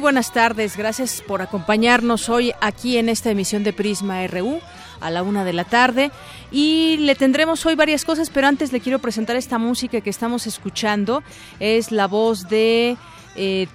Buenas tardes. Gracias por acompañarnos hoy aquí en esta emisión de Prisma RU a la una de la tarde. Y le tendremos hoy varias cosas, pero antes le quiero presentar esta música que estamos escuchando. Es la voz de eh,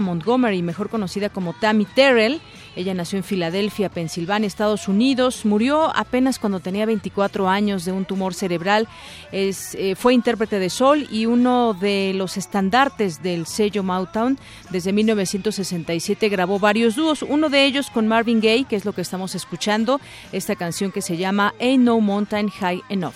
Montgomery, mejor conocida como Tammy Terrell. Ella nació en Filadelfia, Pensilvania, Estados Unidos. Murió apenas cuando tenía 24 años de un tumor cerebral. Eh, fue intérprete de Sol y uno de los estandartes del sello Motown. Desde 1967 grabó varios dúos, uno de ellos con Marvin Gaye, que es lo que estamos escuchando, esta canción que se llama Ain't No Mountain High Enough.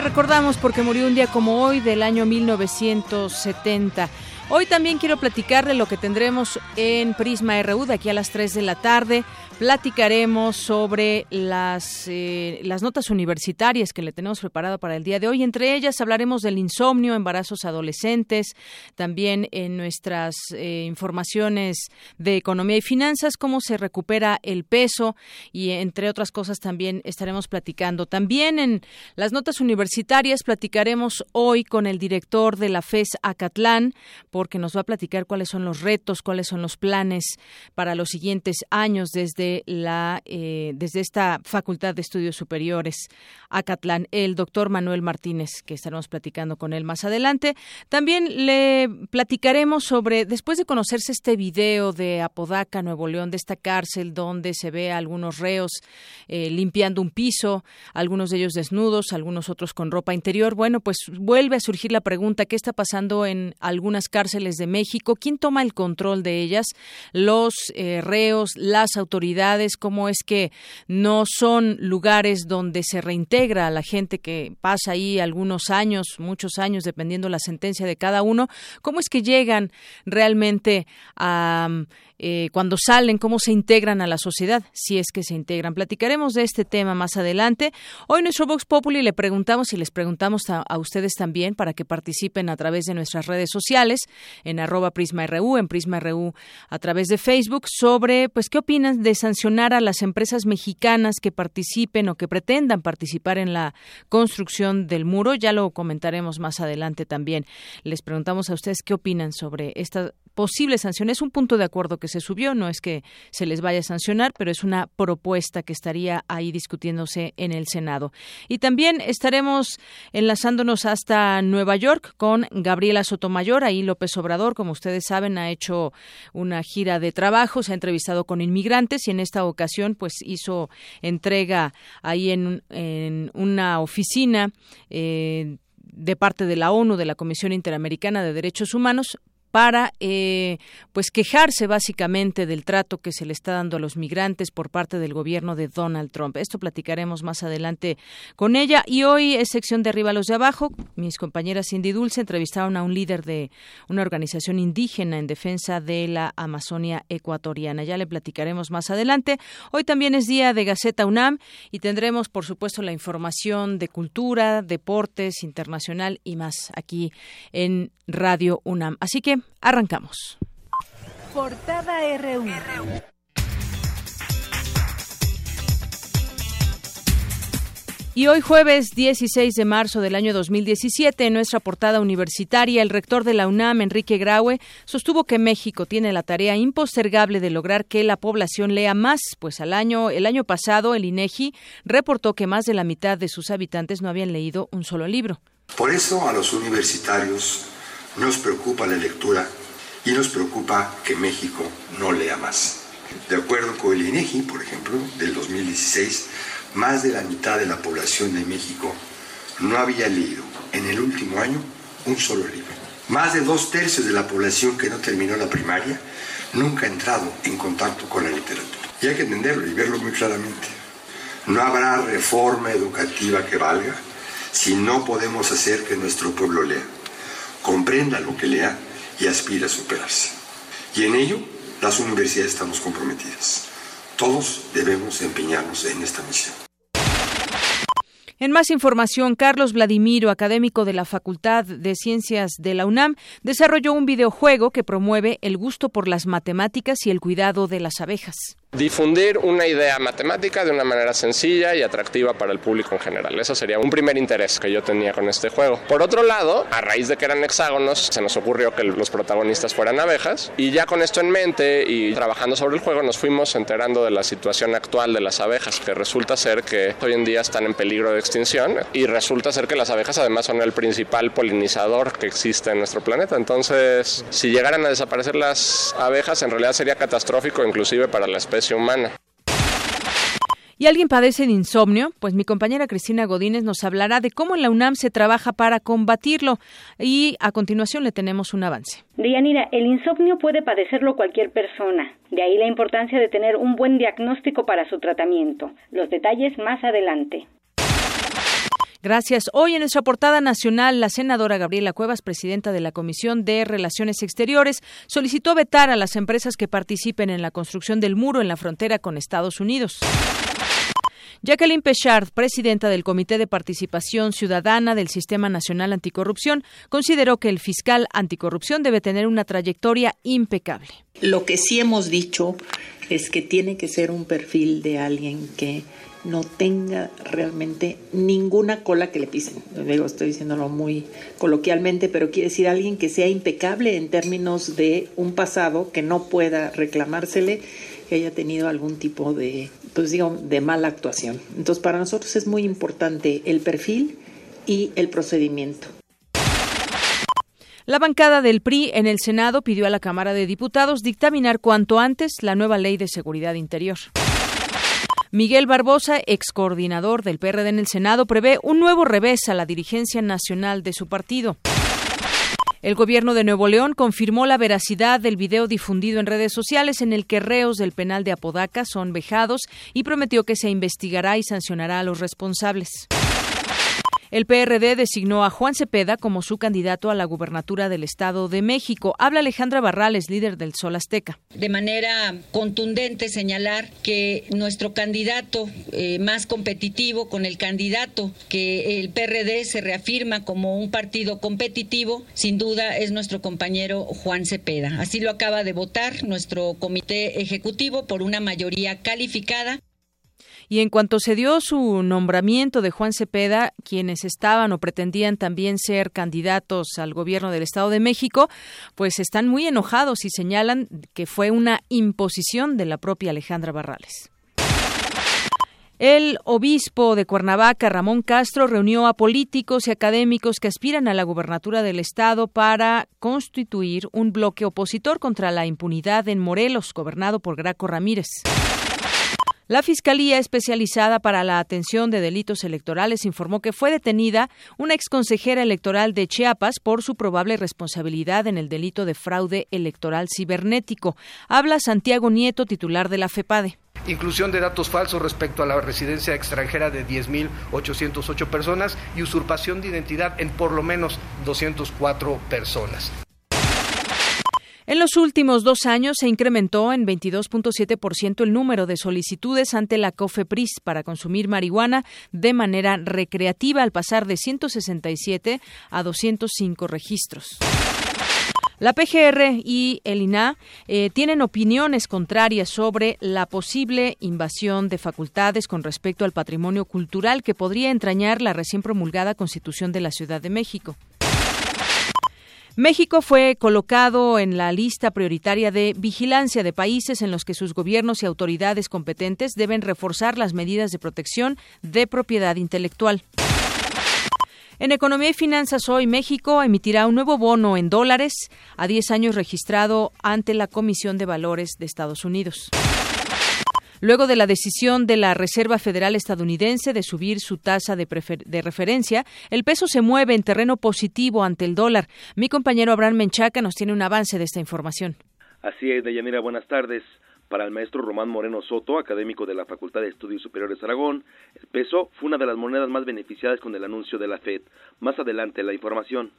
Recordamos porque murió un día como hoy del año 1970. Hoy también quiero platicarle lo que tendremos en Prisma RU de aquí a las 3 de la tarde. Platicaremos sobre las, eh, las notas universitarias que le tenemos preparado para el día de hoy. Entre ellas hablaremos del insomnio, embarazos adolescentes, también en nuestras eh, informaciones de economía y finanzas, cómo se recupera el peso y entre otras cosas también estaremos platicando. También en las notas universitarias platicaremos hoy con el director de la FES Acatlán porque nos va a platicar cuáles son los retos, cuáles son los planes para los siguientes años desde eh, desde esta Facultad de Estudios Superiores Acatlán, el doctor Manuel Martínez, que estaremos platicando con él más adelante. También le platicaremos sobre, después de conocerse este video de Apodaca, Nuevo León, de esta cárcel donde se ve a algunos reos eh, limpiando un piso, algunos de ellos desnudos, algunos otros con ropa interior. Bueno, pues vuelve a surgir la pregunta, ¿qué está pasando en algunas cárceles de México. ¿Quién toma el control de ellas? Los eh, reos, las autoridades, ¿cómo es que no son lugares donde se reintegra a la gente que pasa ahí algunos años, muchos años, dependiendo la sentencia de cada uno? ¿Cómo es que llegan realmente a eh, cuando salen, cómo se integran a la sociedad, si es que se integran. Platicaremos de este tema más adelante. Hoy nuestro Vox Populi le preguntamos y les preguntamos a, ustedes también para que participen a través de nuestras redes sociales, en arroba PrismaRU, en PrismaRU a través de Facebook, sobre pues qué opinan de sancionar a las empresas mexicanas que participen o que pretendan participar en la construcción del muro. Ya lo comentaremos más adelante también. Les preguntamos a ustedes qué opinan sobre esta posible sanción. Es un punto de acuerdo que se subió, no es que se les vaya a sancionar, pero es una propuesta que estaría ahí discutiéndose en el Senado. Y también estaremos enlazándonos hasta Nueva York con Gabriela Sotomayor. Ahí López Obrador, como ustedes saben, ha hecho una gira de trabajo, se ha entrevistado con inmigrantes y en esta ocasión pues hizo entrega ahí en, una oficina eh, de parte de la ONU, de la Comisión Interamericana de Derechos Humanos, para eh, pues quejarse básicamente del trato que se le está dando a los migrantes por parte del gobierno de Donald Trump. Esto platicaremos más adelante con ella y hoy es sección de arriba los de abajo. Mis compañeras Cindy Dulce entrevistaron a un líder de una organización indígena en defensa de la Amazonia ecuatoriana. Ya le platicaremos más adelante. Hoy también es día de Gaceta UNAM y tendremos por supuesto la información de cultura, deportes, internacional y más aquí en Radio UNAM. Así que arrancamos. Portada RU. Y hoy jueves 16 de marzo del año 2017, en nuestra portada universitaria, el rector de la UNAM, Enrique Graue, sostuvo que México tiene la tarea impostergable de lograr que la población lea más, pues al año, el año pasado el INEGI reportó que más de la mitad de sus habitantes no habían leído un solo libro. Por eso a los universitarios nos preocupa la lectura y nos preocupa que México no lea más. De acuerdo con el INEGI, por ejemplo, del 2016, más de la mitad de la población de México no había leído en el último año un solo libro. Más de dos tercios de la población que no terminó la primaria nunca ha entrado en contacto con la literatura. Y hay que entenderlo y verlo muy claramente. No habrá reforma educativa que valga si no podemos hacer que nuestro pueblo lea, comprenda lo que lea y aspire a superarse. Y en ello las universidades estamos comprometidas. Todos debemos empeñarnos en esta misión. En más información, Carlos Vladimiro, académico de la Facultad de Ciencias de la UNAM, desarrolló un videojuego que promueve el gusto por las matemáticas y el cuidado de las abejas difundir una idea matemática de una manera sencilla y atractiva para el público en general. Eso sería un primer interés que yo tenía con este juego. Por otro lado, a raíz de que eran hexágonos, se nos ocurrió que los protagonistas fueran abejas y ya con esto en mente y trabajando sobre el juego nos fuimos enterando de la situación actual de las abejas, que resulta ser que hoy en día están en peligro de extinción y resulta ser que las abejas además son el principal polinizador que existe en nuestro planeta. Entonces, si llegaran a desaparecer las abejas, en realidad sería catastrófico inclusive para la especie humana. ¿Y alguien padece de insomnio? Pues mi compañera Cristina Godínez nos hablará de cómo en la UNAM se trabaja para combatirlo y a continuación le tenemos un avance. Deyanira, el insomnio puede padecerlo cualquier persona. De ahí la importancia de tener un buen diagnóstico para su tratamiento. Los detalles más adelante. Gracias. Hoy en nuestra portada nacional, la senadora Gabriela Cuevas, presidenta de la Comisión de Relaciones Exteriores, solicitó vetar a las empresas que participen en la construcción del muro en la frontera con Estados Unidos. Jacqueline Pechard, presidenta del Comité de Participación Ciudadana del Sistema Nacional Anticorrupción, consideró que el fiscal anticorrupción debe tener una trayectoria impecable. Lo que sí hemos dicho es que tiene que ser un perfil de alguien que no tenga realmente ninguna cola que le pisen. Digo, estoy diciéndolo muy coloquialmente, pero quiere decir alguien que sea impecable en términos de un pasado que no pueda reclamársele que haya tenido algún tipo de, pues digo, de mala actuación. Entonces, para nosotros es muy importante el perfil y el procedimiento. La bancada del PRI en el Senado pidió a la Cámara de Diputados dictaminar cuanto antes la nueva ley de seguridad interior. Miguel Barbosa, ex coordinador del PRD en el Senado, prevé un nuevo revés a la dirigencia nacional de su partido. El gobierno de Nuevo León confirmó la veracidad del video difundido en redes sociales en el que reos del penal de Apodaca son vejados y prometió que se investigará y sancionará a los responsables. El PRD designó a Juan Cepeda como su candidato a la gubernatura del Estado de México. Habla Alejandra Barrales, líder del Sol Azteca. De manera contundente señalar que nuestro candidato eh, más competitivo con el candidato que el PRD se reafirma como un partido competitivo, sin duda es nuestro compañero Juan Cepeda. Así lo acaba de votar nuestro comité ejecutivo por una mayoría calificada. Y en cuanto se dio su nombramiento de Juan Cepeda, quienes estaban o pretendían también ser candidatos al gobierno del Estado de México, pues están muy enojados y señalan que fue una imposición de la propia Alejandra Barrales. El obispo de Cuernavaca, Ramón Castro, reunió a políticos y académicos que aspiran a la gubernatura del Estado para constituir un bloque opositor contra la impunidad en Morelos, gobernado por Graco Ramírez. La Fiscalía Especializada para la Atención de Delitos Electorales informó que fue detenida una exconsejera electoral de Chiapas por su probable responsabilidad en el delito de fraude electoral cibernético. Habla Santiago Nieto, titular de la FEPADE inclusión de datos falsos respecto a la residencia extranjera de 10.808 personas y usurpación de identidad en por lo menos 204 personas. En los últimos dos años se incrementó en 22.7% el número de solicitudes ante la COFEPRIS para consumir marihuana de manera recreativa al pasar de 167 a 205 registros. La PGR y el INA eh, tienen opiniones contrarias sobre la posible invasión de facultades con respecto al patrimonio cultural que podría entrañar la recién promulgada Constitución de la Ciudad de México. México fue colocado en la lista prioritaria de vigilancia de países en los que sus gobiernos y autoridades competentes deben reforzar las medidas de protección de propiedad intelectual. En Economía y Finanzas hoy México emitirá un nuevo bono en dólares a 10 años registrado ante la Comisión de Valores de Estados Unidos. Luego de la decisión de la Reserva Federal estadounidense de subir su tasa de, de, referencia, el peso se mueve en terreno positivo ante el dólar. Mi compañero Abraham Menchaca nos tiene un avance de esta información. Así es, Deyanira, buenas tardes. Para el maestro Román Moreno Soto, académico de la Facultad de Estudios Superiores Aragón, el peso fue una de las monedas más beneficiadas con el anuncio de la Fed. Más adelante la información.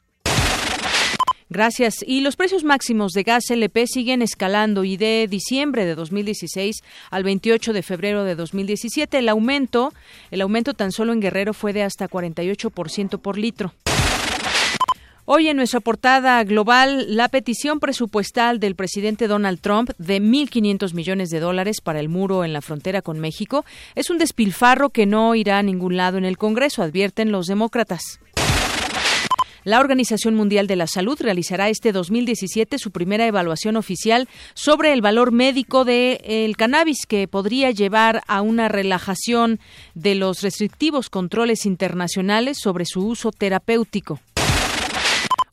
Gracias. Y los precios máximos de gas LP siguen escalando y de diciembre de 2016 al 28 de febrero de 2017 el aumento, el aumento tan solo en Guerrero fue de hasta 48% por litro. Hoy en nuestra portada global, la petición presupuestal del presidente Donald Trump de 1.500 millones de dólares para el muro en la frontera con México es un despilfarro que no irá a ningún lado en el Congreso, advierten los demócratas. La Organización Mundial de la Salud realizará este 2017 su primera evaluación oficial sobre el valor médico del cannabis que podría llevar a una relajación de los restrictivos controles internacionales sobre su uso terapéutico.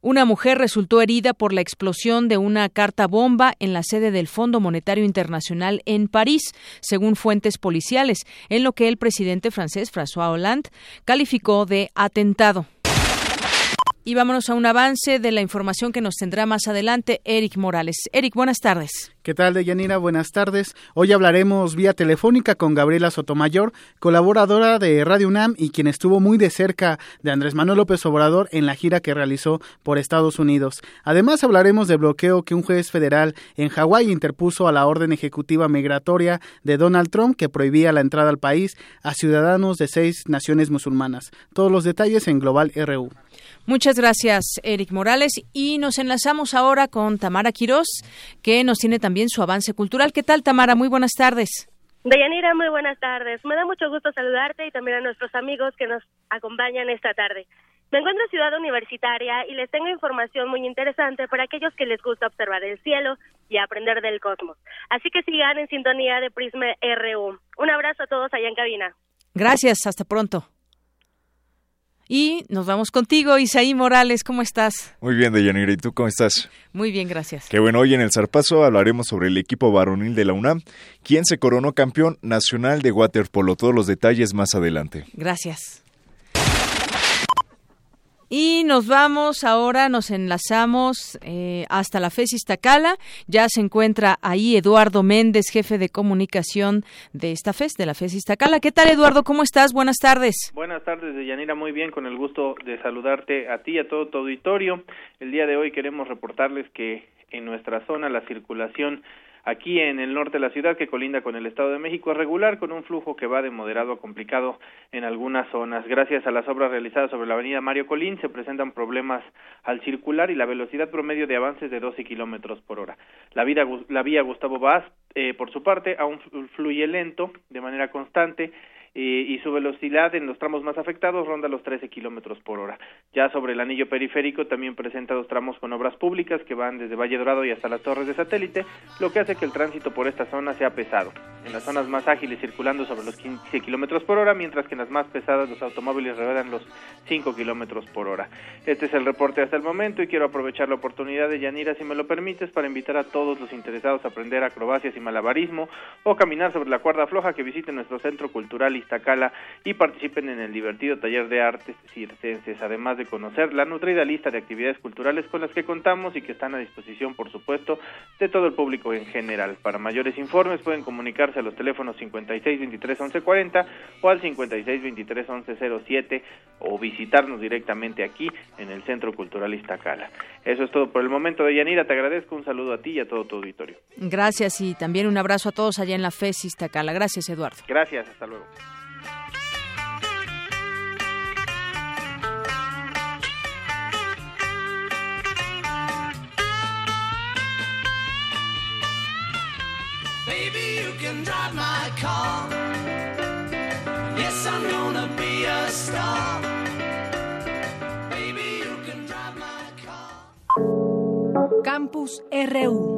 Una mujer resultó herida por la explosión de una carta bomba en la sede del Fondo Monetario Internacional en París, según fuentes policiales, en lo que el presidente francés François Hollande calificó de atentado. Y vámonos a un avance de la información que nos tendrá más adelante Eric Morales. Eric, buenas tardes. ¿Qué tal, Deyanira? Buenas tardes. Hoy hablaremos vía telefónica con Gabriela Sotomayor, colaboradora de Radio UNAM y quien estuvo muy de cerca de Andrés Manuel López Obrador en la gira que realizó por Estados Unidos. Además, hablaremos del bloqueo que un juez federal en Hawái interpuso a la orden ejecutiva migratoria de Donald Trump que prohibía la entrada al país a ciudadanos de seis naciones musulmanas. Todos los detalles en Global RU. Muchas gracias, Eric Morales. Y nos enlazamos ahora con Tamara Quirós, que nos tiene también su avance cultural. ¿Qué tal, Tamara? Muy buenas tardes. Deyanira, muy buenas tardes. Me da mucho gusto saludarte y también a nuestros amigos que nos acompañan esta tarde. Me encuentro en Ciudad Universitaria y les tengo información muy interesante para aquellos que les gusta observar el cielo y aprender del cosmos. Así que sigan en sintonía de Prisma RU. Un abrazo a todos allá en cabina. Gracias, hasta pronto. Y nos vamos contigo, Isaí Morales, ¿cómo estás? Muy bien, Deyanira, ¿y tú cómo estás? Muy bien, gracias. Qué bueno, hoy en el Zarpazo hablaremos sobre el equipo varonil de la UNAM, quien se coronó campeón nacional de waterpolo. Todos los detalles más adelante. Gracias. Y nos vamos ahora, nos enlazamos eh, hasta la FES Iztacala. Ya se encuentra ahí Eduardo Méndez, jefe de comunicación de esta FES, de la FES Iztacala. ¿Qué tal, Eduardo? ¿Cómo estás? Buenas tardes. Buenas tardes, Yanira. Muy bien, con el gusto de saludarte a ti y a todo tu auditorio. El día de hoy queremos reportarles que en nuestra zona la circulación Aquí en el norte de la ciudad, que colinda con el Estado de México, es regular, con un flujo que va de moderado a complicado en algunas zonas. Gracias a las obras realizadas sobre la avenida Mario Colín, se presentan problemas al circular y la velocidad promedio de avance es de 12 kilómetros por hora. La, la vía Gustavo Vaz, eh, por su parte, aún fluye lento, de manera constante, y su velocidad en los tramos más afectados ronda los 13 kilómetros por hora. Ya sobre el anillo periférico también presenta dos tramos con obras públicas que van desde Valle Dorado y hasta las torres de satélite, lo que hace que el tránsito por esta zona sea pesado. En las zonas más ágiles circulando sobre los 15 kilómetros por hora, mientras que en las más pesadas los automóviles revelan los 5 kilómetros por hora. Este es el reporte hasta el momento y quiero aprovechar la oportunidad de Yanira, si me lo permites, para invitar a todos los interesados a aprender acrobacias y malabarismo o caminar sobre la cuerda floja que visiten nuestro centro cultural Iztacala y participen en el divertido taller de artes circenses, además de conocer la nutrida lista de actividades culturales con las que contamos y que están a disposición, por supuesto, de todo el público en general. Para mayores informes pueden comunicarse a los teléfonos 56 23 11 40 o al 56 23 11 07 o visitarnos directamente aquí en el Centro Cultural Iztacala. Eso es todo por el momento, de Yanira. Te agradezco. Un saludo a ti y a todo tu auditorio. Gracias y también un abrazo a todos allá en la FES Iztacala. Gracias, Eduardo. Gracias. Hasta luego. Can drive my car. Yes, I'm gonna be a star. Baby, you can drive my car. Campus RU.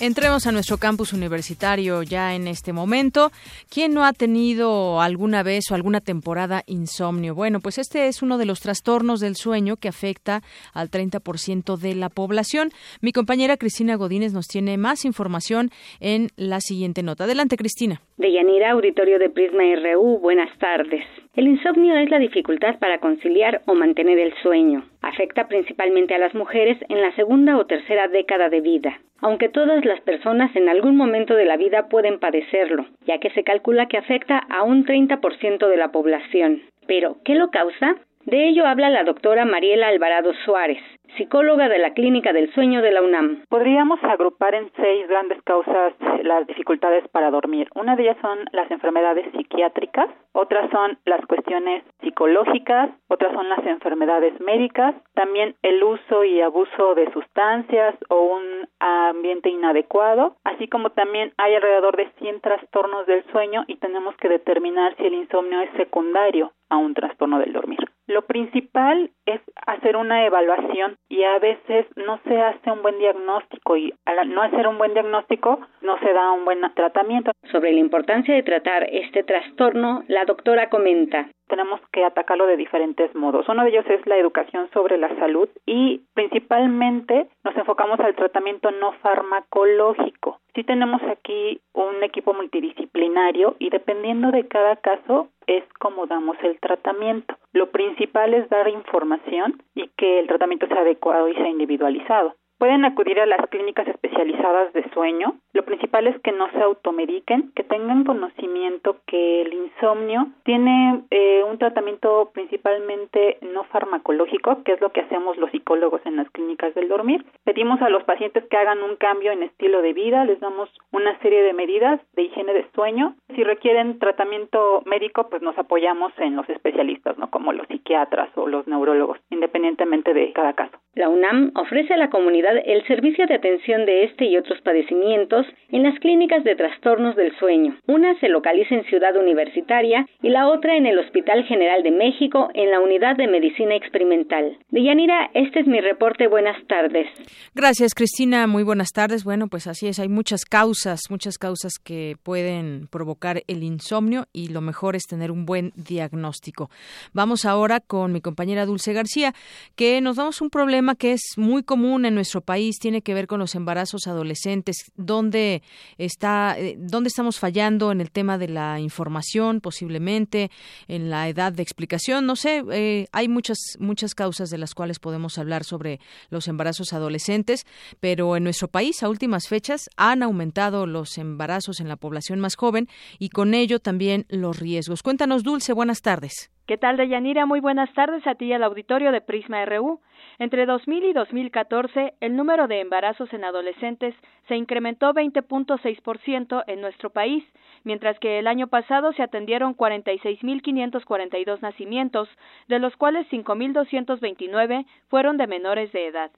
Entremos a nuestro campus universitario ya en este momento. ¿Quién no ha tenido alguna vez o alguna temporada insomnio? Bueno, pues este es uno de los trastornos del sueño que afecta al 30% de la población. Mi compañera Cristina Godínez nos tiene más información en la siguiente nota. Adelante, Cristina. De Yanira, auditorio de Prisma RU, buenas tardes. El insomnio es la dificultad para conciliar o mantener el sueño. Afecta principalmente a las mujeres en la segunda o tercera década de vida, aunque todas las personas en algún momento de la vida pueden padecerlo, ya que se calcula que afecta a un 30% de la población. Pero, ¿qué lo causa? De ello habla la doctora Mariela Alvarado Suárez, psicóloga de la Clínica del Sueño de la UNAM. Podríamos agrupar en seis grandes causas las dificultades para dormir. Una de ellas son las enfermedades psiquiátricas, otras son las cuestiones psicológicas, otras son las enfermedades médicas, también el uso y abuso de sustancias o un ambiente inadecuado, así como también hay alrededor de 100 trastornos del sueño y tenemos que determinar si el insomnio es secundario a un trastorno del dormir. Lo principal es hacer una evaluación y a veces no se hace un buen diagnóstico y al no hacer un buen diagnóstico no se da un buen tratamiento. Sobre la importancia de tratar este trastorno, la doctora comenta tenemos que atacarlo de diferentes modos. Uno de ellos es la educación sobre la salud y principalmente nos enfocamos al tratamiento no farmacológico. Sí tenemos aquí un equipo multidisciplinario y dependiendo de cada caso es como damos el tratamiento. Lo principal es dar información y que el tratamiento sea adecuado y sea individualizado. Pueden acudir a las clínicas especializadas de sueño. Lo principal es que no se automediquen, que tengan conocimiento que el insomnio tiene eh, un tratamiento principalmente no farmacológico, que es lo que hacemos los psicólogos en las clínicas del dormir. Pedimos a los pacientes que hagan un cambio en estilo de vida, les damos una serie de medidas de higiene de sueño. Si requieren tratamiento médico, pues nos apoyamos en los especialistas, ¿no? Como los psiquiatras o los neurólogos, independientemente de cada caso. La UNAM ofrece a la comunidad el servicio de atención de este y otros padecimientos en las clínicas de trastornos del sueño. Una se localiza en Ciudad Universitaria y la otra en el Hospital General de México en la Unidad de Medicina Experimental. Deyanira, este es mi reporte. Buenas tardes. Gracias, Cristina. Muy buenas tardes. Bueno, pues así es. Hay muchas causas, muchas causas que pueden provocar el insomnio y lo mejor es tener un buen diagnóstico. Vamos ahora con mi compañera Dulce García, que nos damos un problema que es muy común en nuestro país tiene que ver con los embarazos adolescentes, dónde está, eh, dónde estamos fallando en el tema de la información, posiblemente en la edad de explicación, no sé, eh, hay muchas muchas causas de las cuales podemos hablar sobre los embarazos adolescentes, pero en nuestro país a últimas fechas han aumentado los embarazos en la población más joven y con ello también los riesgos. Cuéntanos, Dulce, buenas tardes. ¿Qué tal, Deyanira? Muy buenas tardes a ti y al auditorio de Prisma RU. Entre 2000 y 2014, el número de embarazos en adolescentes se incrementó 20.6% en nuestro país, mientras que el año pasado se atendieron 46.542 nacimientos, de los cuales 5.229 fueron de menores de edad.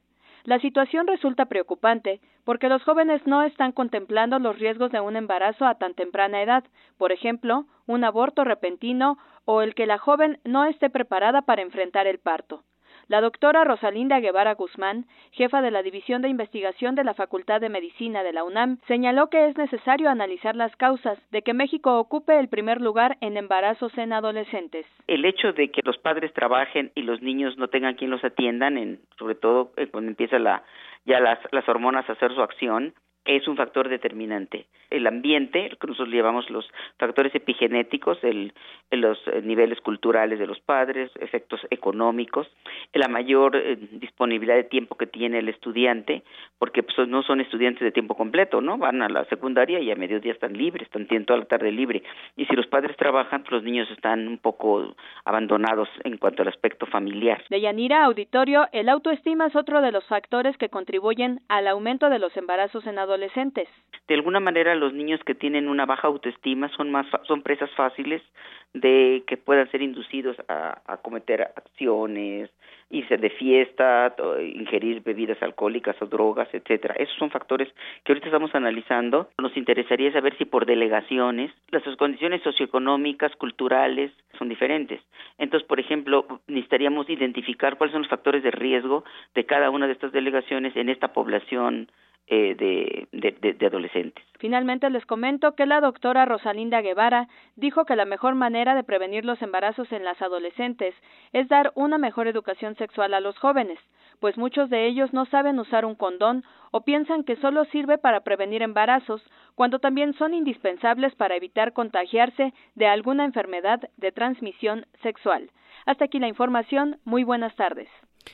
La situación resulta preocupante porque los jóvenes no están contemplando los riesgos de un embarazo a tan temprana edad, por ejemplo, un aborto repentino o el que la joven no esté preparada para enfrentar el parto. La doctora Rosalinda Guevara Guzmán, jefa de la División de Investigación de la Facultad de Medicina de la UNAM, señaló que es necesario analizar las causas de que México ocupe el primer lugar en embarazos en adolescentes. El hecho de que los padres trabajen y los niños no tengan quien los atiendan, en, sobre todo eh, cuando empieza la, ya las, las hormonas a hacer su acción, es un factor determinante. El ambiente, que nosotros llevamos los factores epigenéticos, el, los eh, niveles culturales de los padres, efectos económicos, la mayor eh, disponibilidad de tiempo que tiene el estudiante, porque pues, no son estudiantes de tiempo completo, ¿no? Van a la secundaria y a mediodía están libres, están tienen toda la tarde libre. Y si los padres trabajan, pues los niños están un poco abandonados en cuanto al aspecto familiar. De Yanira Auditorio, el autoestima es otro de los factores que contribuyen al aumento de los embarazos en adolescentes adolescentes. De alguna manera los niños que tienen una baja autoestima son más son presas fáciles de que puedan ser inducidos a, a cometer acciones, irse de fiesta, ingerir bebidas alcohólicas o drogas, etcétera. Esos son factores que ahorita estamos analizando. Nos interesaría saber si por delegaciones las condiciones socioeconómicas, culturales son diferentes. Entonces, por ejemplo, necesitaríamos identificar cuáles son los factores de riesgo de cada una de estas delegaciones en esta población eh, de, de, de, adolescentes. Finalmente les comento que la doctora Rosalinda Guevara dijo que la mejor manera de prevenir los embarazos en las adolescentes es dar una mejor educación sexual a los jóvenes, pues muchos de ellos no saben usar un condón o piensan que solo sirve para prevenir embarazos, cuando también son indispensables para evitar contagiarse de alguna enfermedad de transmisión sexual. Hasta aquí la información. Muy buenas tardes.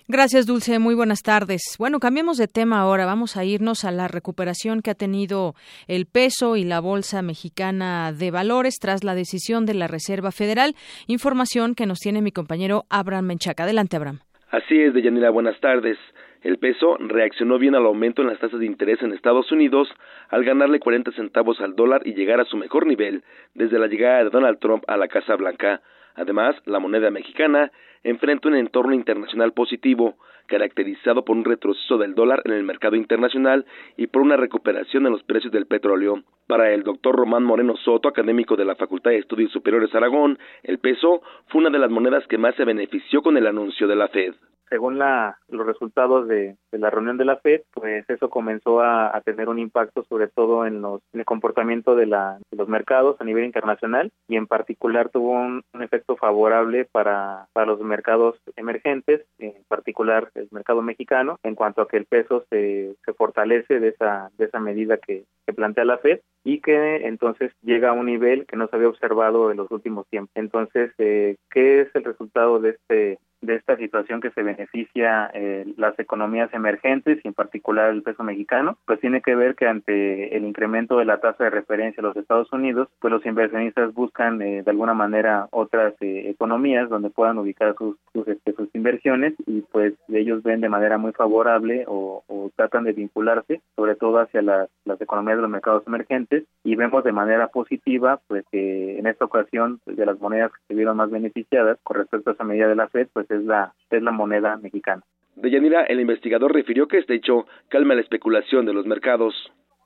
Gracias, Dulce. Muy buenas tardes. Bueno, cambiemos de tema ahora. Vamos a irnos a la recuperación que ha tenido el peso y la Bolsa Mexicana de Valores tras la decisión de la Reserva Federal. Información que nos tiene mi compañero Abraham Menchaca. Adelante, Abraham. Así es, Deyanira. Buenas tardes. El peso reaccionó bien al aumento en las tasas de interés en Estados Unidos al ganarle 40 centavos al dólar y llegar a su mejor nivel desde la llegada de Donald Trump a la Casa Blanca. Además, la moneda mexicana enfrenta un entorno internacional positivo, caracterizado por un retroceso del dólar en el mercado internacional y por una recuperación en los precios del petróleo. Para el doctor Román Moreno Soto, académico de la Facultad de Estudios Superiores Aragón, el peso fue una de las monedas que más se benefició con el anuncio de la Fed. Según la, los resultados de, la reunión de la FED, pues eso comenzó a, tener un impacto sobre todo en, los, el comportamiento de, la, de, los mercados a nivel internacional y en particular tuvo un, efecto favorable para, para, los mercados emergentes, en particular el mercado mexicano, en cuanto a que el peso se, se fortalece de esa, de esa medida que, que plantea la FED y que entonces llega a un nivel que no se había observado en los últimos tiempos. Entonces, eh, ¿qué es el resultado de este de esta situación que se beneficia eh, las economías emergentes y en particular el peso mexicano, pues tiene que ver que ante el incremento de la tasa de referencia de los Estados Unidos, pues los inversionistas buscan eh, de alguna manera otras eh, economías donde puedan ubicar sus, sus, este, sus, inversiones y pues ellos ven de manera muy favorable o, o tratan de vincularse sobre todo hacia las, las, economías de los mercados emergentes y vemos de manera positiva pues que en esta ocasión pues, de las monedas que se vieron más beneficiadas con respecto a esa medida de la FED pues es la, es la moneda mexicana. De Yanira, el investigador refirió que este hecho calma la especulación de los mercados.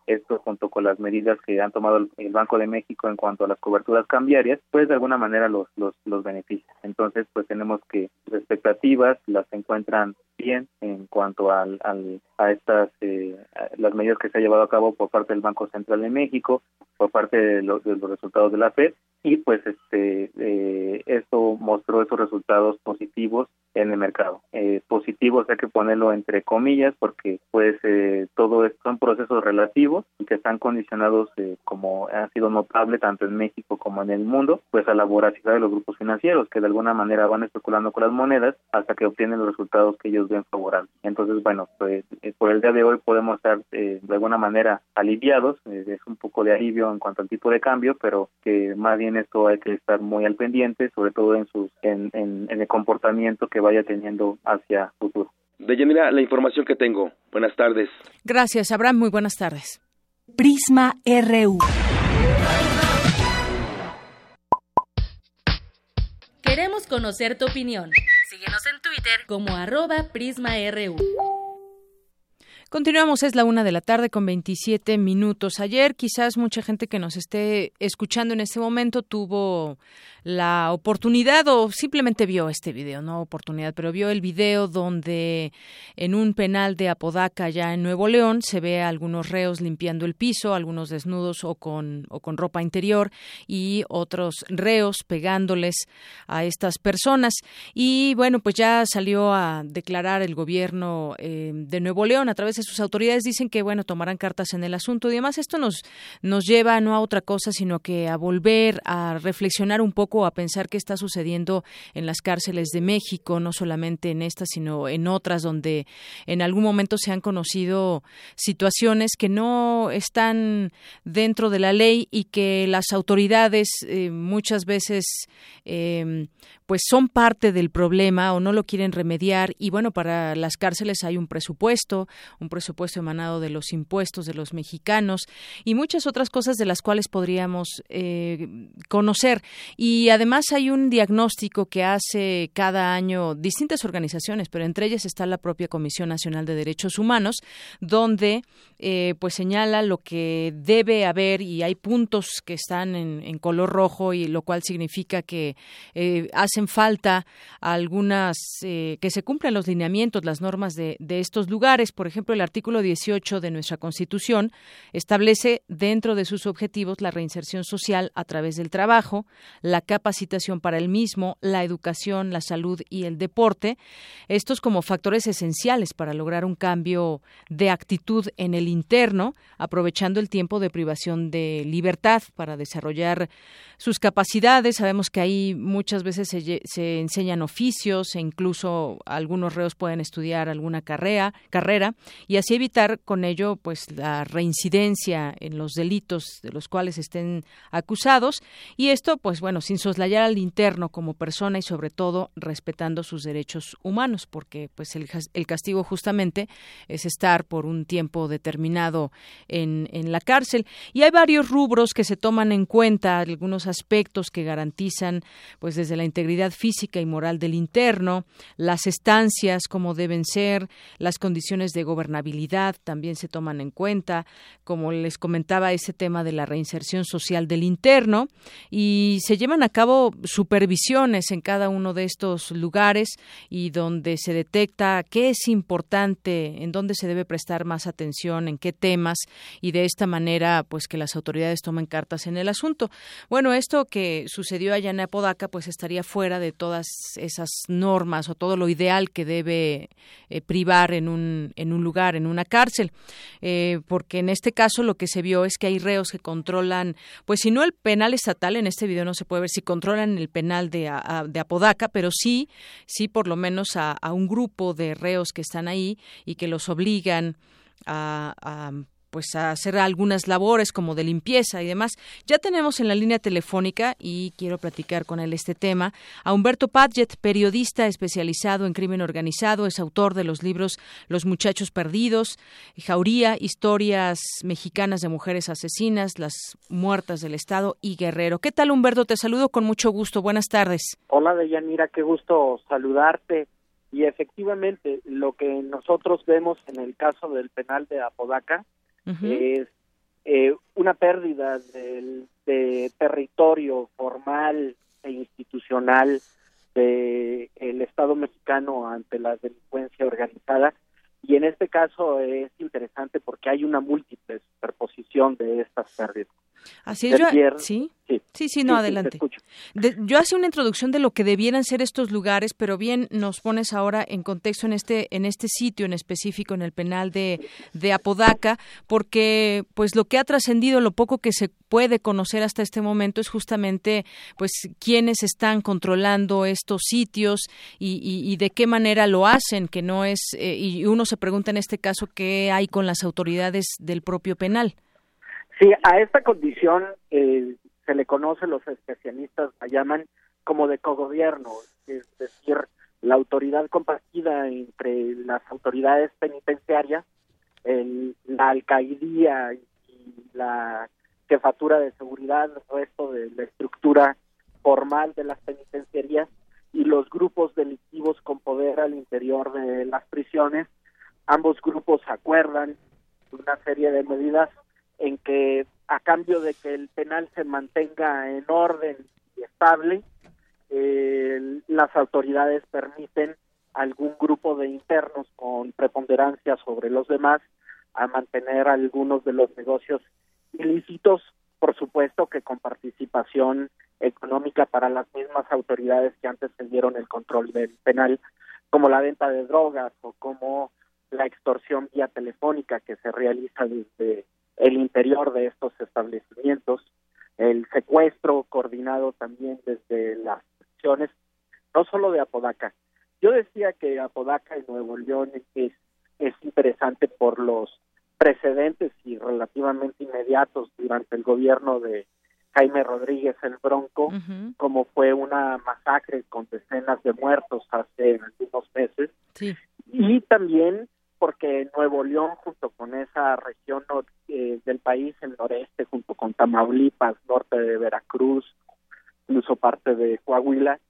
Esto junto con las medidas que han tomado el Banco de México en cuanto a las coberturas cambiarias, pues de alguna manera los, los, los beneficia. Entonces, pues tenemos que las expectativas las encuentran bien en cuanto al, al a estas eh, las medidas que se ha llevado a cabo por parte del Banco Central de México, por parte de los, de los resultados de la FED y pues este eh, esto mostró esos resultados positivos en el mercado. Eh, positivos hay que ponerlo entre comillas porque pues eh, todo esto son procesos relativos y que están condicionados eh, como ha sido notable tanto en México como en el mundo pues a la voracidad de los grupos financieros que de alguna manera van especulando con las monedas hasta que obtienen los resultados que ellos ven favorables. Entonces bueno pues eh, por el día de hoy podemos estar eh, de alguna manera aliviados es un poco de alivio en cuanto al tipo de cambio pero que más bien esto hay que estar muy al pendiente sobre todo en sus en, en, en el comportamiento que vaya teniendo hacia futuro. Deyanira, la información que tengo. Buenas tardes. Gracias, Abraham. Muy buenas tardes. Prisma RU. Queremos conocer tu opinión. Síguenos en Twitter como arroba PrismaRU. Continuamos, es la una de la tarde con 27 minutos. Ayer quizás mucha gente que nos esté escuchando en este momento tuvo la oportunidad o simplemente vio este video, no oportunidad, pero vio el video donde en un penal de Apodaca, ya en Nuevo León, se ve a algunos reos limpiando el piso, algunos desnudos o con, o con ropa interior y otros reos pegándoles a estas personas. Y bueno, pues ya salió a declarar el gobierno eh, de Nuevo León a través sus autoridades dicen que bueno tomarán cartas en el asunto y además esto nos nos lleva no a otra cosa sino que a volver a reflexionar un poco a pensar qué está sucediendo en las cárceles de México no solamente en estas sino en otras donde en algún momento se han conocido situaciones que no están dentro de la ley y que las autoridades eh, muchas veces eh, pues son parte del problema o no lo quieren remediar. Y bueno, para las cárceles hay un presupuesto, un presupuesto emanado de los impuestos de los mexicanos y muchas otras cosas de las cuales podríamos eh, conocer. Y además hay un diagnóstico que hace cada año distintas organizaciones, pero entre ellas está la propia Comisión Nacional de Derechos Humanos, donde eh, pues señala lo que debe haber y hay puntos que están en, color rojo y lo cual significa que eh, hacen falta algunas eh, que se cumplan los lineamientos, las normas de, de estos lugares. Por ejemplo, el artículo 18 de nuestra Constitución establece dentro de sus objetivos la reinserción social a través del trabajo, la capacitación para el mismo, la educación, la salud y el deporte. Estos como factores esenciales para lograr un cambio de actitud en el interno, aprovechando el tiempo de privación de libertad para desarrollar sus capacidades. Sabemos que ahí muchas veces se, se enseñan oficios e incluso algunos reos pueden estudiar alguna carrera y así evitar con ello pues la reincidencia en los delitos de los cuales estén acusados. Y esto pues bueno sin soslayar al interno como persona y sobre todo respetando sus derechos humanos porque pues el, el castigo justamente es estar por un tiempo determinado en, en la cárcel. Y hay varios rubros que se toman en cuenta algunos aspectos que garantizan pues desde la integridad física y moral del interno las estancias como deben ser las condiciones de también se toman en cuenta, como les comentaba ese tema de la reinserción social del interno y se llevan a cabo supervisiones en cada uno de estos lugares y donde se detecta qué es importante, en dónde se debe prestar más atención, en qué temas y de esta manera pues que las autoridades tomen cartas en el asunto. Bueno, esto que sucedió allá en Apodaca pues estaría fuera de todas esas normas o todo lo ideal que debe eh, privar en un, en un lugar, en una cárcel, eh, porque en este caso lo que se vio es que hay reos que controlan, pues si no el penal estatal, en este video no se puede ver si controlan el penal de, de Apodaca, pero sí, sí por lo menos a, un grupo de reos que están ahí y que los obligan a, a pues a hacer algunas labores como de limpieza y demás. Ya tenemos en la línea telefónica y quiero platicar con él este tema a Humberto Padgett, periodista especializado en crimen organizado, es autor de los libros Los muchachos perdidos, Jauría, historias mexicanas de mujeres asesinas, Las muertas del Estado y Guerrero. ¿Qué tal Humberto? Te saludo con mucho gusto. Buenas tardes. Hola Deyanira, qué gusto saludarte. Y efectivamente, lo que nosotros vemos en el caso del penal de Apodaca es eh, una pérdida de, de territorio formal e institucional del el Estado mexicano ante la delincuencia organizada y en este caso es interesante porque hay una múltiple superposición de estas pérdidas. Así es, yo, ¿sí? Sí, sí, no, adelante. yo hace una introducción de lo que debieran ser estos lugares, pero bien nos pones ahora en contexto en este en este sitio en específico en el penal de, de Apodaca, porque pues lo que ha trascendido, lo poco que se puede conocer hasta este momento es justamente pues quiénes están controlando estos sitios y, y, de qué manera lo hacen, que no es eh, y uno se pregunta en este caso qué hay con las autoridades del propio penal. Sí, a esta condición eh, se le conoce, los especialistas la llaman como de cogobierno, es decir, la autoridad compartida entre las autoridades penitenciarias, el, la alcaldía y la jefatura de seguridad, el resto de la estructura formal de las penitenciarías y los grupos delictivos con poder al interior de las prisiones. Ambos grupos acuerdan una serie de medidas en que a cambio de que el penal se mantenga en orden y estable, eh, las autoridades permiten algún grupo de internos con preponderancia sobre los demás a mantener algunos de los negocios ilícitos, por supuesto que con participación económica para las mismas autoridades que antes se dieron el control del penal, como la venta de drogas o como la extorsión vía telefónica que se realiza desde el interior de estos establecimientos, el secuestro coordinado también desde las secciones, no solo de Apodaca. Yo decía que Apodaca y Nuevo León es, es interesante por los precedentes y relativamente inmediatos durante el gobierno de Jaime Rodríguez el Bronco, como fue una masacre con decenas de muertos hace algunos meses, y también porque Nuevo León, junto con esa región eh, del país, el noreste, junto con Tamaulipas, norte de Veracruz, incluso parte de Coahuila,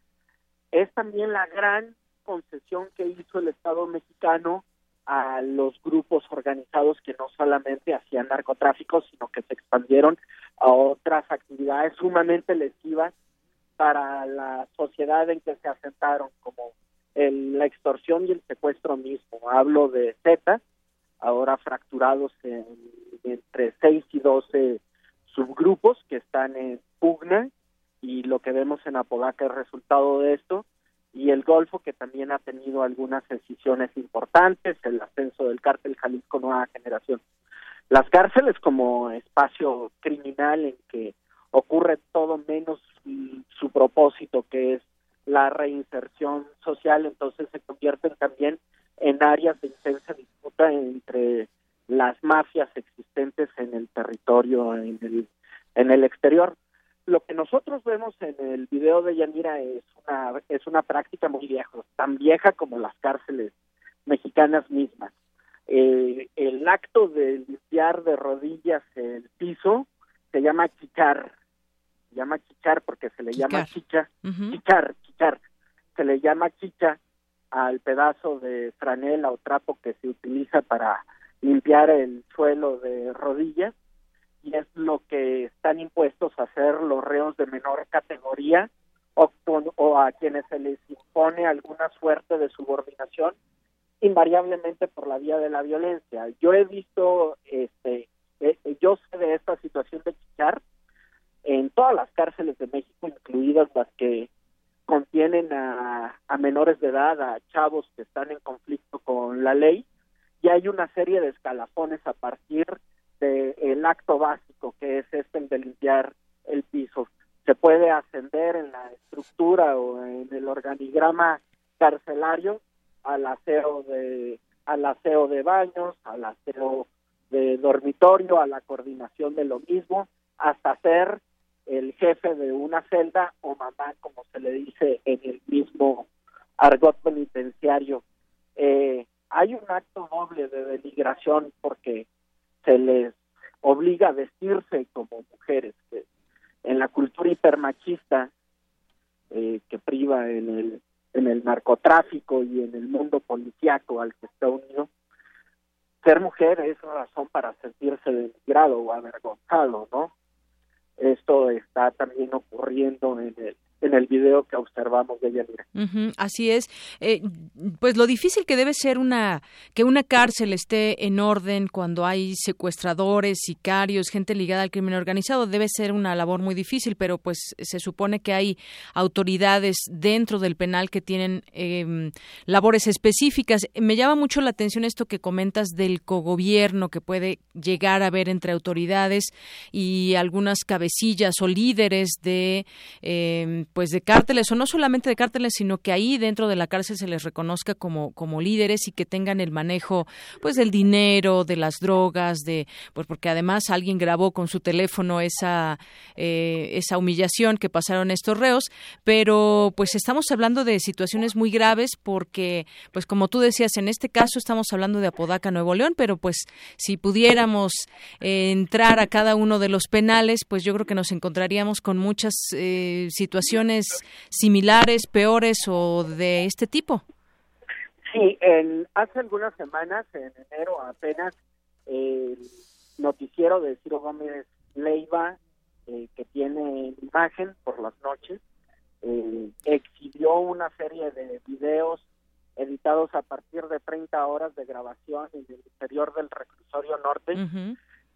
es también la gran concesión que hizo el Estado mexicano a los grupos organizados que no solamente hacían narcotráfico, sino que se expandieron a otras actividades sumamente lesivas para la sociedad en que se asentaron, como el, la extorsión y el secuestro mismo. Hablo de Z, ahora fracturados en, entre 6 y 12 subgrupos que están en pugna y lo que vemos en Apodaca es resultado de esto y el Golfo que también ha tenido algunas decisiones importantes, el ascenso del cártel Jalisco Nueva Generación. Las cárceles como espacio criminal en que ocurre todo menos su propósito que es la reinserción social, entonces se convierten también en áreas de intensa disputa entre las mafias existentes en el territorio, en el, en el exterior. Lo que nosotros vemos en el video de Yanira es una, es una práctica muy vieja, tan vieja como las cárceles mexicanas mismas. Eh, el acto de limpiar de rodillas el piso se llama chichar, se llama chichar porque se le llama chicha, chichar, se le llama chicha al pedazo de franela o trapo que se utiliza para limpiar el suelo de rodillas y es lo que están impuestos a hacer los reos de menor categoría o, a quienes se les impone alguna suerte de subordinación invariablemente por la vía de la violencia. Yo he visto, este, eh, yo sé de esta situación de chichar en todas las cárceles de México, incluidas las que contienen a, a menores de edad, a chavos que están en conflicto con la ley, y hay una serie de escalafones a partir del acto básico que es este de limpiar el piso. Se puede ascender en la estructura o en el organigrama carcelario al aseo de al aseo de baños, al aseo de dormitorio, a la coordinación de lo mismo, hasta ser el jefe de una celda o mamá, como se le dice en el mismo argot penitenciario. Eh, hay un acto doble de denigración porque se les obliga a vestirse como mujeres. En la cultura hipermachista eh, que priva en el, en el narcotráfico y en el mundo policiaco al que está unido, ser mujer es razón para sentirse denigrado o avergonzado, ¿no? Esto está también ocurriendo en el en el video que observamos de Yanira. así es. Eh, pues lo difícil que debe ser una que una cárcel esté en orden cuando hay secuestradores, sicarios, gente ligada al crimen organizado, debe ser una labor muy difícil, pero pues se supone que hay autoridades dentro del penal que tienen em, labores específicas. Me llama mucho la atención esto que comentas del cogobierno que puede llegar a haber entre autoridades y algunas cabecillas o líderes de eh, pues de cárteles o no solamente de cárteles sino que ahí dentro de la cárcel se les reconozca como como líderes y que tengan el manejo pues del dinero de las drogas de pues porque además alguien grabó con su teléfono esa eh, esa humillación que pasaron estos reos. Pero pues estamos hablando de situaciones muy graves porque pues como tú decías en este caso estamos hablando de Apodaca Nuevo León pero pues si pudiéramos eh, entrar a cada uno de los penales pues yo creo que nos encontraríamos con muchas eh, situaciones similares, peores o de este tipo? Sí, en, hace algunas semanas, en enero apenas, el noticiero de Ciro Gómez Leiva, eh, que tiene imagen por las noches, eh, exhibió una serie de videos editados a partir de 30 horas de grabación en el interior del reclusorio norte,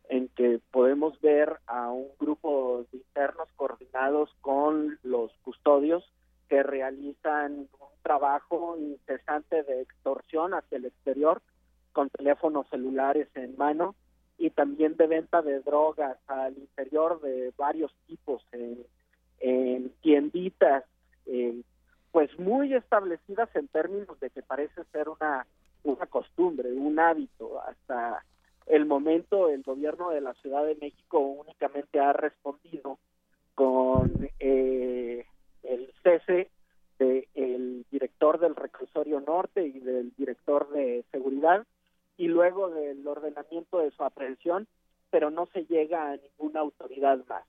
en que podemos ver a un grupo de internos coordinados con los custodios que realizan un trabajo incesante de extorsión hacia el exterior con teléfonos celulares en mano y también de venta de drogas al interior de varios tipos en, en tienditas eh, pues muy establecidas en términos de que parece ser una una costumbre, un hábito. Hasta el momento el gobierno de la Ciudad de México únicamente ha respondido con eh, el cese del director del reclusorio norte y del director de seguridad y luego del ordenamiento de su aprehensión, pero no se llega a ninguna autoridad más.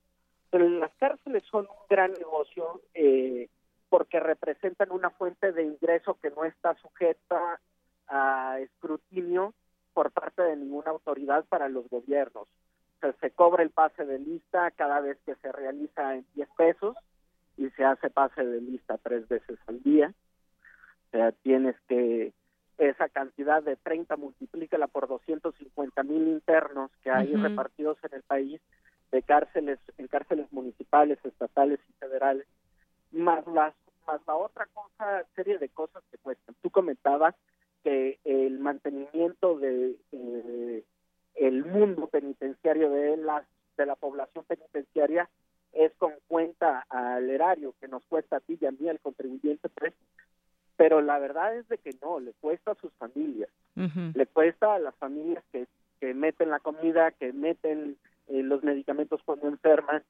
Pero las cárceles son un gran negocio eh, porque representan una fuente de ingreso que no está sujeta a escrutinio por parte de ninguna autoridad para los gobiernos. se cobra el pase de lista cada vez que se realiza en 10 pesos y se hace pase de lista tres veces al día. O sea, tienes que esa cantidad de 30 multiplícala por 250 mil internos que hay repartidos en el país de cárceles en cárceles municipales, estatales y federales, más las más la otra cosa, serie de cosas que cuestan. Tú comentabas que el mantenimiento de el mundo penitenciario de las de la población penitenciaria es con cuenta al erario que nos cuesta a ti y a mí, al contribuyente, pues, pero la verdad es de que no, le cuesta a sus familias, le cuesta a las familias que, que meten la comida, que meten eh, los medicamentos cuando enferman,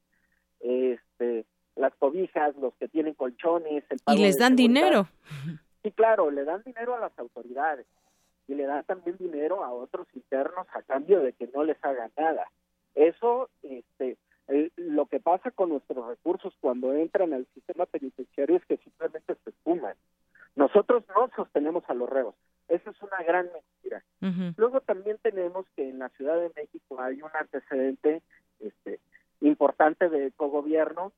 este, las cobijas, los que tienen colchones, el y les dan dinero. Sí, claro, le dan dinero a las autoridades y le dan también dinero a otros internos a cambio de que no les hagan nada. Eso, este, lo que pasa con nuestros recursos cuando entran al sistema penitenciario es que simplemente se esfuman. Nosotros no sostenemos a los reos. Esa es una gran mentira. Luego también tenemos que en la Ciudad de México hay un antecedente este, importante de cogobierno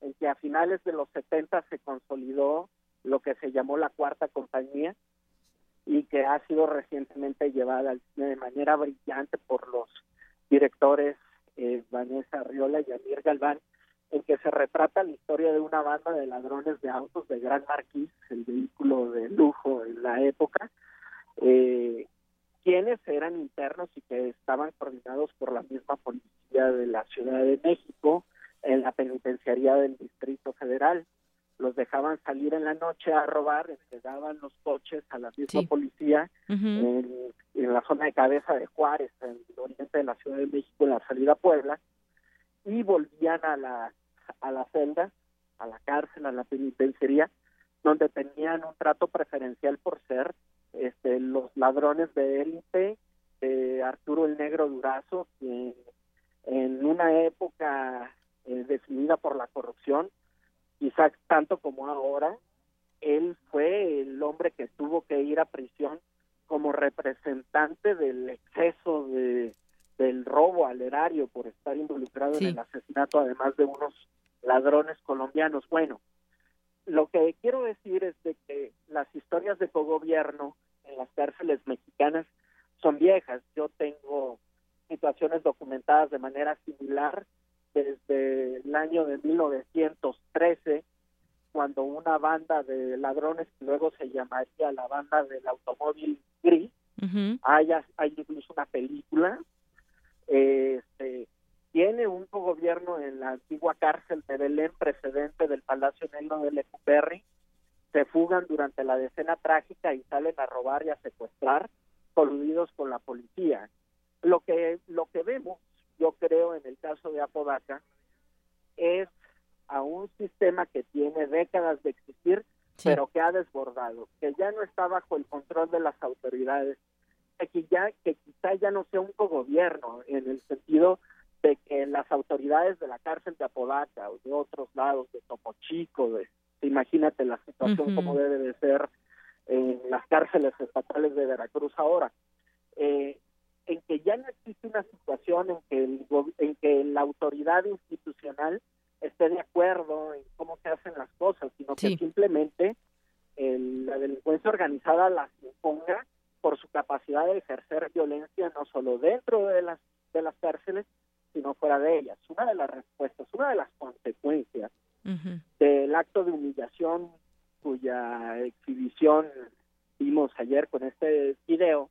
en que a finales de los 70 se consolidó lo que se llamó la cuarta compañía y que ha sido recientemente llevada de manera brillante por los directores eh, Vanessa Arriola y Amir Galván, en que se retrata la historia de una banda de ladrones de autos de Gran Marquis, el vehículo de lujo en la época, eh, quienes eran internos y que estaban coordinados por la misma policía de la Ciudad de México en la penitenciaría del Distrito Federal. Los dejaban salir en la noche a robar, entregaban los coches a la misma policía en, en, la zona de cabeza de Juárez, en el oriente de la Ciudad de México, en la salida a Puebla, y volvían a la a la celda, a la cárcel, a la penitenciaría, donde tenían un trato preferencial por ser este, los ladrones de élite, Arturo el Negro Durazo, que en una época eh, definida por la corrupción, quizás tanto como ahora, él fue el hombre que tuvo que ir a prisión como representante del exceso de del robo al erario por estar involucrado en el asesinato, además de unos ladrones colombianos. Bueno, lo que quiero decir es de que las historias de cogobierno en las cárceles mexicanas son viejas. Yo tengo situaciones documentadas de manera similar desde el año de 1913, cuando una banda de ladrones, que luego se llamaría la banda del automóvil gris, hay, hay incluso una película, este, tiene un gobierno en la antigua cárcel de Belén, precedente del Palacio Negro de Lecumberri, se fugan durante la decena trágica y salen a robar y a secuestrar, coludidos con la policía. Lo que, lo que vemos, yo creo, en el caso de Apodaca, es a un sistema que tiene décadas de existir, pero que ha desbordado, que ya no está bajo el control de las autoridades, que ya que quizá ya no sea un cogobierno en el sentido de que las autoridades de la cárcel de Apodaca o de otros lados, de Topo Chico, de, imagínate la situación como debe de ser en las cárceles estatales de Veracruz ahora, eh, en que ya no existe una situación en que, el, en que la autoridad institucional esté de acuerdo en cómo se hacen las cosas, sino que simplemente la delincuencia organizada las imponga por su capacidad de ejercer violencia no solo dentro de las de las cárceles, sino fuera de ellas. Una de las respuestas, una de las consecuencias del acto de humillación cuya exhibición vimos ayer con este video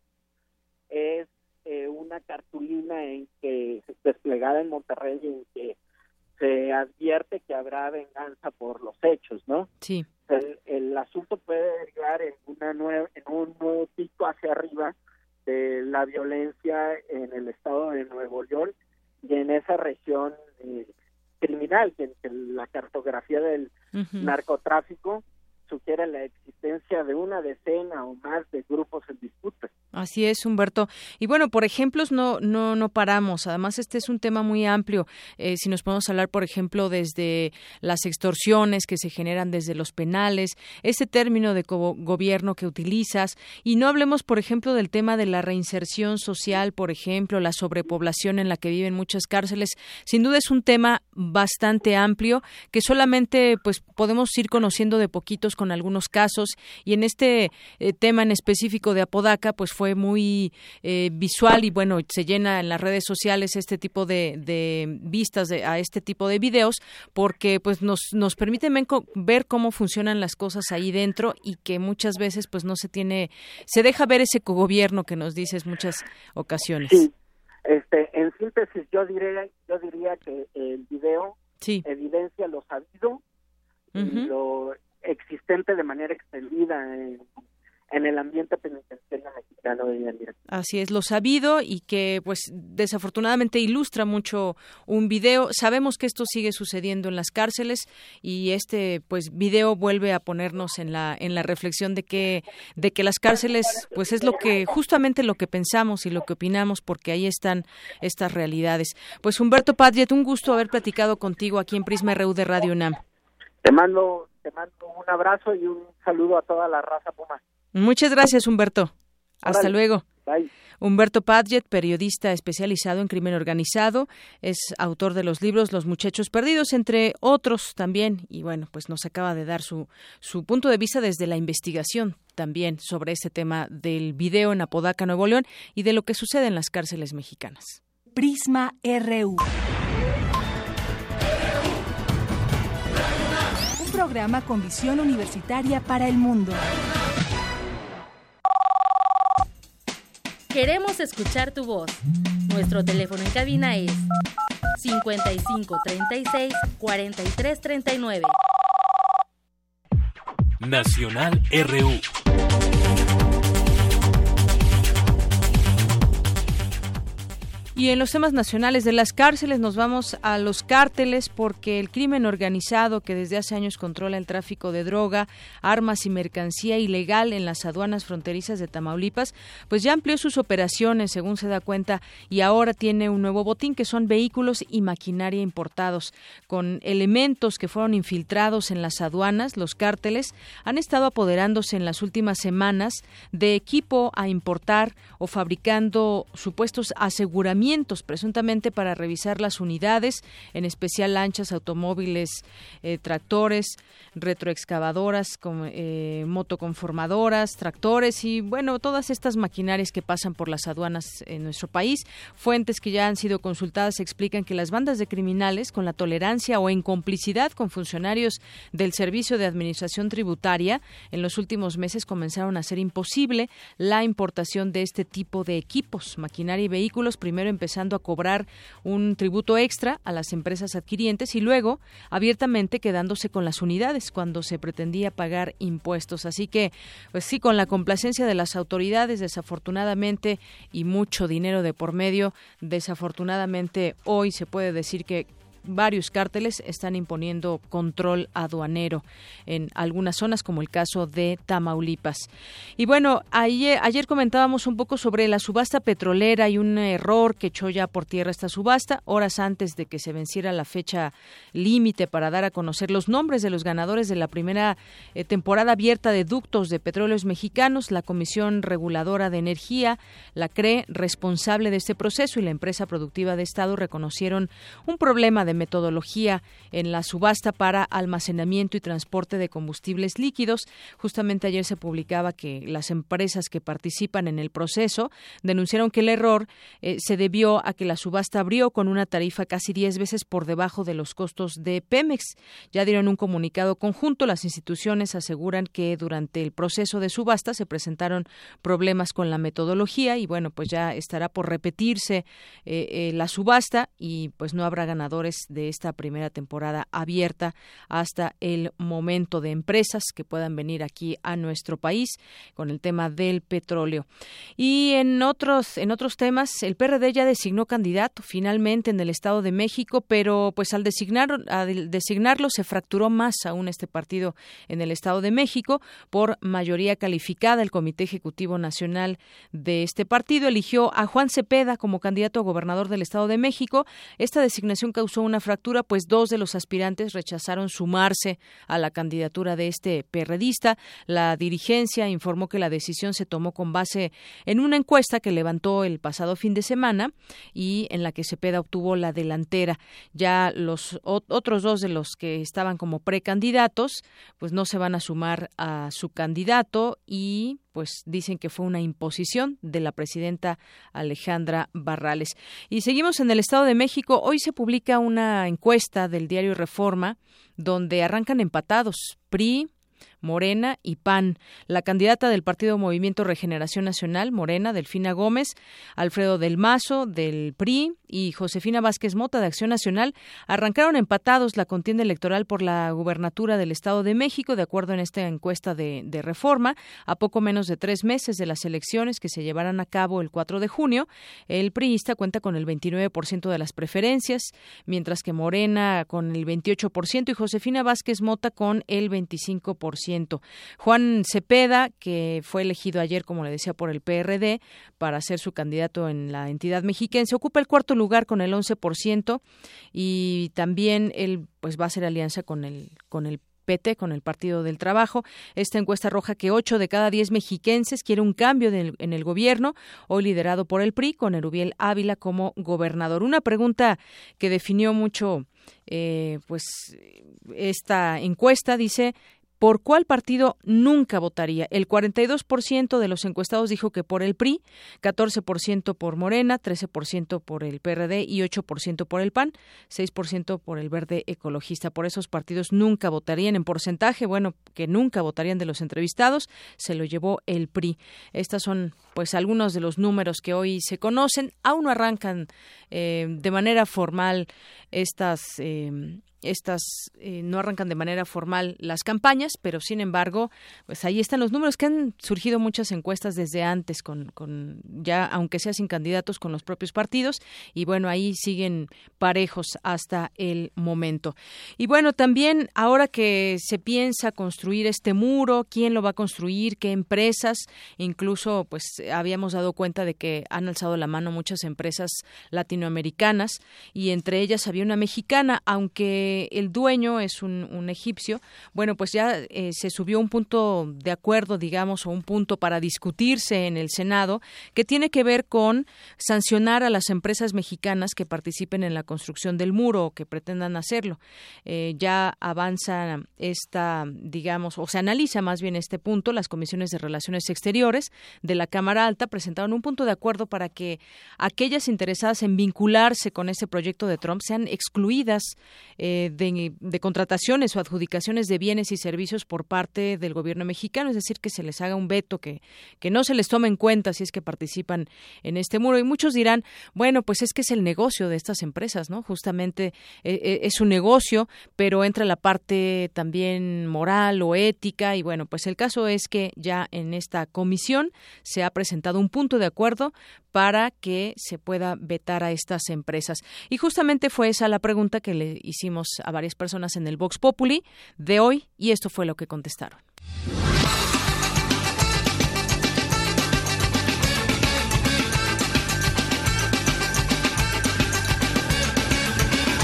es eh, una cartulina en que desplegada en Monterrey en que se advierte que habrá venganza por los hechos, ¿no? Sí. El, asunto puede llegar en una nueva, en un nuevo pico hacia arriba de la violencia en el estado de Nuevo León y en esa región eh, criminal, que, la cartografía del narcotráfico sugiere la existencia de una decena o más de grupos en disputa. Así es, Humberto. Y bueno, por ejemplos no no no paramos. Además, este es un tema muy amplio. Eh, si nos podemos hablar, por ejemplo, desde las extorsiones que se generan desde los penales, ese término de gobierno que utilizas, y no hablemos, por ejemplo, del tema de la reinserción social, por ejemplo, la sobrepoblación en la que viven muchas cárceles. Sin duda es un tema bastante amplio que solamente pues podemos ir conociendo de poquitos con algunos casos y en este eh, tema en específico de Apodaca, pues fue muy eh, visual y bueno, se llena en las redes sociales este tipo de, vistas a este tipo de videos porque pues nos, nos permiten ver cómo funcionan las cosas ahí dentro y que muchas veces pues no se tiene, se deja ver ese cogobierno que nos dices muchas ocasiones. Sí, este, en síntesis yo diría, yo diría que el video evidencia lo sabido y lo existente de manera extendida en en el ambiente penitenciario mexicano de Así es, lo sabido y que pues desafortunadamente ilustra mucho un video. Sabemos que esto sigue sucediendo en las cárceles y este pues video vuelve a ponernos en la en la reflexión de que de que las cárceles pues es lo que justamente lo que pensamos y lo que opinamos porque ahí están estas realidades. Pues Humberto Padget, un gusto haber platicado contigo aquí en Prisma RU de Radio UNAM. Te mando te mando un abrazo y un saludo a toda la raza Puma. Muchas gracias, Humberto. Hasta luego. Humberto Padget, periodista especializado en crimen organizado, es autor de los libros Los Muchachos Perdidos, entre otros también, y bueno, pues nos acaba de dar su, su punto de vista desde la investigación también sobre este tema del video en Apodaca, Nuevo León, y de lo que sucede en las cárceles mexicanas. Prisma RU. Programa con visión universitaria para el mundo. Queremos escuchar tu voz. Nuestro teléfono en cabina es 55 36 43 39. Nacional RU. Y en los temas nacionales de las cárceles nos vamos a los cárteles porque el crimen organizado que desde hace años controla el tráfico de droga, armas y mercancía ilegal en las aduanas fronterizas de Tamaulipas, pues ya amplió sus operaciones según se da cuenta y ahora tiene un nuevo botín que son vehículos y maquinaria importados con elementos que fueron infiltrados en las aduanas. Los cárteles han estado apoderándose en las últimas semanas de equipo a importar o fabricando supuestos aseguramientos presuntamente para revisar las unidades, en especial lanchas, automóviles, eh, tractores, retroexcavadoras, eh, motoconformadoras, tractores y, bueno, todas estas maquinarias que pasan por las aduanas en nuestro país. Fuentes que ya han sido consultadas explican que las bandas de criminales, con la tolerancia o en complicidad con funcionarios del Servicio de Administración Tributaria, en los últimos meses comenzaron a hacer imposible la importación de este tipo de equipos, maquinaria y vehículos, primero empezando a cobrar un tributo extra a las empresas adquirientes y luego abiertamente quedándose con las unidades cuando se pretendía pagar impuestos. Así que, pues sí, con la complacencia de las autoridades, desafortunadamente, y mucho dinero de por medio, desafortunadamente hoy se puede decir que varios cárteles están imponiendo control aduanero en algunas zonas, como el caso de Tamaulipas. Y bueno, ayer, ayer comentábamos un poco sobre la subasta petrolera y un error que echó ya por tierra esta subasta, horas antes de que se venciera la fecha límite para dar a conocer los nombres de los ganadores de la primera eh, temporada abierta de ductos de petróleos mexicanos. La Comisión Reguladora de Energía, la CRE, responsable de este proceso, y la empresa productiva de Estado reconocieron un problema de metodología en la subasta para almacenamiento y transporte de combustibles líquidos. Justamente ayer se publicaba que las empresas que participan en el proceso denunciaron que el error eh, se debió a que la subasta abrió con una tarifa casi 10 veces por debajo de los costos de Pemex. Ya dieron un comunicado conjunto. Las instituciones aseguran que durante el proceso de subasta se presentaron problemas con la metodología y bueno, pues ya estará por repetirse eh, eh, la subasta y pues no habrá ganadores de esta primera temporada abierta hasta el momento de empresas que puedan venir aquí a nuestro país con el tema del petróleo. Y en otros en otros temas, el PRD ya designó candidato finalmente en el Estado de México, pero pues al designar al designarlo se fracturó más aún este partido en el Estado de México por mayoría calificada. El Comité Ejecutivo Nacional de este partido eligió a Juan Cepeda como candidato a gobernador del Estado de México. Esta designación causó una fractura, pues dos de los aspirantes rechazaron sumarse a la candidatura de este perredista. La dirigencia informó que la decisión se tomó con base en una encuesta que levantó el pasado fin de semana y en la que Cepeda obtuvo la delantera. Ya los otros dos de los que estaban como precandidatos, pues no se van a sumar a su candidato y pues dicen que fue una imposición de la presidenta Alejandra Barrales. Y seguimos en el Estado de México. Hoy se publica una encuesta del diario Reforma donde arrancan empatados PRI, Morena y PAN. La candidata del Partido Movimiento Regeneración Nacional, Morena, Delfina Gómez, Alfredo del Mazo, del PRI y Josefina Vázquez Mota, de Acción Nacional, arrancaron empatados la contienda electoral por la gubernatura del Estado de México, de acuerdo en esta encuesta de, reforma, a poco menos de tres meses de las elecciones que se llevarán a cabo el 4 de junio. El priista cuenta con el 29% de las preferencias, mientras que Morena con el 28% y Josefina Vázquez Mota con el 25%. Juan Cepeda, que fue elegido ayer, como le decía, por el PRD para ser su candidato en la entidad mexiquense, ocupa el cuarto lugar con el 11% y también él pues va a hacer alianza con el con el PT, con el Partido del Trabajo. Esta encuesta arroja que 8 de cada 10 mexiquenses quiere un cambio en el gobierno, hoy liderado por el PRI, con Erubiel Ávila como gobernador. Una pregunta que definió mucho eh, pues esta encuesta dice ¿Por cuál partido nunca votaría? El 42% de los encuestados dijo que por el PRI, 14% por Morena, 13% por el PRD y 8% por el PAN, 6% por el Verde Ecologista. Por esos partidos nunca votarían en porcentaje, bueno, que nunca votarían de los entrevistados, se lo llevó el PRI. Estas son pues algunos de los números que hoy se conocen. Aún no arrancan eh, de manera formal estas eh, estas eh, no arrancan de manera formal las campañas, pero sin embargo, pues ahí están los números que han surgido muchas encuestas desde antes, con, con ya aunque sea sin candidatos, con los propios partidos, y bueno, ahí siguen parejos hasta el momento. Y bueno, también ahora que se piensa construir este muro, quién lo va a construir, qué empresas, incluso pues habíamos dado cuenta de que han alzado la mano muchas empresas latinoamericanas y entre ellas había una mexicana, aunque el dueño es un, egipcio, bueno, pues ya eh, se subió un punto de acuerdo, digamos, o un punto para discutirse en el Senado, que tiene que ver con sancionar a las empresas mexicanas que participen en la construcción del muro o que pretendan hacerlo. Eh, ya avanza esta, digamos, o se analiza más bien este punto. Las comisiones de Relaciones Exteriores de la Cámara Alta presentaron un punto de acuerdo para que aquellas interesadas en vincularse con ese proyecto de Trump sean excluidas. Eh, eh, de, contrataciones o adjudicaciones de bienes y servicios por parte del gobierno mexicano, es decir, que se les haga un veto, que, que no se les tome en cuenta si es que participan en este muro. Y muchos dirán, bueno, pues es que es el negocio de estas empresas, ¿no? Justamente eh, eh, es un negocio, pero entra la parte también moral o ética. Y bueno, pues el caso es que ya en esta comisión se ha presentado un punto de acuerdo para que se pueda vetar a estas empresas. Y justamente fue esa la pregunta que le hicimos a varias personas en el Vox Populi de hoy y esto fue lo que contestaron.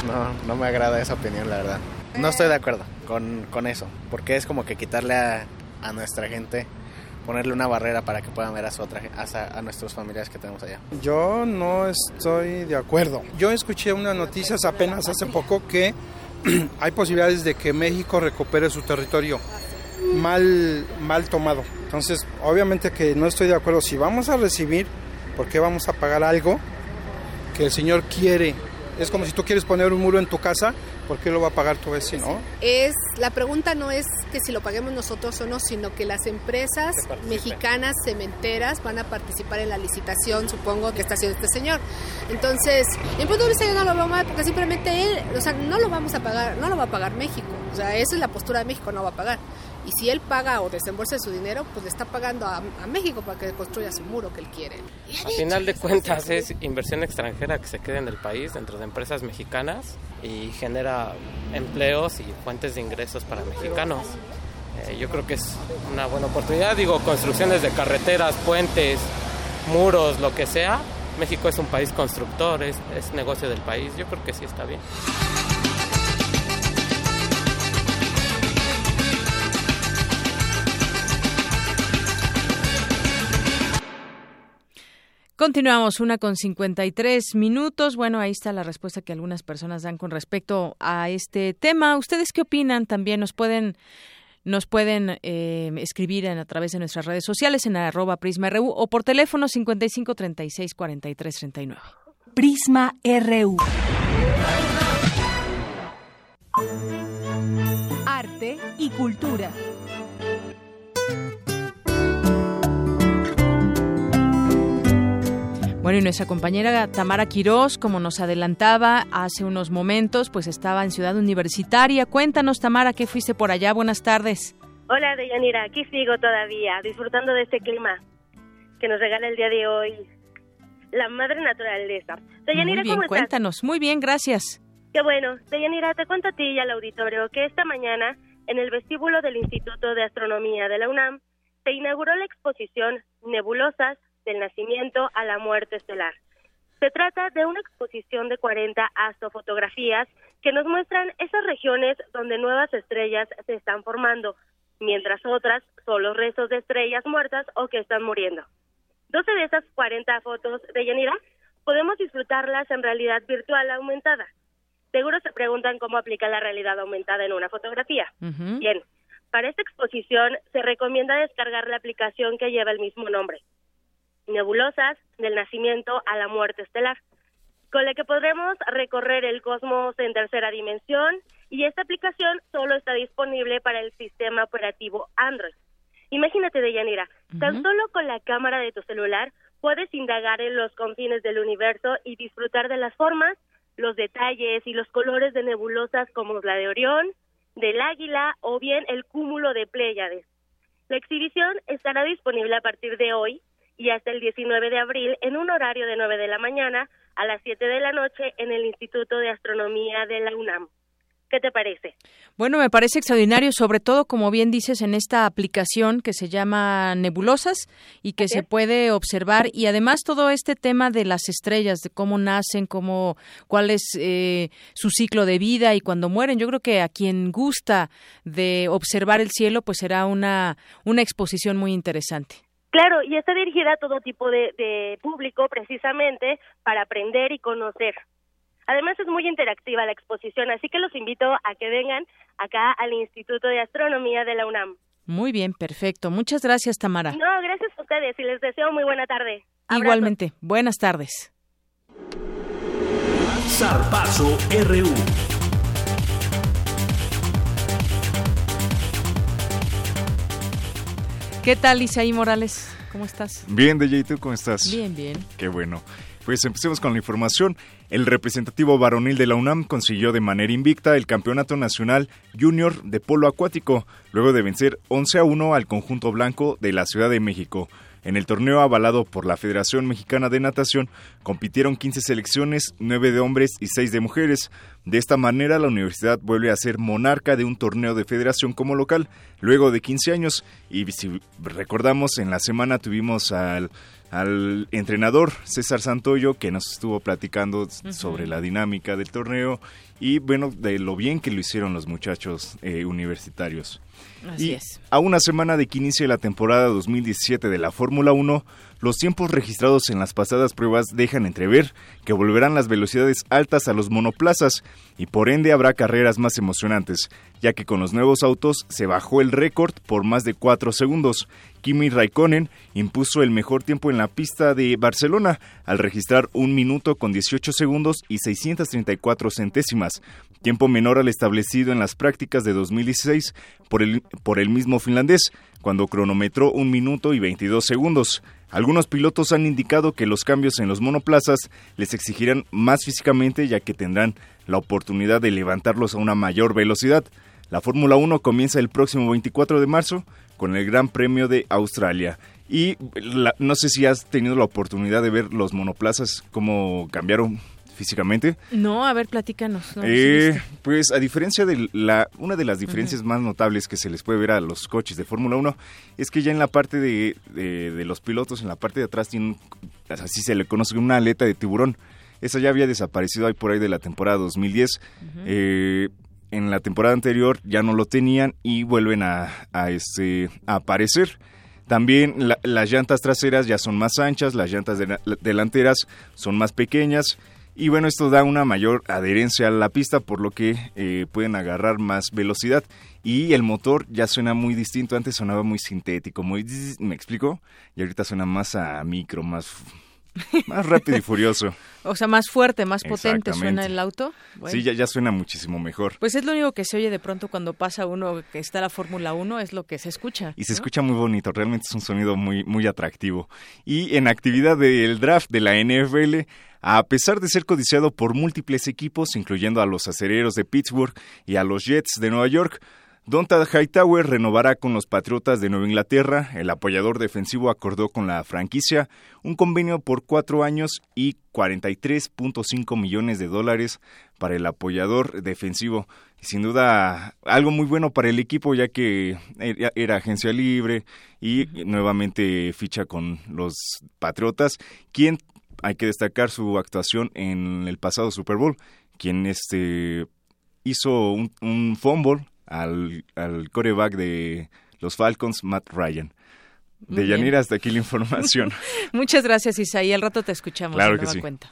No, no me agrada esa opinión, la verdad. No estoy de acuerdo con, con eso, porque es como que quitarle a, a nuestra gente ponerle una barrera para que puedan ver a, su otra, a, a nuestros familiares que tenemos allá. Yo no estoy de acuerdo. Yo escuché unas noticias apenas hace poco que hay posibilidades de que México recupere su territorio mal, mal tomado. Entonces, obviamente que no estoy de acuerdo. Si vamos a recibir, ¿por qué vamos a pagar algo que el Señor quiere es como si tú quieres poner un muro en tu casa, ¿por qué lo va a pagar tu vecino? Es, la pregunta no es que si lo paguemos nosotros o no, sino que las empresas mexicanas cementeras van a participar en la licitación, supongo, que está haciendo este señor. Entonces, en punto de vista yo no lo veo mal porque simplemente él, o sea, no lo vamos a pagar, no lo va a pagar México. O sea, esa es la postura de México, no va a pagar. Y si él paga o desembolsa su dinero, pues le está pagando a, México para que construya su muro que él quiere. Al final de cuentas es inversión extranjera que se queda en el país dentro de empresas mexicanas y genera empleos y fuentes de ingresos para mexicanos. Eh, yo creo que es una buena oportunidad. Digo, construcciones de carreteras, puentes, muros, lo que sea. México es un país constructor, es, es negocio del país. Yo creo que sí está bien. Continuamos una con 53 minutos. Bueno, ahí está la respuesta que algunas personas dan con respecto a este tema. ¿Ustedes qué opinan? También nos pueden nos pueden eh, escribir a través de nuestras redes sociales en arroba prisma.ru o por teléfono 55 36 43 39. Prisma RU. Arte y cultura. Bueno, y nuestra compañera Tamara Quirós, como nos adelantaba hace unos momentos, pues estaba en Ciudad Universitaria. Cuéntanos, Tamara, ¿qué fuiste por allá? Buenas tardes. Hola, Deyanira, aquí sigo todavía, disfrutando de este clima que nos regala el día de hoy la madre naturaleza. Deyanira, Muy bien, cuéntanos. Muy bien, gracias. Qué bueno. Deyanira, te cuento a ti y al auditorio que esta mañana, en el vestíbulo del Instituto de Astronomía de la UNAM, se inauguró la exposición Nebulosas, del nacimiento a la muerte estelar. Se trata de una exposición de 40 astrofotografías que nos muestran esas regiones donde nuevas estrellas se están formando, mientras otras son los restos de estrellas muertas o que están muriendo. 12 de esas 40 fotos de Yanira podemos disfrutarlas en realidad virtual aumentada. Seguro se preguntan cómo aplica la realidad aumentada en una fotografía. Bien, para esta exposición se recomienda descargar la aplicación que lleva el mismo nombre nebulosas del nacimiento a la muerte estelar, con la que podremos recorrer el cosmos en tercera dimensión y esta aplicación solo está disponible para el sistema operativo Android. Imagínate, Deyanira, tan solo con la cámara de tu celular puedes indagar en los confines del universo y disfrutar de las formas, los detalles y los colores de nebulosas como la de Orión, del Águila o bien el cúmulo de Pléyades. La exhibición estará disponible a partir de hoy y hasta el 19 de abril en un horario de 9 de la mañana a las 7 de la noche en el Instituto de Astronomía de la UNAM. ¿Qué te parece? Bueno, me parece extraordinario, sobre todo, como bien dices, en esta aplicación que se llama Nebulosas y que se puede observar y además todo este tema de las estrellas, de cómo nacen, cómo, cuál es eh, su ciclo de vida y cuando mueren. Yo creo que a quien gusta de observar el cielo, pues será una, una exposición muy interesante. Claro, y está dirigida a todo tipo de, público precisamente para aprender y conocer. Además es muy interactiva la exposición, así que los invito a que vengan acá al Instituto de Astronomía de la UNAM. Muy bien, perfecto. Muchas gracias, Tamara. No, gracias a ustedes y les deseo muy buena tarde. Igualmente, buenas tardes. Zarpazo RU. ¿Qué tal, Isaí Morales? ¿Cómo estás? Bien, DJ, ¿tú cómo estás? Bien, bien. Qué bueno. Pues empecemos con la información. El representativo varonil de la UNAM consiguió de manera invicta el Campeonato Nacional Junior de Polo Acuático, luego de vencer 11 a 1 al conjunto blanco de la Ciudad de México. En el torneo avalado por la Federación Mexicana de Natación compitieron 15 selecciones, 9 de hombres y 6 de mujeres. De esta manera, la universidad vuelve a ser monarca de un torneo de federación como local, luego de 15 años. Y si recordamos, en la semana tuvimos al al entrenador César Santoyo que nos estuvo platicando sobre la dinámica del torneo y bueno, de lo bien que lo hicieron los muchachos eh, universitarios. Así es. A una semana de que inicie la temporada 2017 de la Fórmula 1, los tiempos registrados en las pasadas pruebas dejan entrever que volverán las velocidades altas a los monoplazas y por ende habrá carreras más emocionantes, ya que con los nuevos autos se bajó el récord por más de 4 segundos. Kimi Raikkonen impuso el mejor tiempo en la pista de Barcelona al registrar un minuto con 18 segundos y 634 centésimas, tiempo menor al establecido en las prácticas de 2016 por el, por el mismo finlandés, cuando cronometró un minuto y 22 segundos. Algunos pilotos han indicado que los cambios en los monoplazas les exigirán más físicamente ya que tendrán la oportunidad de levantarlos a una mayor velocidad. La Fórmula 1 comienza el próximo 24 de marzo con el Gran Premio de Australia. Y no sé si has tenido la oportunidad de ver los monoplazas, cómo cambiaron físicamente. No, a ver, platícanos. Eh, pues a diferencia de la, una de las diferencias más notables que se les puede ver a los coches de Fórmula 1 es que ya en la parte de, de, los pilotos, en la parte de atrás tienen, así se le conoce, una aleta de tiburón. Esa ya había desaparecido ahí por ahí de la temporada 2010. eh, en la temporada anterior ya no lo tenían y vuelven a, a este, a aparecer. También las llantas traseras ya son más anchas, las llantas delanteras son más pequeñas y bueno, esto da una mayor adherencia a la pista por lo que eh, pueden agarrar más velocidad y el motor ya suena muy distinto, antes sonaba muy sintético, muy... ¿me explico? Y ahorita suena más a micro, más más rápido y furioso. O sea, más fuerte, más potente suena el auto. Sí, ya, ya suena muchísimo mejor. Pues es lo único que se oye de pronto cuando pasa uno que está la Fórmula 1, es lo que se escucha. Y se escucha muy bonito, realmente es un sonido muy, muy atractivo. Y en actividad del draft de la NFL, a pesar de ser codiciado por múltiples equipos, incluyendo a los acereros de Pittsburgh y a los Jets de Nueva York, Donta Hightower renovará con los Patriotas de Nueva Inglaterra. El apoyador defensivo acordó con la franquicia un convenio por cuatro años y 43.5 millones de dólares para el apoyador defensivo. sin duda algo muy bueno para el equipo ya que era agencia libre y nuevamente ficha con los Patriotas, quien hay que destacar su actuación en el pasado Super Bowl, quien este hizo un, un fumble al, al coreback de los Falcons, Matt Ryan. De Yanira hasta aquí la información. Muchas gracias, Isaí. Al rato te escuchamos. Claro que sí. Cuenta.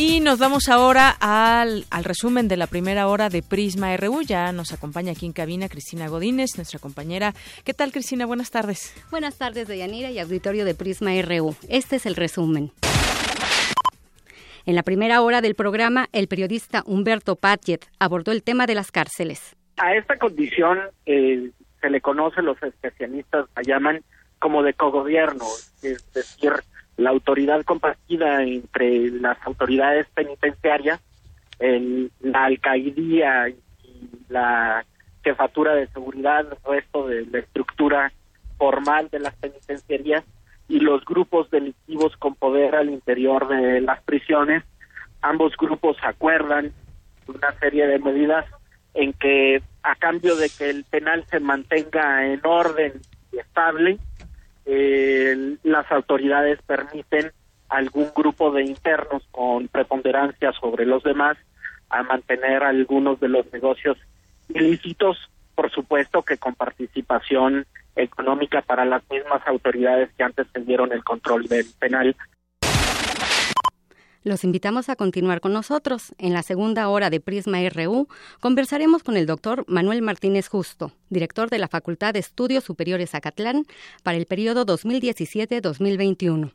Y nos vamos ahora al, al, resumen de la primera hora de Prisma RU. Ya nos acompaña aquí en cabina Cristina Godínez, nuestra compañera. ¿Qué tal, Cristina? Buenas tardes. Buenas tardes, Deyanira y auditorio de Prisma RU. Este es el resumen. En la primera hora del programa, el periodista Humberto Patjet abordó el tema de las cárceles. A esta condición eh, se le conoce, los especialistas la llaman como de cogobierno, es decir, la autoridad compartida entre las autoridades penitenciarias, el, la alcaidía y la jefatura de seguridad, el resto de la estructura formal de las penitenciarías y los grupos delictivos con poder al interior de las prisiones. Ambos grupos acuerdan una serie de medidas en que a cambio de que el penal se mantenga en orden y estable, eh, las autoridades permiten algún grupo de internos con preponderancia sobre los demás a mantener algunos de los negocios ilícitos, por supuesto que con participación económica para las mismas autoridades que antes tendieron el control del penal los invitamos a continuar con nosotros. En la segunda hora de Prisma RU conversaremos con el doctor Manuel Martínez Justo, director de la Facultad de Estudios Superiores Acatlán para el periodo 2017-2021.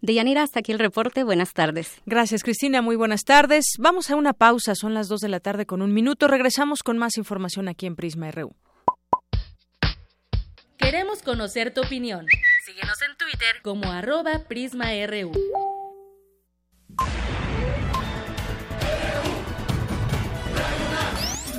Deyanira, hasta aquí el reporte. Buenas tardes. Gracias, Cristina. Muy buenas tardes. Vamos a una pausa. Son las 2 de la tarde con un minuto. Regresamos con más información aquí en Prisma RU. Queremos conocer tu opinión. Síguenos en Twitter como arroba PrismaRU.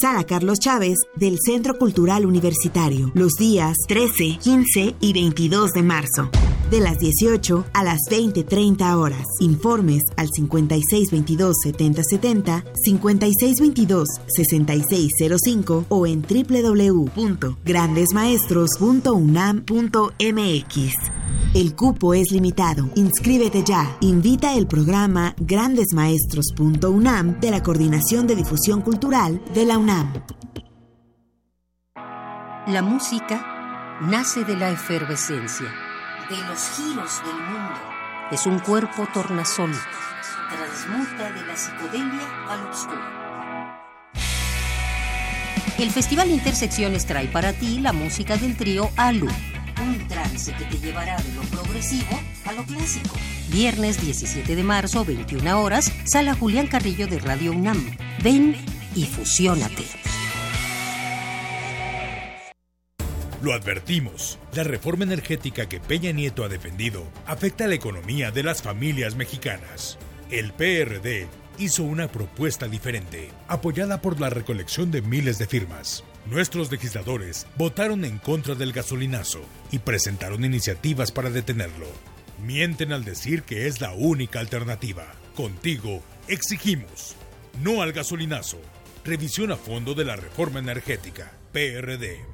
Sala Carlos Chávez del Centro Cultural Universitario, los días 13, 15 y 22 de marzo, de las 18 a las 20.30 horas. Informes al 5622-7070, 5622-6605 o en www.grandesmaestros.unam.mx. El cupo es limitado. Inscríbete ya. Invita el programa grandesmaestros.unam de la Coordinación de Difusión Cultural de la UNAM. La música nace de la efervescencia, de los giros del mundo. Es un cuerpo tornasol. Transmuta de la psicodelia al oscuro. El Festival Intersecciones trae para ti la música del trío Alu un trance que te llevará de lo progresivo a lo clásico. Viernes 17 de marzo, 21 horas, Sala Julián Carrillo de Radio UNAM. Ven y fusiónate. Lo advertimos, la reforma energética que Peña Nieto ha defendido afecta a la economía de las familias mexicanas. El PRD hizo una propuesta diferente, apoyada por la recolección de miles de firmas. Nuestros legisladores votaron en contra del gasolinazo y presentaron iniciativas para detenerlo. Mienten al decir que es la única alternativa. Contigo exigimos no al gasolinazo. Revisión a fondo de la reforma energética. PRD.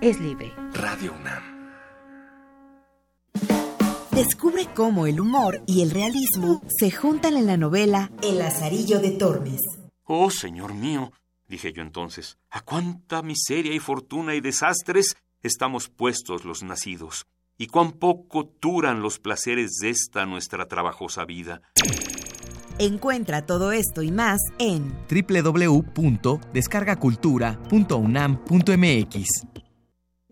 es libre. Radio UNAM. Descubre cómo el humor y el realismo se juntan en la novela El Lazarillo de Tormes. Oh, señor mío, dije yo entonces, a cuánta miseria y fortuna y desastres estamos puestos los nacidos, y cuán poco duran los placeres de esta nuestra trabajosa vida. Encuentra todo esto y más en www.descargacultura.unam.mx.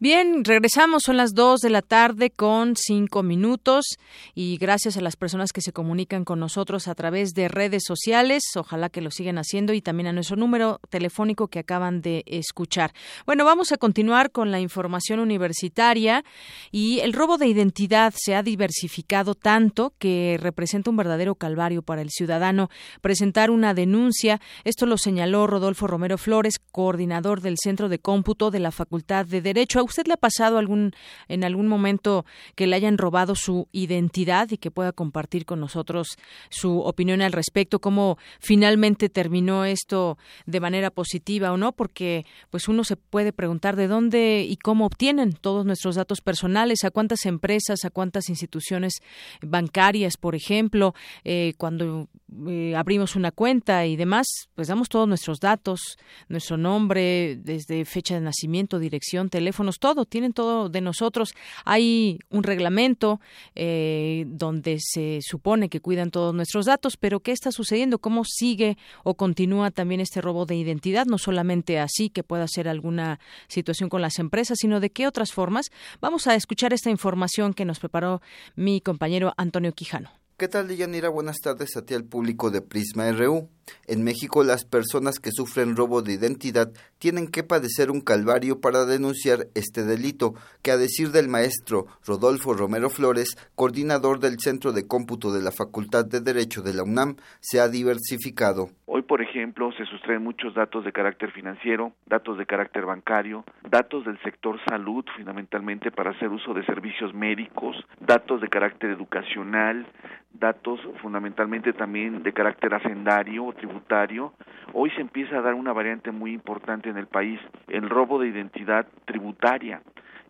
Bien, regresamos, son las 2 de la tarde con cinco minutos y gracias a las personas que se comunican con nosotros a través de redes sociales, ojalá que lo sigan haciendo y también a nuestro número telefónico que acaban de escuchar. Bueno, vamos a continuar con la información universitaria y el robo de identidad se ha diversificado tanto que representa un verdadero calvario para el ciudadano presentar una denuncia. Esto lo señaló Rodolfo Romero Flores, coordinador del Centro de Cómputo de la Facultad de Derecho usted le ha pasado algún en algún momento que le hayan robado su identidad y que pueda compartir con nosotros su opinión al respecto? ¿Cómo finalmente terminó esto de manera positiva o no? Porque pues uno se puede preguntar de dónde y cómo obtienen todos nuestros datos personales, a cuántas empresas, a cuántas instituciones bancarias, por ejemplo, eh, cuando eh, abrimos una cuenta y demás, pues damos todos nuestros datos, nuestro nombre, desde fecha de nacimiento, dirección, teléfonos, todo, tienen todo de nosotros. Hay un reglamento eh, donde se supone que cuidan todos nuestros datos, pero ¿qué está sucediendo? ¿Cómo sigue o continúa también este robo de identidad? No solamente así que pueda ser alguna situación con las empresas, sino de qué otras formas. Vamos a escuchar esta información que nos preparó mi compañero Antonio Quijano. ¿Qué tal, Deyanira? Buenas tardes a ti al público de Prisma RU. En México, las personas que sufren robo de identidad tienen que padecer un calvario para denunciar este delito, que a decir del maestro Rodolfo Romero Flores, coordinador del Centro de Cómputo de la Facultad de Derecho de la UNAM, se ha diversificado. Hoy, por ejemplo, se sustraen muchos datos de carácter financiero, datos de carácter bancario, datos del sector salud, fundamentalmente para hacer uso de servicios médicos, datos de carácter educacional, datos fundamentalmente también de carácter hacendario o tributario. Hoy se empieza a dar una variante muy importante en el país, el robo de identidad tributaria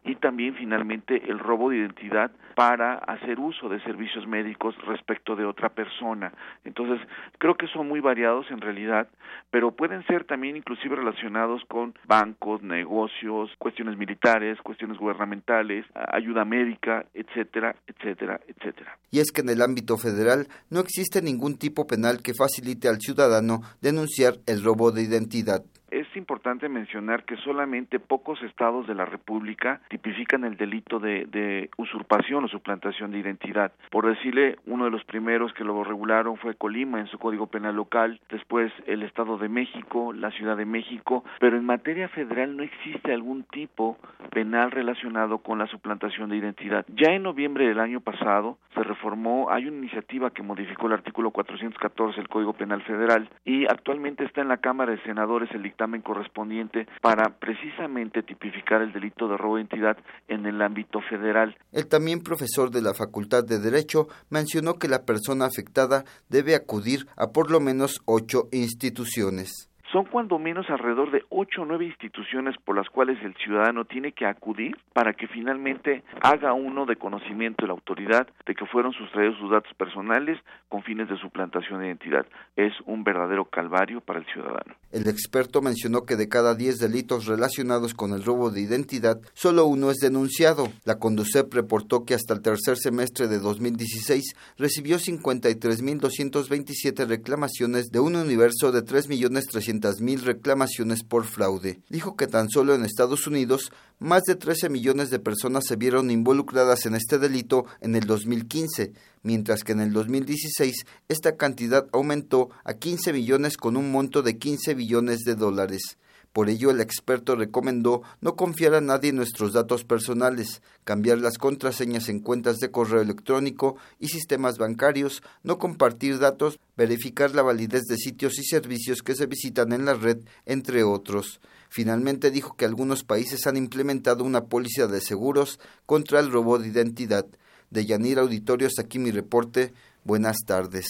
y también finalmente el robo de identidad para hacer uso de servicios médicos respecto de otra persona. Entonces, creo que son muy variados en realidad, pero pueden ser también inclusive relacionados con bancos, negocios, cuestiones militares, cuestiones gubernamentales, ayuda médica, etcétera, etcétera, etcétera. Y es que en el ámbito federal no existe ningún tipo penal que facilite al ciudadano denunciar el robo de identidad. Es importante mencionar que solamente pocos estados de la República tipifican el delito de, de, usurpación o suplantación de identidad. Por decirle, uno de los primeros que lo regularon fue Colima en su Código Penal local, después el Estado de México, la Ciudad de México, pero en materia federal no existe algún tipo penal relacionado con la suplantación de identidad. Ya en noviembre del año pasado se reformó, hay una iniciativa que modificó el artículo 414 del Código Penal Federal y actualmente está en la Cámara de Senadores el dictamen correspondiente para precisamente tipificar el delito de robo de identidad en el ámbito federal. El también profesor de la Facultad de Derecho mencionó que la persona afectada debe acudir a por lo menos ocho instituciones. Son cuando menos alrededor de ocho o nueve instituciones por las cuales el ciudadano tiene que acudir para que finalmente haga uno de conocimiento de la autoridad de que fueron sustraídos sus datos personales con fines de suplantación de identidad. Es un verdadero calvario para el ciudadano. El experto mencionó que de cada diez delitos relacionados con el robo de identidad, solo uno es denunciado. La Conducep reportó que hasta el tercer semestre de 2016 recibió 53.227 reclamaciones de un universo de 3.300.000 mil reclamaciones por fraude. Dijo que tan solo en Estados Unidos más de 13 millones de personas se vieron involucradas en este delito en el 2015, mientras que en el 2016 esta cantidad aumentó a 15 millones con un monto de 15 billones de dólares. Por ello, el experto recomendó no confiar a nadie en nuestros datos personales, cambiar las contraseñas en cuentas de correo electrónico y sistemas bancarios, no compartir datos, verificar la validez de sitios y servicios que se visitan en la red, entre otros. Finalmente dijo que algunos países han implementado una póliza de seguros contra el robo de identidad. De Yanir Auditorios, aquí mi reporte. Buenas tardes.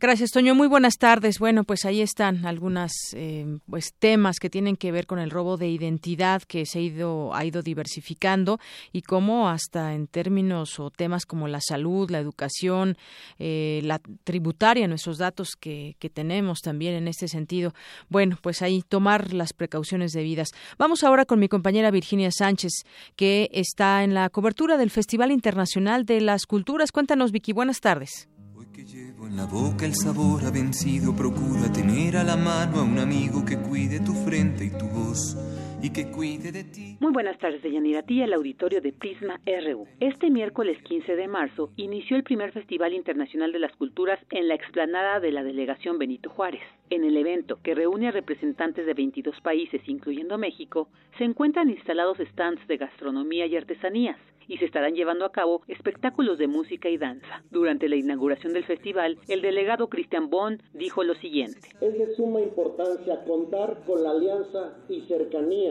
Gracias, Toño. Muy buenas tardes. Bueno, pues ahí están algunos eh, pues, temas que tienen que ver con el robo de identidad que se ha ido, ha ido diversificando y cómo hasta en términos o temas como la salud, la educación, eh, la tributaria, nuestros datos que, que tenemos también en este sentido. Bueno, pues ahí tomar las precauciones debidas. Vamos ahora con mi compañera Virginia Sánchez, que está en la cobertura del Festival Internacional de las Culturas. Cuéntanos, Vicky. Buenas tardes. Llevo en la boca el sabor ha vencido, procura tener a la mano a un amigo que cuide tu frente y tu voz y que cuide de ti. Muy buenas tardes, Deyanira, a ti el auditorio de Prisma RU. Este miércoles 15 de marzo inició el primer Festival Internacional de las Culturas en la explanada de la Delegación Benito Juárez. En el evento, que reúne a representantes de 22 países, incluyendo México, se encuentran instalados stands de gastronomía y artesanías y se estarán llevando a cabo espectáculos de música y danza. Durante la inauguración del festival, el delegado Christian Bond dijo lo siguiente. Es de suma importancia contar con la alianza y cercanía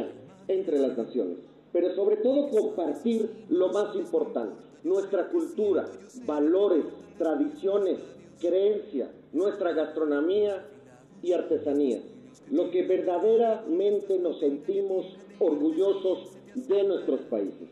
entre las naciones, pero sobre todo compartir lo más importante, nuestra cultura, valores, tradiciones, creencias, nuestra gastronomía y artesanía, lo que verdaderamente nos sentimos orgullosos de nuestros países.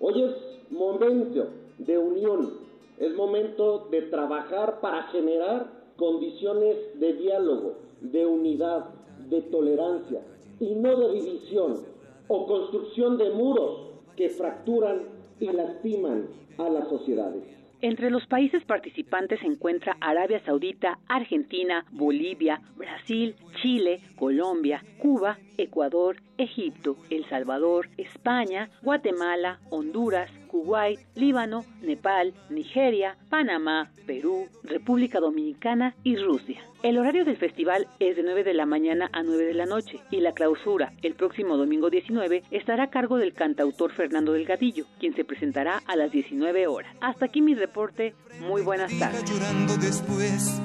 Hoy es momento de unión, es momento de trabajar para generar condiciones de diálogo, de unidad, de tolerancia y no de división o construcción de muros que fracturan y lastiman a las sociedades. Entre los países participantes se encuentra Arabia Saudita, Argentina, Bolivia, Brasil, Chile, Colombia, Cuba, Ecuador, Egipto, El Salvador, España, Guatemala, Honduras, Kuwait, Líbano, Nepal, Nigeria, Panamá, Perú, República Dominicana y Rusia. El horario del festival es de 9 de la mañana a 9 de la noche y la clausura, el próximo domingo 19, estará a cargo del cantautor Fernando Delgadillo, quien se presentará a las 19 horas. Hasta aquí mi reporte. Muy buenas tardes. Llorando después,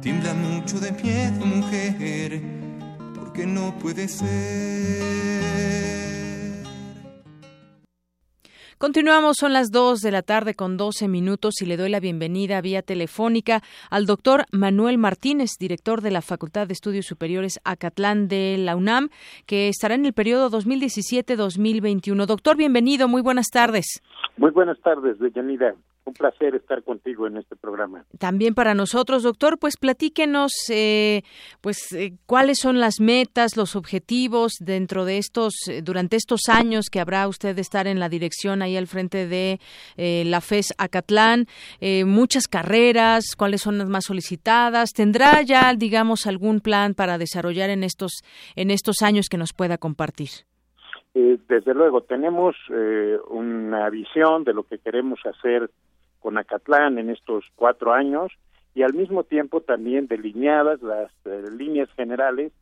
tiembla mucho de miedo, mujer, porque no puede ser. Continuamos, son las 2 de la tarde con 12 minutos y le doy la bienvenida vía telefónica al doctor Manuel Martínez, director de la Facultad de Estudios Superiores Acatlán de la UNAM, que estará en el periodo 2017-2021. Doctor, bienvenido, muy buenas tardes. Muy buenas tardes, Deyanira un placer estar contigo en este programa. También para nosotros, doctor, pues platíquenos, eh, pues eh, cuáles son las metas, los objetivos dentro de estos, eh, durante estos años que habrá usted de estar en la dirección ahí al frente de la FES Acatlán, muchas carreras, cuáles son las más solicitadas, tendrá ya, digamos, algún plan para desarrollar en estos, en estos años que nos pueda compartir. desde luego, tenemos una visión de lo que queremos hacer con Acatlán en estos cuatro años y al mismo tiempo también delineadas las eh, líneas generales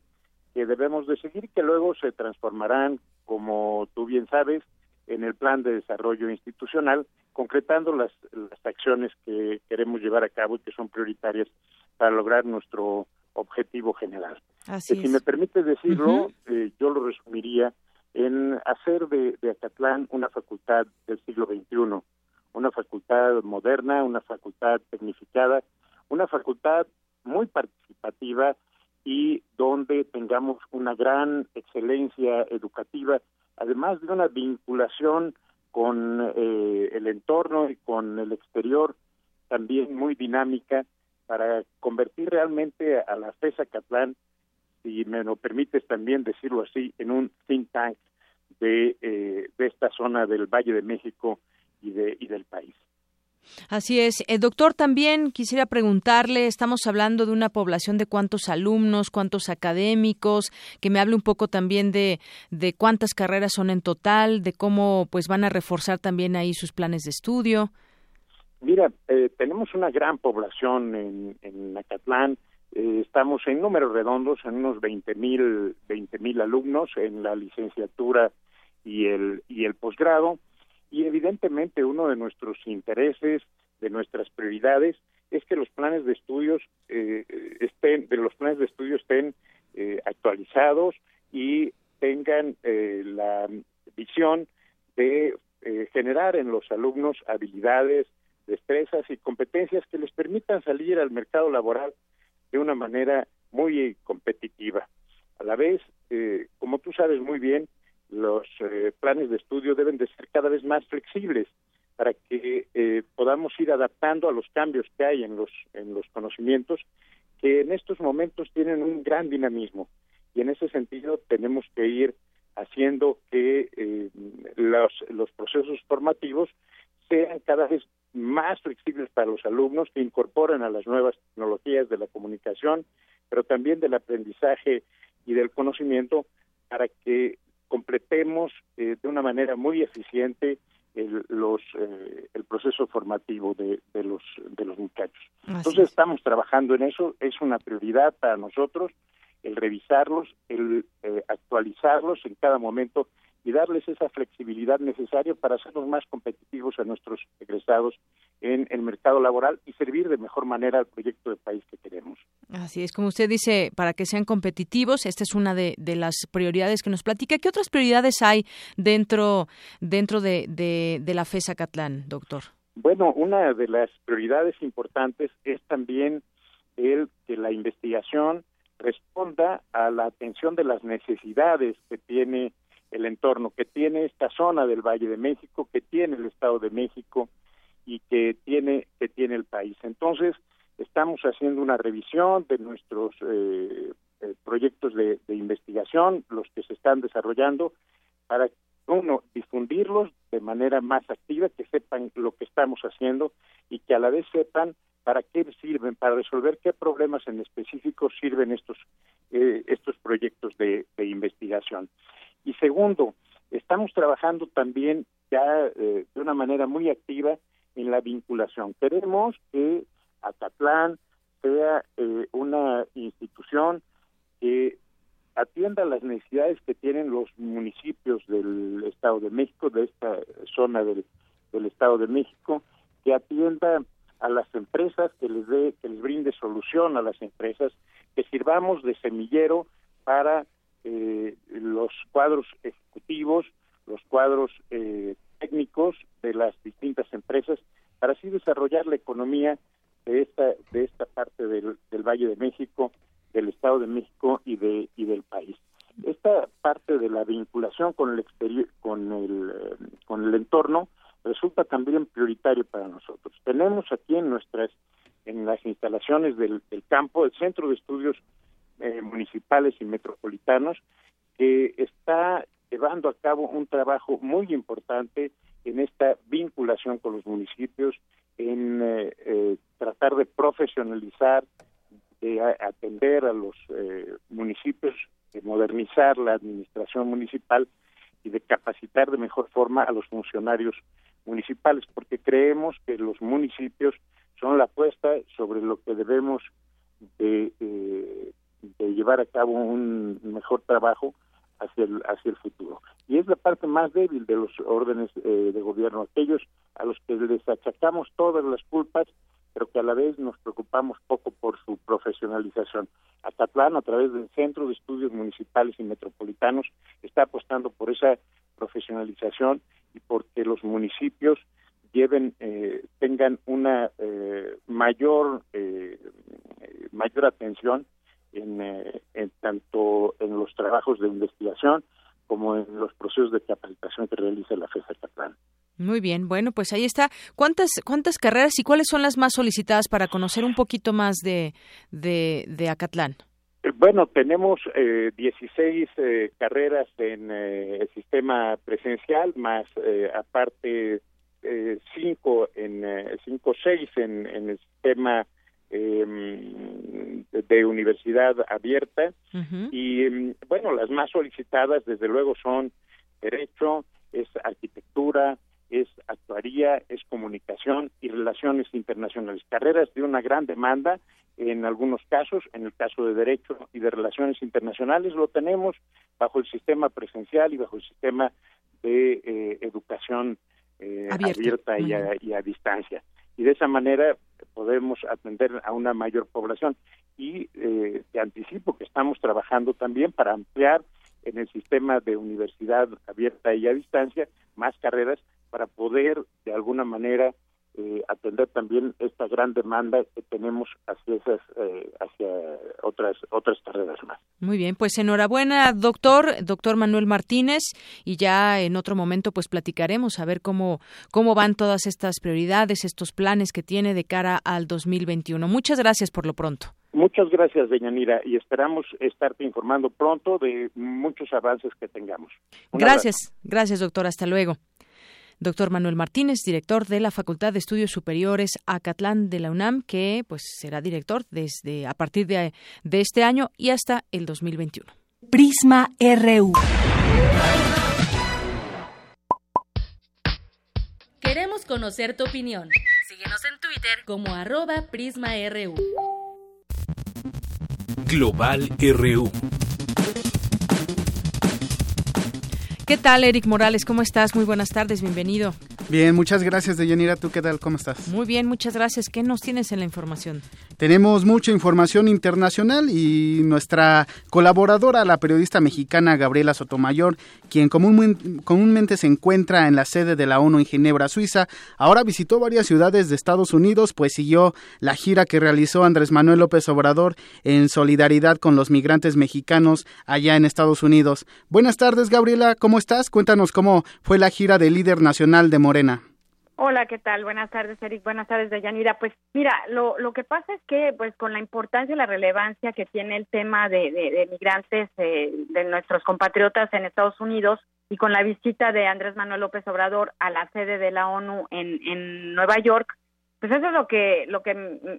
que debemos de seguir que luego se transformarán, como tú bien sabes, en el plan de desarrollo institucional, concretando las, las acciones que queremos llevar a cabo y que son prioritarias para lograr nuestro objetivo general. Así Si me permite decirlo, eh, yo lo resumiría en hacer de, de Acatlán una facultad del siglo XXI, una facultad moderna, una facultad tecnificada, una facultad muy participativa y donde tengamos una gran excelencia educativa, además de una vinculación con eh, el entorno y con el exterior también muy dinámica para convertir realmente a la FESA Catlán, si me lo permites también decirlo así, en un think tank de, eh, de esta zona del Valle de México y, de, y del país. Así es. el eh, doctor, también quisiera preguntarle, estamos hablando de una población de cuántos alumnos, cuántos académicos, que me hable un poco también de, de cuántas carreras son en total, de cómo pues van a reforzar también ahí sus planes de estudio. Mira, eh, tenemos una gran población en, en Acatlán, eh, estamos en números redondos, en unos 20 mil 20 mil alumnos en la licenciatura y el, y el posgrado y evidentemente uno de nuestros intereses, de nuestras prioridades, es que los planes de estudios eh, estén, de los planes de estudio estén eh, actualizados y tengan eh, la visión de generar en los alumnos habilidades, destrezas y competencias que les permitan salir al mercado laboral de una manera muy competitiva. A la vez, como tú sabes muy bien, los eh, planes de estudio deben de ser cada vez más flexibles para que eh, podamos ir adaptando a los cambios que hay en los en los conocimientos que en estos momentos tienen un gran dinamismo. Y en ese sentido tenemos que ir haciendo que eh, los, los procesos formativos sean cada vez más flexibles para los alumnos que incorporen a las nuevas tecnologías de la comunicación, pero también del aprendizaje y del conocimiento para que completemos eh, de una manera muy eficiente el, los, eh, el proceso formativo de, de, los, de los muchachos. Entonces estamos trabajando en eso, es una prioridad para nosotros el revisarlos, el eh, actualizarlos en cada momento y darles esa flexibilidad necesaria para hacernos más competitivos a nuestros egresados en el mercado laboral y servir de mejor manera al proyecto de país que queremos. Así es, como usted dice, para que sean competitivos, esta es una de, las prioridades que nos platica. ¿Qué otras prioridades hay dentro, dentro de, de la FESA Catlán, doctor? Bueno, una de las prioridades importantes es también el que la investigación responda a la atención de las necesidades que tiene el entorno, que tiene esta zona del Valle de México, que tiene el Estado de México, y que tiene que tiene el país. Entonces, estamos haciendo una revisión de nuestros proyectos de, investigación, los que se están desarrollando, para uno, difundirlos de manera más activa, que sepan lo que estamos haciendo y que a la vez sepan para qué sirven, para resolver qué problemas en específico sirven estos, eh, estos proyectos de, investigación. Y segundo, estamos trabajando también ya eh, de una manera muy activa en la vinculación. Queremos que Acatlán sea eh, una institución que atienda las necesidades que tienen los municipios del Estado de México, de esta zona del, del Estado de México, que atienda a las empresas, que les dé, que les brinde solución a las empresas, que sirvamos de semillero para eh, los cuadros ejecutivos, los cuadros eh, técnicos de las distintas empresas, para así desarrollar la economía de esta de esta parte del, del Valle de México, del Estado de México y de y del país. Esta parte de la vinculación con el exterior, con el con el entorno resulta también prioritario para nosotros. Tenemos aquí en nuestras, en las instalaciones del, campo, el Centro de Estudios eh, Municipales y Metropolitanos, que está llevando a cabo un trabajo muy importante en esta vinculación con los municipios, en eh, eh, tratar de profesionalizar, de atender a los municipios, de modernizar la administración municipal y de capacitar de mejor forma a los funcionarios municipales, porque creemos que los municipios son la apuesta sobre lo que debemos de, eh, llevar a cabo un mejor trabajo hacia el, hacia el futuro. Y es la parte más débil de los órdenes eh, de gobierno, aquellos a los que les achacamos todas las culpas, pero que a la vez nos preocupamos poco por su profesionalización. Acatlán, a través del Centro de Estudios Municipales y Metropolitanos, está apostando por esa profesionalización y porque los municipios lleven eh, tengan una eh, mayor eh, mayor atención en, en, tanto en los trabajos de investigación como en los procesos de capacitación que realiza la FESA Catlán. Muy bien, bueno, pues ahí está. ¿Cuántas cuántas carreras y cuáles son las más solicitadas para conocer un poquito más de, de, de Acatlán? Eh, bueno, tenemos eh, 16 eh, carreras en eh, el sistema presencial, más aparte cinco en cinco seis en, en el sistema em, de, universidad abierta y em, bueno, las más solicitadas desde luego son derecho, es arquitectura, es actuaría, es comunicación y relaciones internacionales. Carreras de una gran demanda en algunos casos, en el caso de Derecho y de Relaciones Internacionales, lo tenemos bajo el sistema presencial y bajo el sistema de eh, educación eh, abierta y a, distancia. Y de esa manera podemos atender a una mayor población. Y eh, te anticipo que estamos trabajando también para ampliar en el sistema de universidad abierta y a distancia más carreras para poder de alguna manera eh, atender también esta gran demanda que tenemos hacia esas eh, hacia otras otras carreras más. Muy bien, pues enhorabuena, doctor, doctor Manuel Martínez, y ya en otro momento pues platicaremos a ver cómo cómo van todas estas prioridades, estos planes que tiene de cara al 2021. Muchas gracias por lo pronto. Muchas gracias, Deñanira, y esperamos estarte informando pronto de muchos avances que tengamos. gracias, gracias, doctor. Hasta luego. Doctor Manuel Martínez, director de la Facultad de Estudios Superiores Acatlán de la UNAM, que pues será director desde a partir de, de este año y hasta el 2021. Prisma RU. Queremos conocer tu opinión. Síguenos en Twitter como arroba PrismaRU. Global RU. ¿Qué tal, Eric Morales? ¿Cómo estás? Muy buenas tardes, bienvenido. Bien, muchas gracias, Deyanira. ¿Tú qué tal? ¿Cómo estás? Muy bien, muchas gracias. ¿Qué nos tienes en la información? Tenemos mucha información internacional y nuestra colaboradora, la periodista mexicana Gabriela Sotomayor, quien comúnmente se encuentra en la sede de la ONU en Ginebra, Suiza, ahora visitó varias ciudades de Estados Unidos, pues siguió la gira que realizó Andrés Manuel López Obrador en solidaridad con los migrantes mexicanos allá en Estados Unidos. Buenas tardes, Gabriela. ¿Cómo estás? Cuéntanos cómo fue la gira del líder nacional de Morena. Hola, ¿qué tal? Buenas tardes, Eric. Buenas tardes, Deyanira. Pues mira, lo, lo que pasa es que, pues con la importancia y la relevancia que tiene el tema de, de, migrantes eh, de nuestros compatriotas en Estados Unidos y con la visita de Andrés Manuel López Obrador a la sede de la ONU en, en Nueva York, pues eso es lo que lo que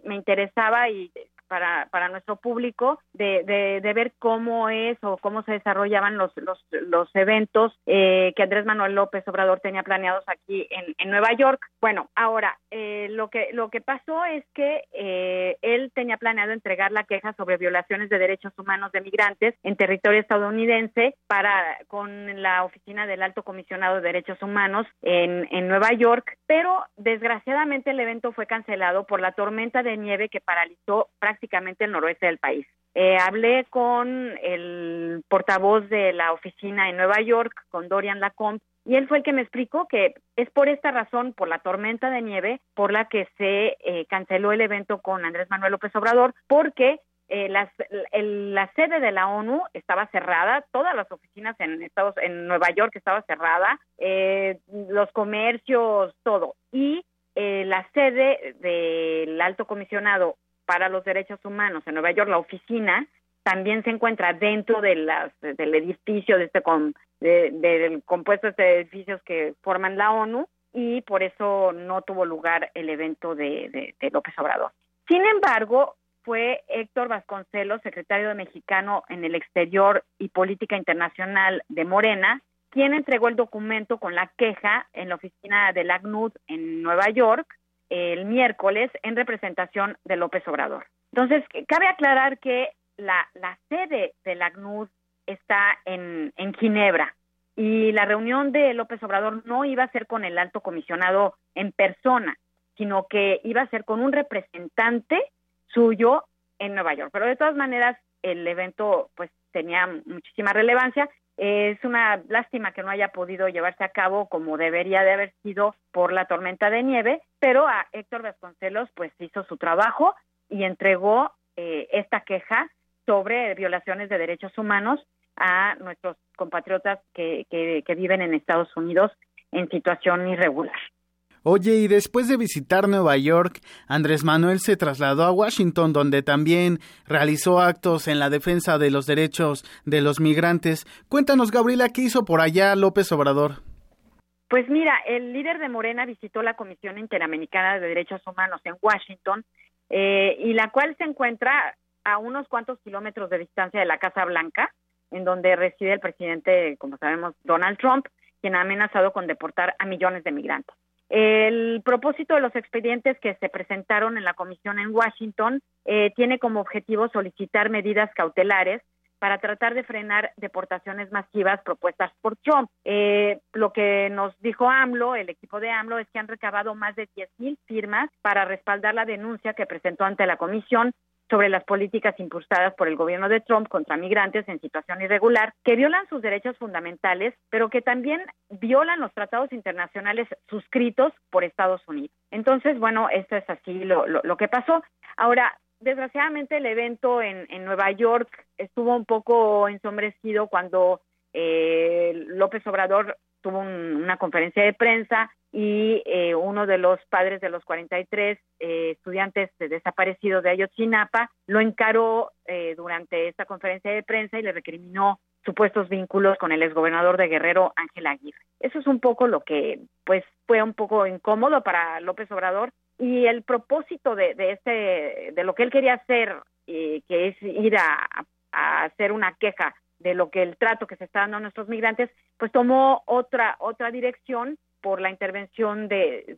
me interesaba y para, para nuestro público de, de, ver cómo es o cómo se desarrollaban los, los, los eventos eh, que Andrés Manuel López Obrador tenía planeados aquí en, en Nueva York. Bueno, ahora, eh, lo, que, lo que pasó es que eh, él tenía planeado entregar la queja sobre violaciones de derechos humanos de migrantes en territorio estadounidense para con la oficina del Alto Comisionado de Derechos Humanos en, en Nueva York, pero desgraciadamente el evento fue cancelado por la tormenta de nieve que paralizó prácticamente prácticamente el noroeste del país. Eh, hablé con el portavoz de la oficina en Nueva York, con Dorian Lacombe, y él fue el que me explicó que es por esta razón, por la tormenta de nieve, por la que se eh, canceló el evento con Andrés Manuel López Obrador, porque eh, la, la, sede de la ONU estaba cerrada, todas las oficinas en Estados, en Nueva York estaba cerrada, los comercios, todo, y la sede del alto comisionado para los Derechos Humanos en Nueva York, la oficina, también se encuentra dentro de las, del edificio, de este del compuesto de este edificios que forman la ONU, y por eso no tuvo lugar el evento de, de López Obrador. Sin embargo, fue Héctor Vasconcelos, secretario de Mexicano en el Exterior y Política Internacional de Morena, quien entregó el documento con la queja en la oficina del ACNUD en Nueva York el miércoles en representación de López Obrador. Entonces, cabe aclarar que la, la sede la ACNUD está en, en Ginebra y la reunión de López Obrador no iba a ser con el alto comisionado en persona, sino que iba a ser con un representante suyo en Nueva York. Pero de todas maneras, el evento pues tenía muchísima relevancia es una lástima que no haya podido llevarse a cabo como debería de haber sido por la tormenta de nieve, pero a Héctor Vasconcelos pues hizo su trabajo y entregó eh, esta queja sobre violaciones de derechos humanos a nuestros compatriotas que, que viven en Estados Unidos en situación irregular. Oye, y después de visitar Nueva York, Andrés Manuel se trasladó a Washington, donde también realizó actos en la defensa de los derechos de los migrantes. Cuéntanos, Gabriela, ¿qué hizo por allá López Obrador? Pues mira, el líder de Morena visitó la Comisión Interamericana de Derechos Humanos en Washington, eh, y la cual se encuentra a unos cuantos kilómetros de distancia de la Casa Blanca, en donde reside el presidente, como sabemos, Donald Trump, quien ha amenazado con deportar a millones de migrantes. El propósito de los expedientes que se presentaron en la comisión en Washington eh, tiene como objetivo solicitar medidas cautelares para tratar de frenar deportaciones masivas propuestas por Trump. Eh, lo que nos dijo AMLO, el equipo de AMLO, es que han recabado más de 10.000 firmas para respaldar la denuncia que presentó ante la comisión sobre las políticas impulsadas por el gobierno de Trump contra migrantes en situación irregular, que violan sus derechos fundamentales, pero que también violan los tratados internacionales suscritos por Estados Unidos. Entonces, bueno, esto es así lo, lo, que pasó. Ahora, desgraciadamente el evento en, en Nueva York estuvo un poco ensombrecido cuando eh, López Obrador tuvo una conferencia de prensa y eh, uno de los padres de los 43 eh, estudiantes desaparecidos de Ayotzinapa lo encaró eh, durante esta conferencia de prensa y le recriminó supuestos vínculos con el exgobernador de Guerrero, Ángel Aguirre. Eso es un poco lo que pues fue un poco incómodo para López Obrador y el propósito de, de este de lo que él quería hacer que es ir a, a hacer una queja de lo que el trato que se está dando a nuestros migrantes, pues tomó otra otra dirección por la intervención de,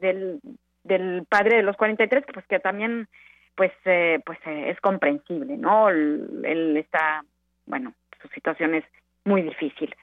del, del padre de los 43, pues que también pues eh, pues eh, es comprensible, ¿no? Él, está, bueno, su situación es muy difícil.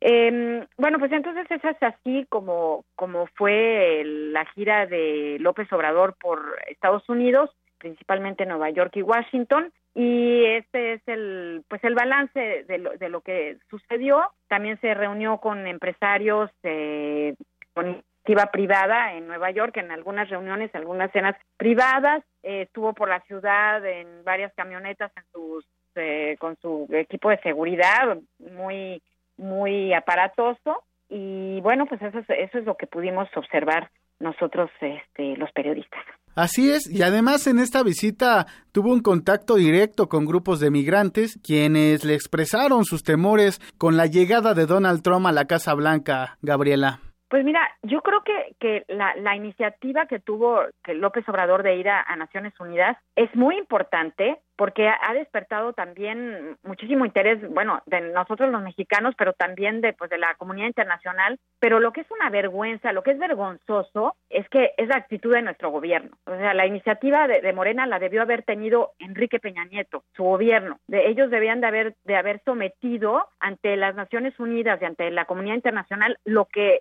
Eh, bueno, pues entonces esa es así como, como fue la gira de López Obrador por Estados Unidos, principalmente Nueva York y Washington y este es el pues el balance de lo, de lo que sucedió. También se reunió con empresarios eh, con iniciativa privada en Nueva York en algunas reuniones algunas cenas privadas. Eh, estuvo por la ciudad en varias camionetas en sus eh, con su equipo de seguridad muy muy aparatoso. Y bueno, pues eso es, eso es lo que pudimos observar nosotros, este, los periodistas. Así es, y además en esta visita tuvo un contacto directo con grupos de migrantes quienes le expresaron sus temores con la llegada de Donald Trump a la Casa Blanca, Gabriela. Pues mira, yo creo que, que la, la iniciativa que tuvo que López Obrador de ir a, a Naciones Unidas es muy importante porque ha despertado también muchísimo interés, bueno, de nosotros los mexicanos, pero también de pues de la comunidad internacional, pero lo que es una vergüenza, lo que es vergonzoso es que es la actitud de nuestro gobierno. O sea, la iniciativa de, Morena la debió haber tenido Enrique Peña Nieto, su gobierno. De ellos debían de haber de haber sometido ante las Naciones Unidas y ante la comunidad internacional lo que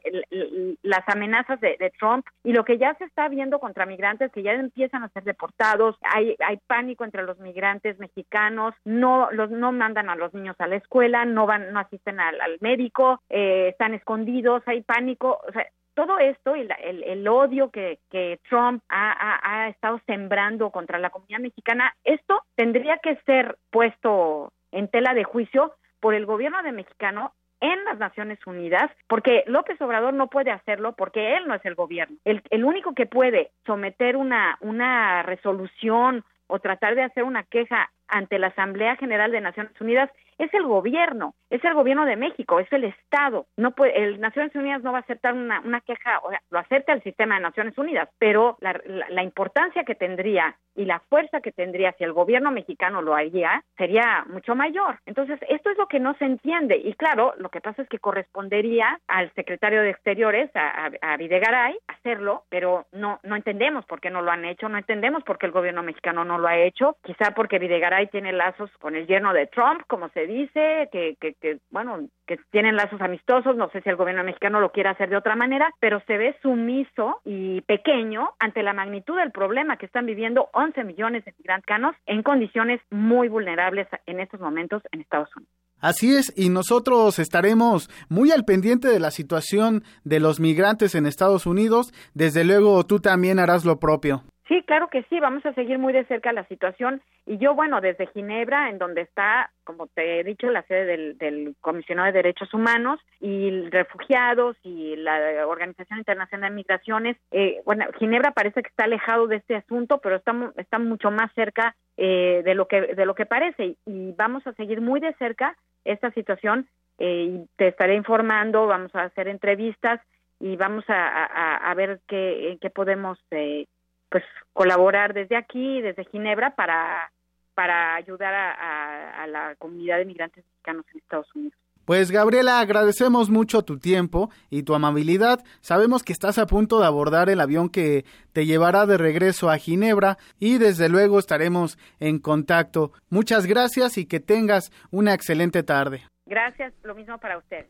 las amenazas de, de Trump y lo que ya se está viendo contra migrantes que ya empiezan a ser deportados, hay hay pánico entre los migrantes mexicanos, no los no mandan a los niños a la escuela, no van, no asisten al, al médico, eh, están escondidos, hay pánico, o sea, todo esto y la, el, el, odio que, que Trump ha, ha, ha, estado sembrando contra la comunidad mexicana, esto tendría que ser puesto en tela de juicio por el gobierno de mexicano en las Naciones Unidas, porque López Obrador no puede hacerlo porque él no es el gobierno. El, el único que puede someter una, una resolución o tratar de hacer una queja ante la Asamblea General de Naciones Unidas es el gobierno, es el gobierno de México, es el Estado. No el Naciones Unidas no va a aceptar una, una queja, o sea, lo acepta el sistema de Naciones Unidas, pero la, la, la, importancia que tendría y la fuerza que tendría si el gobierno mexicano lo haría sería mucho mayor. Entonces, esto es lo que no se entiende. Y claro, lo que pasa es que correspondería al secretario de Exteriores, a, a, a Videgaray, hacerlo, pero no, no entendemos por qué no lo han hecho, no entendemos por qué el gobierno mexicano no lo ha hecho, quizá porque Videgaray tiene lazos con el yerno de Trump, como se dice, que, que, que, bueno, que tienen lazos amistosos, no sé si el gobierno mexicano lo quiere hacer de otra manera, pero se ve sumiso y pequeño ante la magnitud del problema que están viviendo 11 millones de migrantes en condiciones muy vulnerables en estos momentos en Estados Unidos. Así es, y nosotros estaremos muy al pendiente de la situación de los migrantes en Estados Unidos. Desde luego, tú también harás lo propio. Sí, claro que sí, vamos a seguir muy de cerca la situación. Y yo, bueno, desde Ginebra, en donde está, como te he dicho, la sede del, del Comisionado de Derechos Humanos y refugiados y la Organización Internacional de Migraciones, eh, bueno, Ginebra parece que está alejado de este asunto, pero está, está mucho más cerca eh, de lo que de lo que parece. Y vamos a seguir muy de cerca esta situación eh, y te estaré informando, vamos a hacer entrevistas y vamos a, a, ver qué, qué podemos eh, pues colaborar desde aquí, desde Ginebra, para, para ayudar a, a, a la comunidad de migrantes mexicanos en Estados Unidos. Pues Gabriela, agradecemos mucho tu tiempo y tu amabilidad. Sabemos que estás a punto de abordar el avión que te llevará de regreso a Ginebra y desde luego estaremos en contacto. Muchas gracias y que tengas una excelente tarde. Gracias, lo mismo para usted.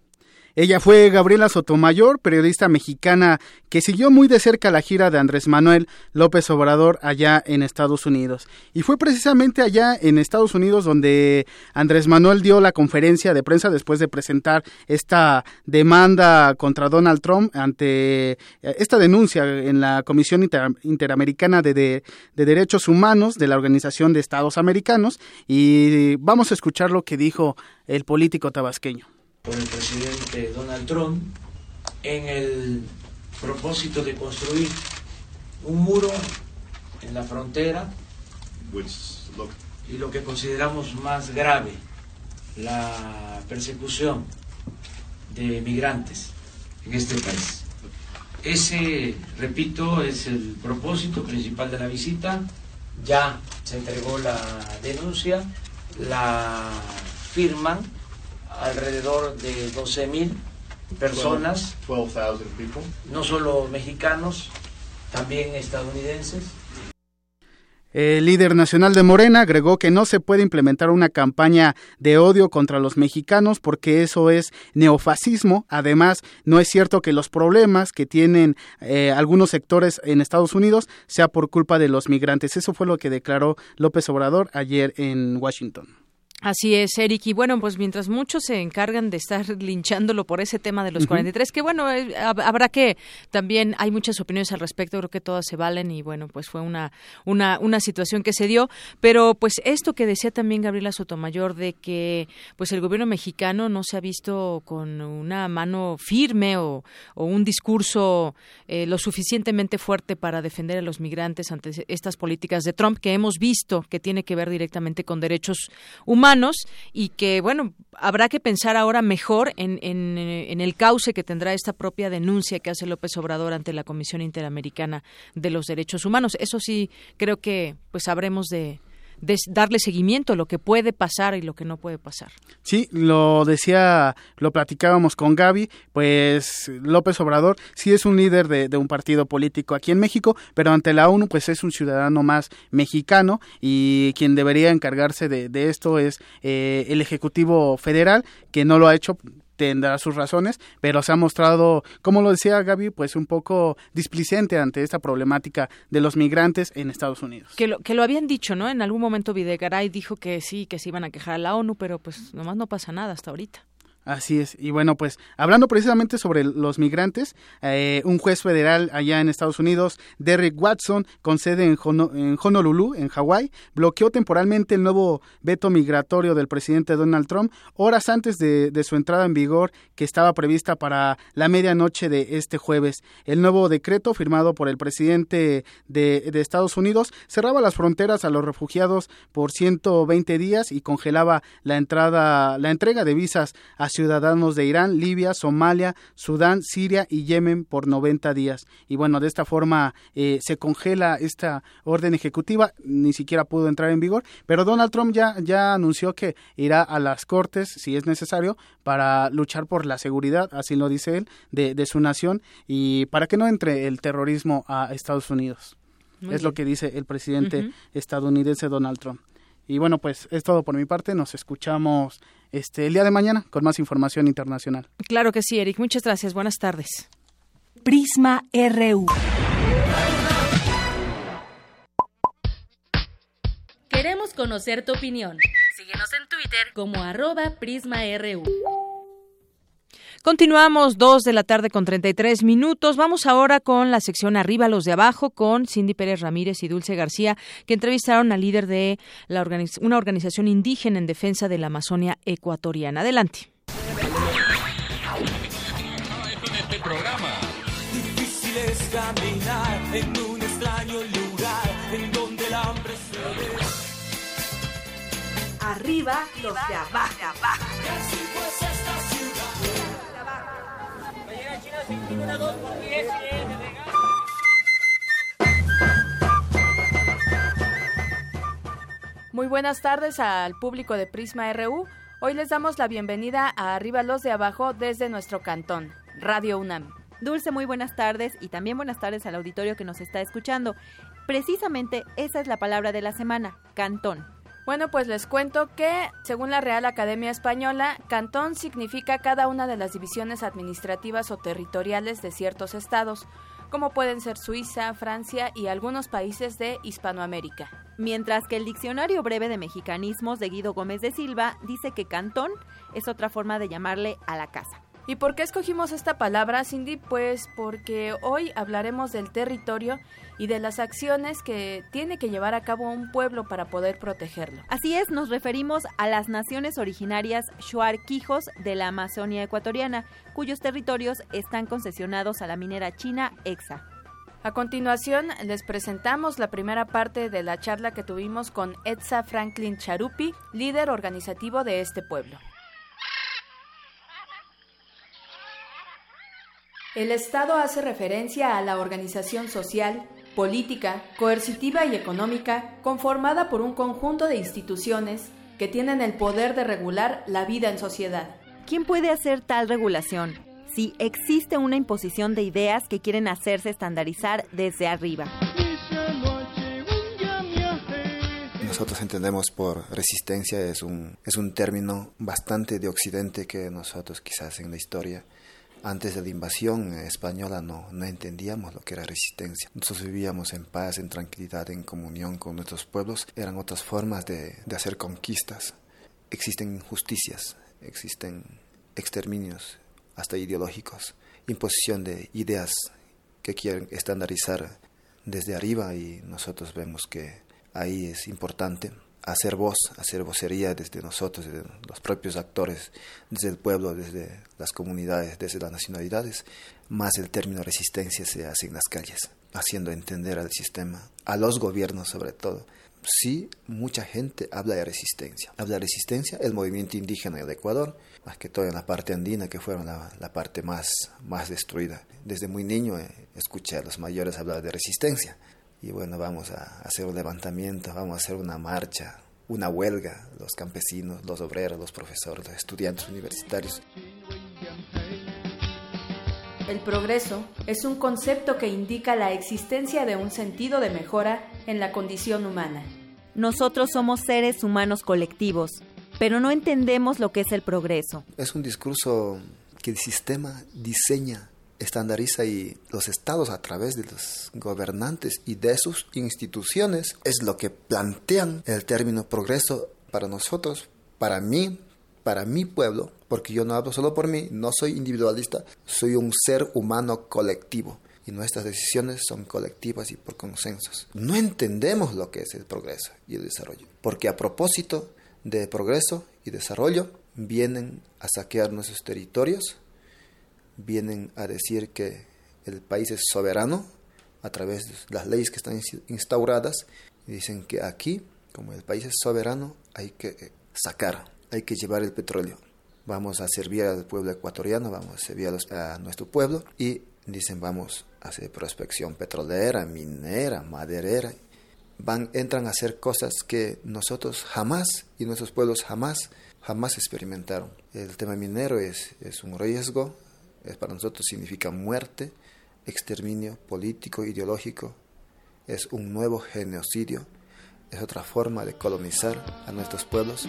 Ella fue Gabriela Sotomayor, periodista mexicana que siguió muy de cerca la gira de Andrés Manuel López Obrador allá en Estados Unidos. Y fue precisamente allá en Estados Unidos donde Andrés Manuel dio la conferencia de prensa después de presentar esta demanda contra Donald Trump ante esta denuncia en la Comisión Inter Interamericana de Derechos Humanos de la Organización de Estados Americanos. Y vamos a escuchar lo que dijo el político tabasqueño por el presidente Donald Trump en el propósito de construir un muro en la frontera y lo que consideramos más grave, la persecución de migrantes en este país. Ese, repito, es el propósito principal de la visita. Ya se entregó la denuncia, la firman alrededor de 12 mil personas, 12, 12 no solo mexicanos, también estadounidenses. El líder nacional de Morena agregó que no se puede implementar una campaña de odio contra los mexicanos porque eso es neofascismo. Además, no es cierto que los problemas que tienen eh, algunos sectores en Estados Unidos sea por culpa de los migrantes. Eso fue lo que declaró López Obrador ayer en Washington. Así es, Eric. Y bueno, pues mientras muchos se encargan de estar linchándolo por ese tema de los 43, que bueno, eh, habrá que también hay muchas opiniones al respecto, creo que todas se valen y bueno, pues fue una, una, una situación que se dio. Pero pues esto que decía también Gabriela Sotomayor de que pues el gobierno mexicano no se ha visto con una mano firme o, un discurso eh, lo suficientemente fuerte para defender a los migrantes ante estas políticas de Trump que hemos visto que tiene que ver directamente con derechos humanos y que, bueno, habrá que pensar ahora mejor en, en, el cauce que tendrá esta propia denuncia que hace López Obrador ante la Comisión Interamericana de los Derechos Humanos. Eso sí, creo que pues sabremos de, darle seguimiento a lo que puede pasar y lo que no puede pasar. Sí, lo decía, lo platicábamos con Gaby, pues López Obrador sí es un líder de, un partido político aquí en México, pero ante la ONU pues es un ciudadano más mexicano y quien debería encargarse de, esto es eh, el Ejecutivo Federal, que no lo ha hecho tendrá sus razones, pero se ha mostrado, como lo decía Gaby, pues un poco displicente ante esta problemática de los migrantes en Estados Unidos. Que lo, que lo habían dicho, ¿no? En algún momento Videgaray dijo que sí, que se iban a quejar a la ONU, pero pues nomás no pasa nada hasta ahorita. Así es. Y bueno, pues hablando precisamente sobre los migrantes, eh, un juez federal allá en Estados Unidos, Derrick Watson, con sede en, Honolulu, en Hawái, bloqueó temporalmente el nuevo veto migratorio del presidente Donald Trump horas antes de, su entrada en vigor que estaba prevista para la medianoche de este jueves. El nuevo decreto firmado por el presidente de, de Estados Unidos cerraba las fronteras a los refugiados por 120 días y congelaba la entrada, la entrega de visas a ciudadanos de Irán, Libia, Somalia, Sudán, Siria y Yemen por 90 días. Y bueno, de esta forma eh, se congela esta orden ejecutiva, ni siquiera pudo entrar en vigor, pero Donald Trump ya, ya anunció que irá a las cortes, si es necesario, para luchar por la seguridad, así lo dice él, de, su nación y para que no entre el terrorismo a Estados Unidos. es lo que dice el presidente estadounidense Donald Trump. Y bueno, pues es todo por mi parte. Nos escuchamos este el día de mañana con más información internacional. Claro que sí, Eric. Muchas gracias. Buenas tardes. Prisma RU. Queremos conocer tu opinión. Síguenos en Twitter como arroba PrismaRU. Continuamos dos de la tarde con 33 minutos. Vamos ahora con la sección Arriba los de abajo con Cindy Pérez Ramírez y Dulce García, que entrevistaron al líder de una organización indígena en defensa de la Amazonia ecuatoriana. Adelante. Arriba los de abajo. Muy buenas tardes al público de Prisma RU. Hoy les damos la bienvenida a Arriba los de Abajo desde nuestro cantón, Radio UNAM. Dulce, muy buenas tardes y también buenas tardes al auditorio que nos está escuchando. Precisamente esa es la palabra de la semana, cantón. Bueno, pues les cuento que, según la Real Academia Española, cantón significa cada una de las divisiones administrativas o territoriales de ciertos estados, como pueden ser Suiza, Francia y algunos países de Hispanoamérica. Mientras que el Diccionario Breve de Mexicanismos de Guido Gómez de Silva dice que cantón es otra forma de llamarle a la casa. ¿Y por qué escogimos esta palabra, Cindy? Pues porque hoy hablaremos del territorio y de las acciones que tiene que llevar a cabo un pueblo para poder protegerlo. Así es, nos referimos a las naciones originarias Shuar-Quijos de la Amazonia ecuatoriana, cuyos territorios están concesionados a la minera china EXA. A continuación, les presentamos la primera parte de la charla que tuvimos con Etza Franklin Charupi, líder organizativo de este pueblo. El Estado hace referencia a la organización social, política, coercitiva y económica conformada por un conjunto de instituciones que tienen el poder de regular la vida en sociedad. ¿Quién puede hacer tal regulación? Si existe una imposición de ideas que quieren hacerse estandarizar desde arriba. Nosotros entendemos por resistencia es un, es un término bastante de occidente que nosotros quizás en la historia antes de la invasión española no, no entendíamos lo que era resistencia. Nosotros vivíamos en paz, en tranquilidad, en comunión con nuestros pueblos. Eran otras formas de, de hacer conquistas. existen injusticias, existen exterminios, hasta ideológicos, imposición de ideas que quieren estandarizar desde arriba y nosotros vemos que ahí es importante hacer voz, hacer vocería desde nosotros, desde los propios actores, desde el pueblo, desde las comunidades, desde las nacionalidades, más el término resistencia se hace en las calles, haciendo entender al sistema, a los gobiernos sobre todo. Sí, mucha gente habla de resistencia. Habla de resistencia el movimiento indígena del Ecuador, más que todo en la parte andina, que fue la, la parte más, más destruida. Desde muy niño eh, escuché a los mayores hablar de resistencia y bueno, vamos a hacer un levantamiento, vamos a hacer una marcha, una huelga, los campesinos, los obreros, los profesores, los estudiantes universitarios. El progreso es un concepto que indica la existencia de un sentido de mejora en la condición humana. Nosotros somos seres humanos colectivos, pero no entendemos lo que es el progreso. Es un discurso que el sistema diseña estandariza y los estados a través de los gobernantes y de sus instituciones es lo que plantean el término progreso para nosotros, para mí, para mi pueblo, porque yo no hablo solo por mí, no soy individualista, soy un ser humano colectivo y nuestras decisiones son colectivas y por consensos. No entendemos lo que es el progreso y el desarrollo, porque a propósito de progreso y desarrollo vienen a saquear nuestros territorios, vienen a decir que el país es soberano a través de las leyes que están instauradas dicen que aquí, como el país es soberano, hay que eh, sacar, hay que llevar el petróleo. Vamos a servir al pueblo ecuatoriano, vamos a servir a, nuestro pueblo y dicen vamos a hacer prospección petrolera, minera, maderera. Van, entran a hacer cosas que nosotros jamás y nuestros pueblos jamás, jamás experimentaron. El tema minero es, es un riesgo, para nosotros significa muerte, exterminio político, ideológico, es un nuevo genocidio, es otra forma de colonizar a nuestros pueblos.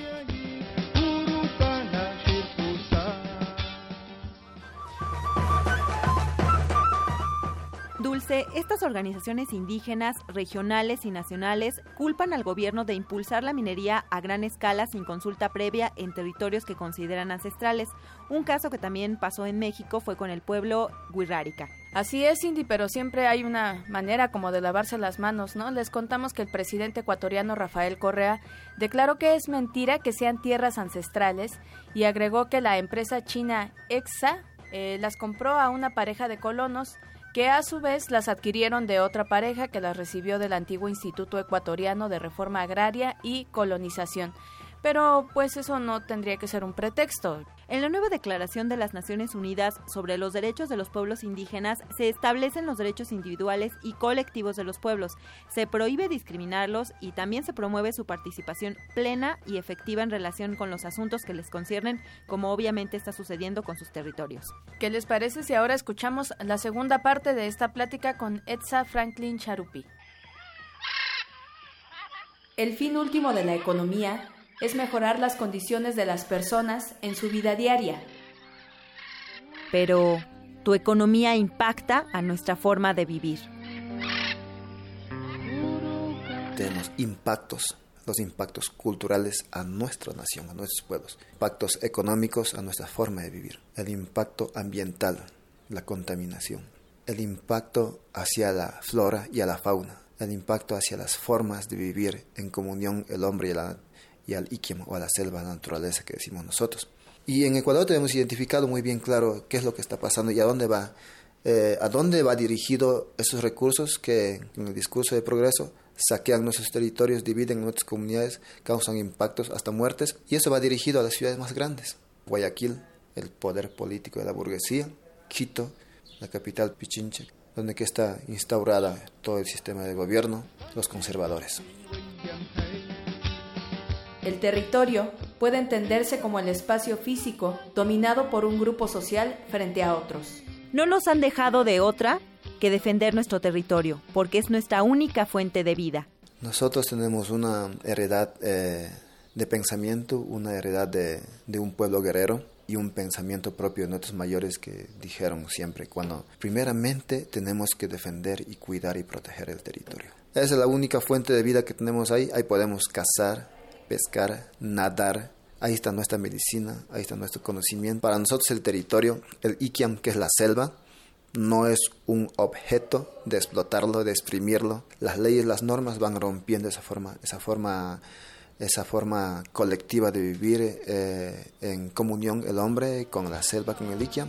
Estas organizaciones indígenas, regionales y nacionales culpan al gobierno de impulsar la minería a gran escala sin consulta previa en territorios que consideran ancestrales. Un caso que también pasó en México fue con el pueblo Huirrárica. Así es, Cindy, pero siempre hay una manera como de lavarse las manos, ¿no? Les contamos que el presidente ecuatoriano Rafael Correa declaró que es mentira que sean tierras ancestrales y agregó que la empresa china EXA eh, las compró a una pareja de colonos que a su vez las adquirieron de otra pareja que las recibió del antiguo Instituto Ecuatoriano de Reforma Agraria y Colonización. Pero pues eso no tendría que ser un pretexto. En la nueva Declaración de las Naciones Unidas sobre los Derechos de los Pueblos Indígenas se establecen los derechos individuales y colectivos de los pueblos, se prohíbe discriminarlos y también se promueve su participación plena y efectiva en relación con los asuntos que les conciernen, como obviamente está sucediendo con sus territorios. ¿Qué les parece si ahora escuchamos la segunda parte de esta plática con Etza Franklin Charupi? El fin último de la economía es mejorar las condiciones de las personas en su vida diaria. Pero tu economía impacta a nuestra forma de vivir. Tenemos impactos, los impactos culturales a nuestra nación, a nuestros pueblos, impactos económicos a nuestra forma de vivir, el impacto ambiental, la contaminación, el impacto hacia la flora y a la fauna, el impacto hacia las formas de vivir en comunión el hombre y la y al iquim o a la selva, a la naturaleza que decimos nosotros. Y en Ecuador tenemos identificado muy bien claro qué es lo que está pasando y a dónde va, eh, a dónde va dirigido esos recursos que en el discurso de progreso saquean nuestros territorios, dividen nuestras comunidades, causan impactos hasta muertes y eso va dirigido a las ciudades más grandes. Guayaquil, el poder político de la burguesía, Quito, la capital Pichinche, donde que está instaurada todo el sistema de gobierno, los conservadores. El territorio puede entenderse como el espacio físico dominado por un grupo social frente a otros. No nos han dejado de otra que defender nuestro territorio, porque es nuestra única fuente de vida. Nosotros tenemos una heredad eh, de pensamiento, una heredad de, de un pueblo guerrero y un pensamiento propio de nuestros mayores que dijeron siempre, cuando primeramente tenemos que defender y cuidar y proteger el territorio. Esa es la única fuente de vida que tenemos ahí, ahí podemos cazar, pescar, nadar, Ahí está nuestra medicina, ahí está nuestro conocimiento. Para nosotros el territorio, el Ikiam, que es la selva, no es un objeto de explotarlo, de exprimirlo. Las leyes, las normas van rompiendo esa forma, esa forma, esa forma colectiva de vivir eh, en comunión el hombre con la selva, con el Ikiam.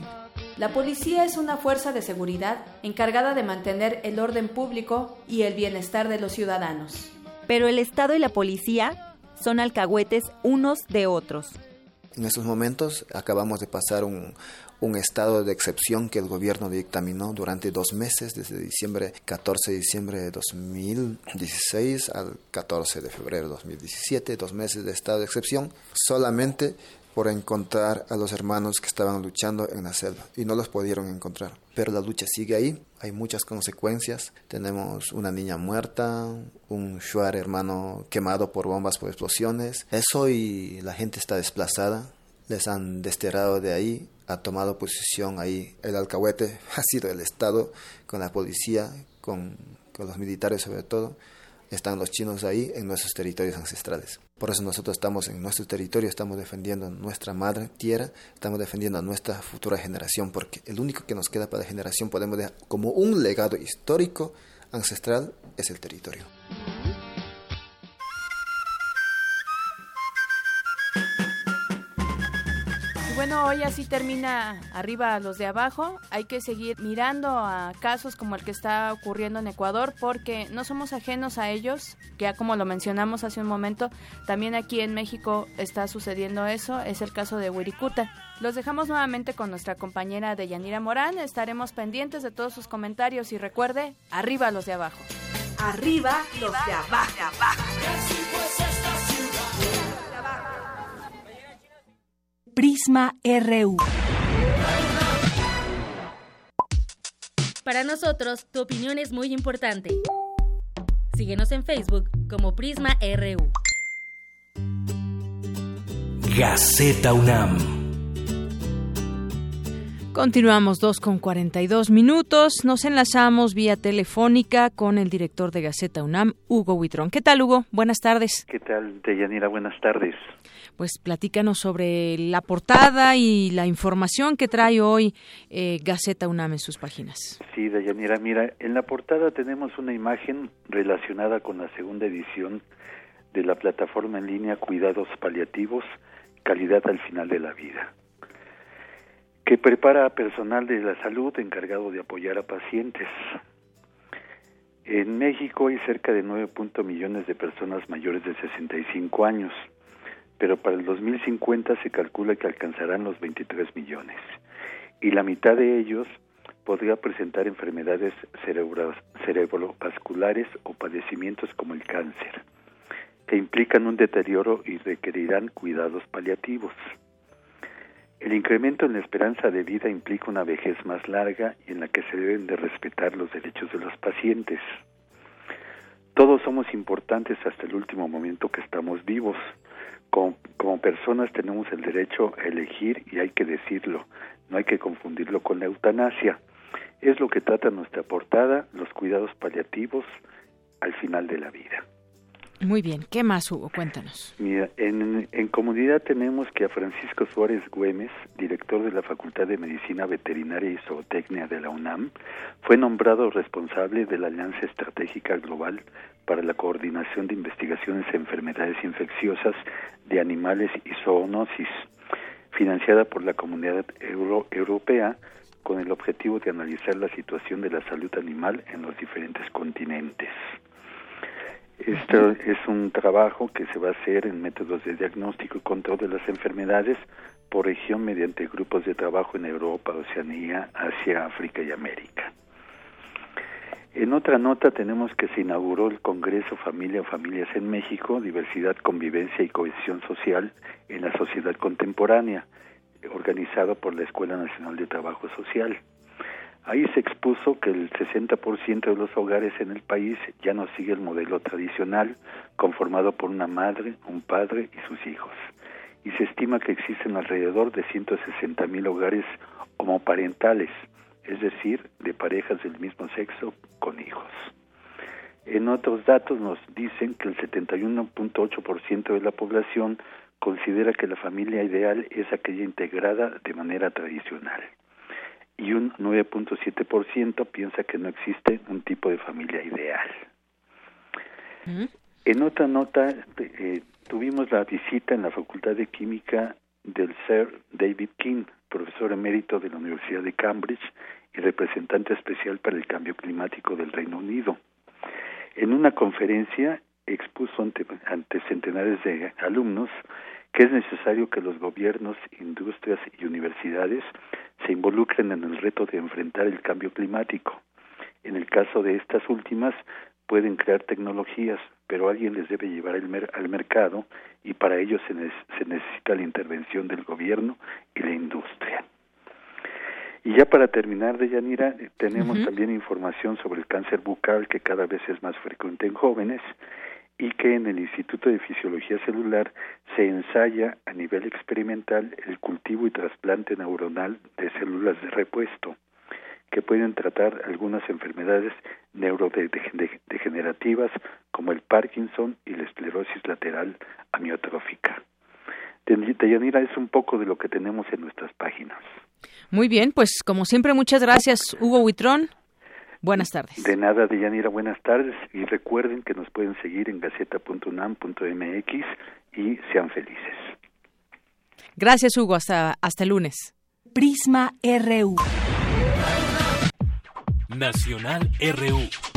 La policía es una fuerza de seguridad encargada de mantener el orden público y el bienestar de los ciudadanos. Pero el Estado y la policía son alcahuetes unos de otros. En estos momentos acabamos de pasar un, un estado de excepción que el gobierno dictaminó durante dos meses, desde diciembre 14 de diciembre de 2016 al 14 de febrero de 2017, dos meses de estado de excepción, solamente por encontrar a los hermanos que estaban luchando en la selva y no los pudieron encontrar. Pero la lucha sigue ahí, hay muchas consecuencias. Tenemos una niña muerta, un shuar hermano quemado por bombas, por explosiones. Eso y la gente está desplazada, les han desterrado de ahí, ha tomado posición ahí. El alcahuete ha sido el Estado con la policía, con, con los militares sobre todo están los chinos ahí en nuestros territorios ancestrales. Por eso nosotros estamos en nuestro territorio, estamos defendiendo nuestra madre tierra, estamos defendiendo a nuestra futura generación, porque el único que nos queda para la generación podemos dejar como un legado histórico ancestral es el territorio. Bueno, hoy así termina arriba los de abajo. Hay que seguir mirando a casos como el que está ocurriendo en Ecuador porque no somos ajenos a ellos. Ya como lo mencionamos hace un momento, también aquí en México está sucediendo eso. Es el caso de Wirikuta. Los dejamos nuevamente con nuestra compañera Deyanira Morán. Estaremos pendientes de todos sus comentarios y recuerde, arriba los de abajo. Arriba los de abajo. Prisma RU. Para nosotros, tu opinión es muy importante. Síguenos en Facebook como Prisma RU. Gaceta UNAM. Continuamos dos con 42 minutos. Nos enlazamos vía telefónica con el director de Gaceta UNAM, Hugo Huitrón. ¿Qué tal, Hugo? Buenas tardes. ¿Qué tal, Deyanira? Buenas tardes pues platícanos sobre la portada y la información que trae hoy eh, Gaceta UNAM en sus páginas. Sí, Dayanira, mira, en la portada tenemos una imagen relacionada con la segunda edición de la plataforma en línea Cuidados Paliativos, Calidad al Final de la Vida, que prepara a personal de la salud encargado de apoyar a pacientes. En México hay cerca de 9. millones de personas mayores de 65 años pero para el 2050 se calcula que alcanzarán los 23 millones y la mitad de ellos podría presentar enfermedades cerebrovasculares o padecimientos como el cáncer, que implican un deterioro y requerirán cuidados paliativos. El incremento en la esperanza de vida implica una vejez más larga y en la que se deben de respetar los derechos de los pacientes. Todos somos importantes hasta el último momento que estamos vivos, como, personas tenemos el derecho a elegir y hay que decirlo, no hay que confundirlo con la eutanasia. Es lo que trata nuestra portada, los cuidados paliativos al final de la vida. Muy bien, ¿qué más Hugo? Cuéntanos. Mira, en, en comunidad tenemos que a Francisco Suárez Güemes, director de la Facultad de Medicina Veterinaria y Zootecnia de la UNAM, fue nombrado responsable de la Alianza Estratégica Global para la Coordinación de Investigaciones en Enfermedades Infecciosas de Animales y Zoonosis, financiada por la Comunidad Europea con el objetivo de analizar la situación de la salud animal en los diferentes continentes. Esto es un trabajo que se va a hacer en métodos de diagnóstico y control de las enfermedades por región mediante grupos de trabajo en Europa, Oceanía, Asia, África y América. En otra nota tenemos que se inauguró el Congreso Familia o Familias en México, Diversidad, Convivencia y Cohesión Social en la Sociedad Contemporánea, organizado por la Escuela Nacional de Trabajo Social. Ahí se expuso que el 60% de los hogares en el país ya no sigue el modelo tradicional conformado por una madre, un padre y sus hijos. Y se estima que existen alrededor de 160 mil hogares homoparentales, es decir, de parejas del mismo sexo con hijos. En otros datos nos dicen que el 71.8% de la población considera que la familia ideal es aquella integrada de manera tradicional y un 9.7% piensa que no existe un tipo de familia ideal. ¿Mm? En otra nota, eh, tuvimos la visita en la Facultad de Química del Sir David King, profesor emérito de la Universidad de Cambridge y representante especial para el cambio climático del Reino Unido. En una conferencia expuso ante, centenares de alumnos que es necesario que los gobiernos, industrias y universidades se involucren en el reto de enfrentar el cambio climático. En el caso de estas últimas, pueden crear tecnologías, pero alguien les debe llevar al mercado y para ello se, se, necesita la intervención del gobierno y la industria. Y ya para terminar, Deyanira, tenemos también información sobre el cáncer bucal que cada vez es más frecuente en jóvenes y que en el Instituto de Fisiología Celular se ensaya a nivel experimental el cultivo y trasplante neuronal de células de repuesto que pueden tratar algunas enfermedades neurodegenerativas como el Parkinson y la esclerosis lateral amiotrófica. Deyanira es un poco de lo que tenemos en nuestras páginas. Muy bien, pues como siempre muchas gracias Hugo Huitrón. Buenas tardes. De nada, Deyanira, buenas tardes. Y recuerden que nos pueden seguir en gaceta.unam.mx y sean felices. Gracias, Hugo. Hasta, hasta el lunes. Prisma RU. Nacional RU.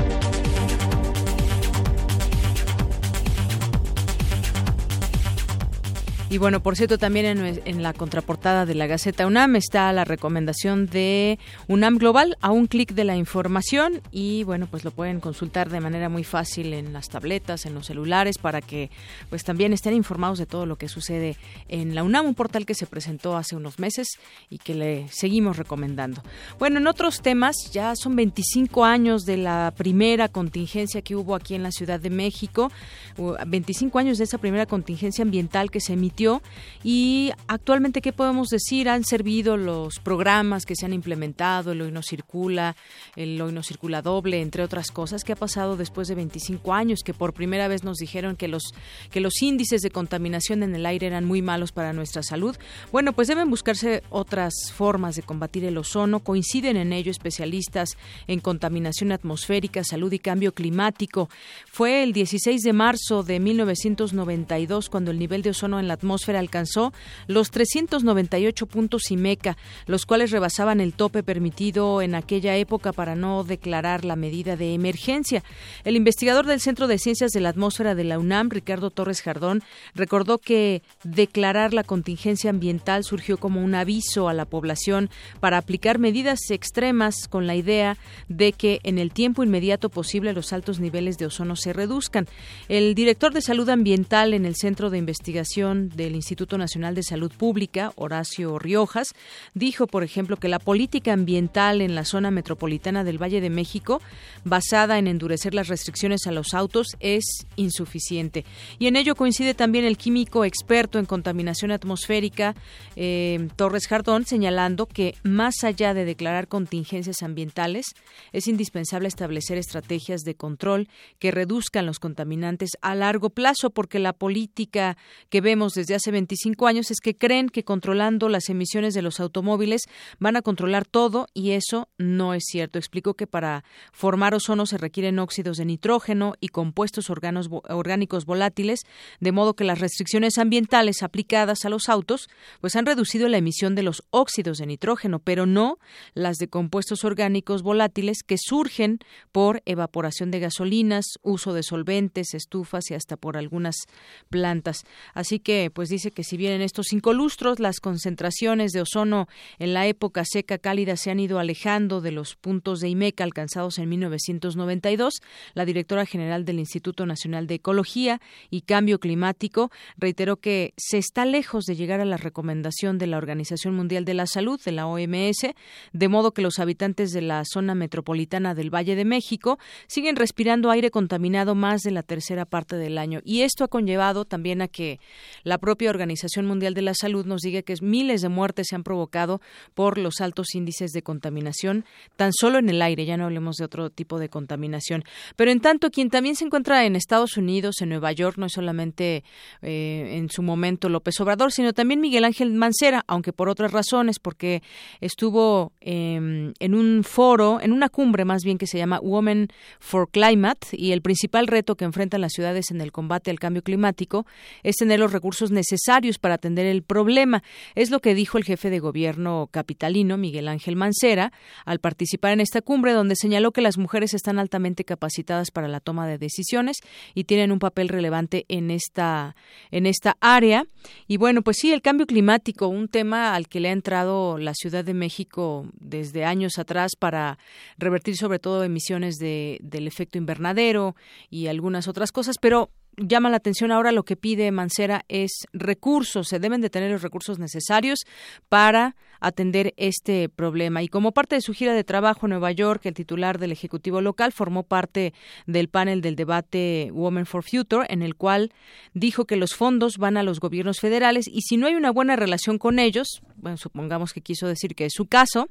Y bueno, por cierto, también en, la contraportada de la Gaceta UNAM está la recomendación de UNAM Global a un clic de la información y bueno, pues lo pueden consultar de manera muy fácil en las tabletas, en los celulares, para que pues también estén informados de todo lo que sucede en la UNAM, un portal que se presentó hace unos meses y que le seguimos recomendando. Bueno, en otros temas, ya son 25 años de la primera contingencia que hubo aquí en la Ciudad de México, 25 años de esa primera contingencia ambiental que se emitió y actualmente qué podemos decir han servido los programas que se han implementado el hoy no circula el hoy no circula doble entre otras cosas qué ha pasado después de 25 años que por primera vez nos dijeron que los que los índices de contaminación en el aire eran muy malos para nuestra salud. Bueno pues deben buscarse otras formas de combatir el ozono. Coinciden en ello especialistas en contaminación atmosférica salud y cambio climático. Fue el 16 de marzo de 1992 cuando el nivel de ozono en la atmósfera atmósfera alcanzó los 398 puntos IMECA, los cuales rebasaban el tope permitido en aquella época para no declarar la medida de emergencia. El investigador del Centro de Ciencias de la Atmósfera de la UNAM, Ricardo Torres Jardón, recordó que declarar la contingencia ambiental surgió como un aviso a la población para aplicar medidas extremas con la idea de que en el tiempo inmediato posible los altos niveles de ozono se reduzcan. El director de Salud Ambiental en el Centro de Investigación de del Instituto Nacional de Salud Pública, Horacio Riojas, dijo, por ejemplo, que la política ambiental en la zona metropolitana del Valle de México, basada en endurecer las restricciones a los autos, es insuficiente. Y en ello coincide también el químico experto en contaminación atmosférica, eh, Torres Jardón, señalando que más allá de declarar contingencias ambientales, es indispensable establecer estrategias de control que reduzcan los contaminantes a largo plazo, porque la política que vemos desde hace 25 años es que creen que controlando las emisiones de los automóviles van a controlar todo y eso no es cierto. Explicó que para formar ozono se requieren óxidos de nitrógeno y compuestos orgánicos volátiles, de modo que las restricciones ambientales aplicadas a los autos pues han reducido la emisión de los óxidos de nitrógeno, pero no las de compuestos orgánicos volátiles que surgen por evaporación de gasolinas, uso de solventes, estufas y hasta por algunas plantas. Así que pues dice que si bien en estos cinco lustros las concentraciones de ozono en la época seca cálida se han ido alejando de los puntos de IMECA alcanzados en 1992, la directora general del Instituto Nacional de Ecología y Cambio Climático reiteró que se está lejos de llegar a la recomendación de la Organización Mundial de la Salud, de la OMS, de modo que los habitantes de la zona metropolitana del Valle de México siguen respirando aire contaminado más de la tercera parte del año. Y esto ha conllevado también a que la propia Organización Mundial de la Salud nos diga que miles de muertes se han provocado por los altos índices de contaminación, tan solo en el aire, ya no hablemos de otro tipo de contaminación. Pero en tanto, quien también se encuentra en Estados Unidos, en Nueva York, no es solamente eh, en su momento López Obrador, sino también Miguel Ángel Mancera, aunque por otras razones, porque estuvo em, en un foro, en una cumbre más bien que se llama Women for Climate, y el principal reto que enfrentan las ciudades en el combate al cambio climático es tener los recursos necesarios para atender el problema. Es lo que dijo el jefe de gobierno capitalino, Miguel Ángel Mancera, al participar en esta cumbre, donde señaló que las mujeres están altamente capacitadas para la toma de decisiones y tienen un papel relevante en esta, en esta área. Y bueno, pues sí, el cambio climático, un tema al que le ha entrado la Ciudad de México desde años atrás para revertir sobre todo emisiones de, del efecto invernadero y algunas otras cosas, pero llama la atención ahora lo que pide Mancera es recursos, se deben de tener los recursos necesarios para atender este problema. Y como parte de su gira de trabajo en Nueva York, el titular del Ejecutivo local formó parte del panel del debate Women for Future, en el cual dijo que los fondos van a los gobiernos federales y si no hay una buena relación con ellos, bueno, supongamos que quiso decir que es su caso,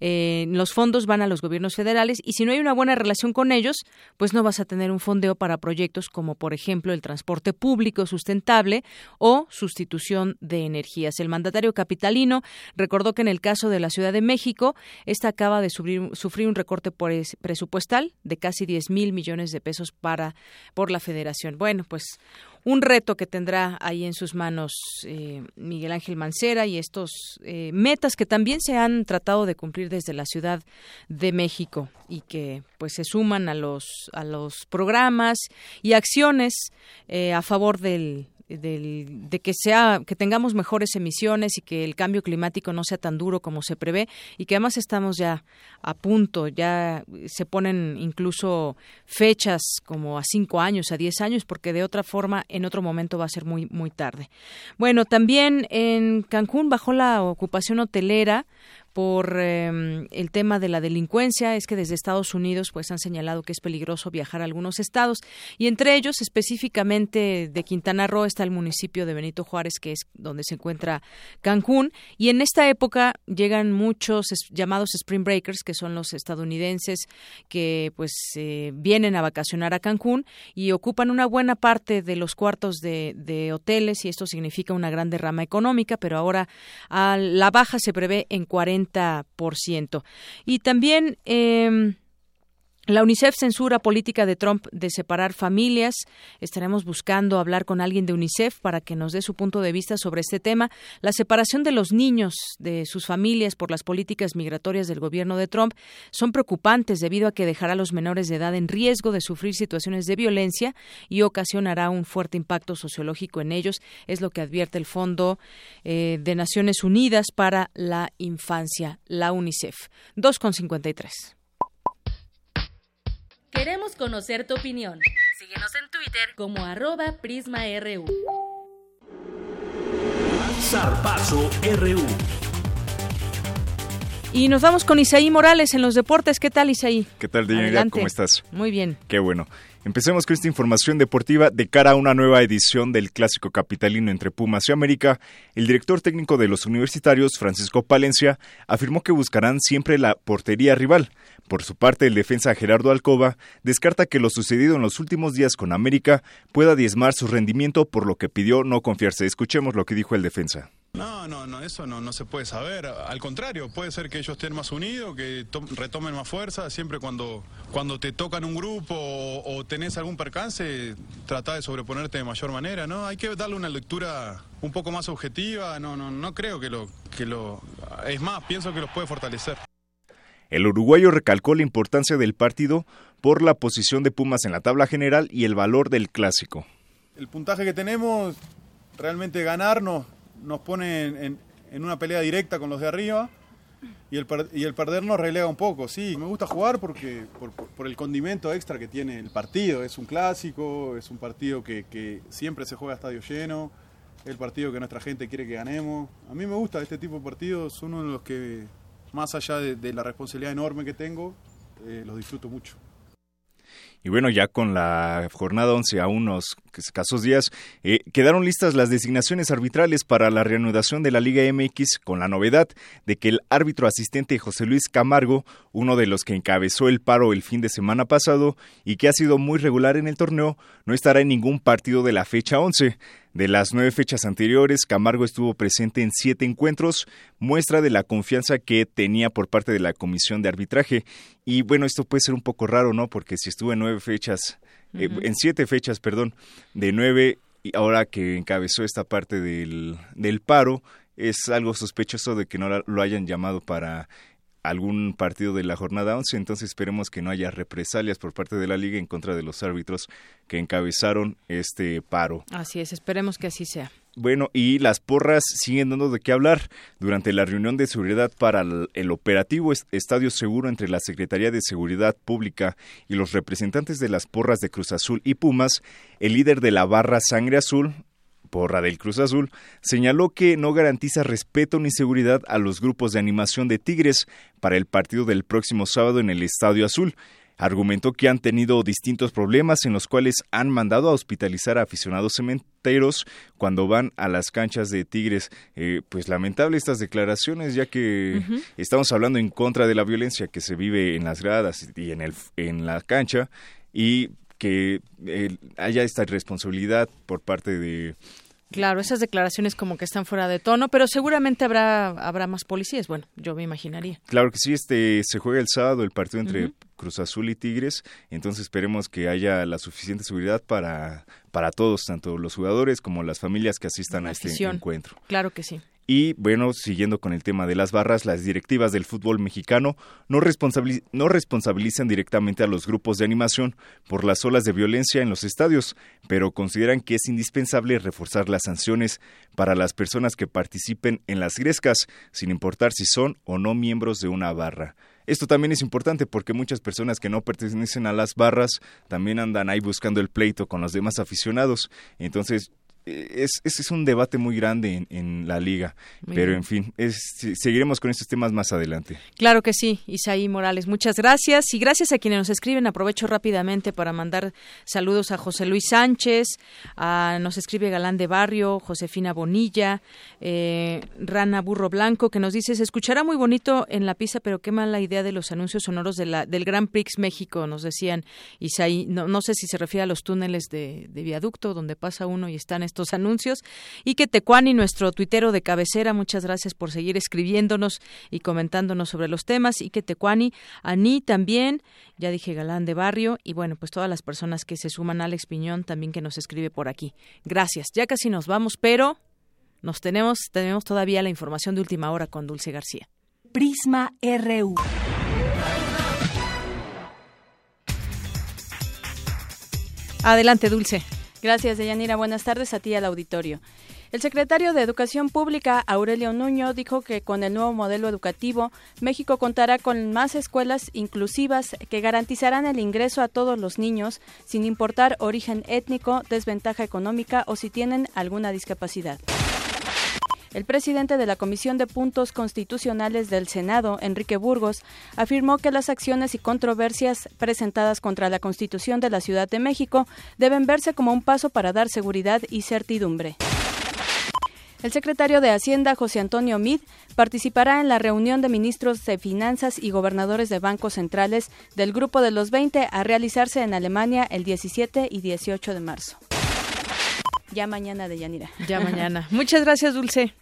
eh, los fondos van a los gobiernos federales y si no hay una buena relación con ellos, pues no vas a tener un fondeo para proyectos como, por ejemplo, el transporte público sustentable o sustitución de energías. El mandatario capitalino recordó que en el caso de la Ciudad de México, esta acaba de sufrir, sufrir un recorte presupuestal de casi 10 mil millones de pesos para por la Federación. Bueno, pues un reto que tendrá ahí en sus manos eh, Miguel Ángel Mancera y estos eh, metas que también se han tratado de cumplir desde la Ciudad de México y que pues se suman a los a los programas y acciones eh, a favor del de que sea que tengamos mejores emisiones y que el cambio climático no sea tan duro como se prevé y que además estamos ya a punto ya se ponen incluso fechas como a cinco años a diez años porque de otra forma en otro momento va a ser muy muy tarde. Bueno también en Cancún bajó la ocupación hotelera por em, el tema de la delincuencia. Es que desde Estados Unidos pues han señalado que es peligroso viajar a algunos estados. Y entre ellos específicamente de Quintana Roo está el municipio de Benito Juárez que es donde se encuentra Cancún. Y en esta época llegan muchos llamados spring breakers que son los estadounidenses que pues eh, vienen a vacacionar a Cancún y ocupan una buena parte de los cuartos de, de hoteles y esto significa una gran derrama económica pero ahora a la baja se prevé en 40 y también eh, la UNICEF censura política de Trump de separar familias. Estaremos buscando hablar con alguien de UNICEF para que nos dé su punto de vista sobre este tema. La separación de los niños de sus familias por las políticas migratorias del gobierno de Trump son preocupantes debido a que dejará a los menores de edad en riesgo de sufrir situaciones de violencia y ocasionará un fuerte impacto sociológico en ellos. Es lo que advierte el Fondo eh, de Naciones Unidas para la Infancia, la UNICEF. 2,53. Queremos conocer tu opinión. Síguenos en Twitter como arroba PrismaRU. Zarpazo RU. Y nos vamos con Isaí Morales en los deportes. ¿Qué tal, Isaí? ¿Qué tal, Diana? ¿Cómo estás? Muy bien. Qué bueno. Empecemos con esta información deportiva de cara a una nueva edición del Clásico Capitalino entre Pumas y América. El director técnico de los universitarios, Francisco Palencia, afirmó que buscarán siempre la portería rival. Por su parte, el defensa Gerardo Alcoba descarta que lo sucedido en los últimos días con América pueda diezmar su rendimiento, por lo que pidió no confiarse. Escuchemos lo que dijo el defensa. No, no, no, eso no, no se puede saber. Al contrario, puede ser que ellos estén más unidos, que retomen más fuerza. Siempre cuando, cuando te tocan un grupo o, tenés algún percance, trata de sobreponerte de mayor manera, ¿no? Hay que darle una lectura un poco más objetiva. No, no, no creo que lo, que lo. Es más, pienso que los puede fortalecer. El uruguayo recalcó la importancia del partido por la posición de Pumas en la tabla general y el valor del clásico. El puntaje que tenemos, realmente ganarnos nos pone en, una pelea directa con los de arriba y el, y el perder nos relega un poco. Sí, me gusta jugar porque por, el condimento extra que tiene el partido. Es un clásico, es un partido que, siempre se juega a estadio lleno, el partido que nuestra gente quiere que ganemos. A mí me gusta este tipo de partidos, son uno de los que, más allá de, la responsabilidad enorme que tengo, eh, los disfruto mucho. Y bueno, ya con la jornada 11 aún nos escasos días, eh, quedaron listas las designaciones arbitrales para la reanudación de la Liga MX con la novedad de que el árbitro asistente José Luis Camargo, uno de los que encabezó el paro el fin de semana pasado y que ha sido muy regular en el torneo, no estará en ningún partido de la fecha 11. De las nueve fechas anteriores, Camargo estuvo presente en siete encuentros, muestra de la confianza que tenía por parte de la comisión de arbitraje. Y bueno, esto puede ser un poco raro, ¿no? Porque si estuvo en nueve fechas, eh, en siete fechas, perdón, de nueve, y ahora que encabezó esta parte del, del paro, es algo sospechoso de que no lo hayan llamado para algún partido de la jornada 11, entonces esperemos que no haya represalias por parte de la liga en contra de los árbitros que encabezaron este paro. Así es, esperemos que así sea. Bueno, y las porras siguen dando de qué hablar. Durante la reunión de seguridad para el, operativo Estadio Seguro entre la Secretaría de Seguridad Pública y los representantes de las porras de Cruz Azul y Pumas, el líder de la barra Sangre Azul, porra del Cruz Azul, señaló que no garantiza respeto ni seguridad a los grupos de animación de Tigres para el partido del próximo sábado en el Estadio Azul. Argumentó que han tenido distintos problemas en los cuales han mandado a hospitalizar a aficionados cementeros cuando van a las canchas de Tigres. Eh, pues lamentable estas declaraciones, ya que estamos hablando en contra de la violencia que se vive en las gradas y en, el, en la cancha y que eh, haya esta responsabilidad por parte de Claro, esas declaraciones como que están fuera de tono, pero seguramente habrá habrá más policías. Bueno, yo me imaginaría. Claro que sí, este se juega el sábado el partido entre Cruz Azul y Tigres, entonces esperemos que haya la suficiente seguridad para para todos, tanto los jugadores como las familias que asistan a este encuentro. Claro que sí. Y bueno, siguiendo con el tema de las barras, las directivas del fútbol mexicano no, responsabilizan directamente a los grupos de animación por las olas de violencia en los estadios, pero consideran que es indispensable reforzar las sanciones para las personas que participen en las grescas, sin importar si son o no miembros de una barra. Esto también es importante porque muchas personas que no pertenecen a las barras también andan ahí buscando el pleito con los demás aficionados. Entonces, es, es, un debate muy grande en, la liga, pero en fin, seguiremos con estos temas más adelante. Claro que sí, Isaí Morales, muchas gracias y gracias a quienes nos escriben. Aprovecho rápidamente para mandar saludos a José Luis Sánchez, a, nos escribe Galán de Barrio, Josefina Bonilla, eh, Rana Burro Blanco, que nos dice, se escuchará muy bonito en la pista, pero qué mala idea de los anuncios sonoros de la, del Grand Prix México, nos decían Isaí. No, no sé si se refiere a los túneles de, de viaducto donde pasa uno y están estos anuncios. Y que Tecuani, nuestro tuitero de cabecera, muchas gracias por seguir escribiéndonos y comentándonos sobre los temas. Y que Tecuani, Ani también, ya dije Galán de Barrio, y bueno, pues todas las personas que se suman, Alex Piñón también que nos escribe por aquí. Gracias. Ya casi nos vamos, pero nos tenemos, tenemos todavía la información de última hora con Dulce García. Prisma RU. Adelante, Dulce. Gracias, Deyanira. Buenas tardes a ti al auditorio. El secretario de Educación Pública, Aurelio Nuño, dijo que con el nuevo modelo educativo, México contará con más escuelas inclusivas que garantizarán el ingreso a todos los niños, sin importar origen étnico, desventaja económica o si tienen alguna discapacidad. El presidente de la Comisión de Puntos Constitucionales del Senado, Enrique Burgos, afirmó que las acciones y controversias presentadas contra la Constitución de la Ciudad de México deben verse como un paso para dar seguridad y certidumbre. El secretario de Hacienda, José Antonio Mid, participará en la reunión de ministros de Finanzas y gobernadores de bancos centrales del Grupo de los 20 a realizarse en Alemania el 17 y 18 de marzo. Ya mañana de Yanira. Ya mañana. Muchas gracias, Dulce.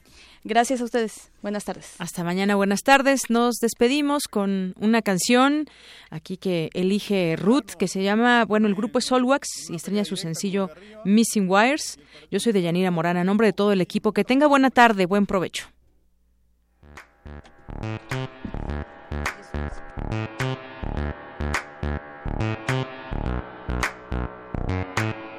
Gracias a ustedes. Buenas tardes. Hasta mañana, buenas tardes. Nos despedimos con una canción aquí que elige Ruth, que se llama, bueno, el grupo es Solwax y estrena su sencillo Missing Wires. Yo soy de Yanira Morana, en nombre de todo el equipo. Que tenga buena tarde, buen provecho.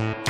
you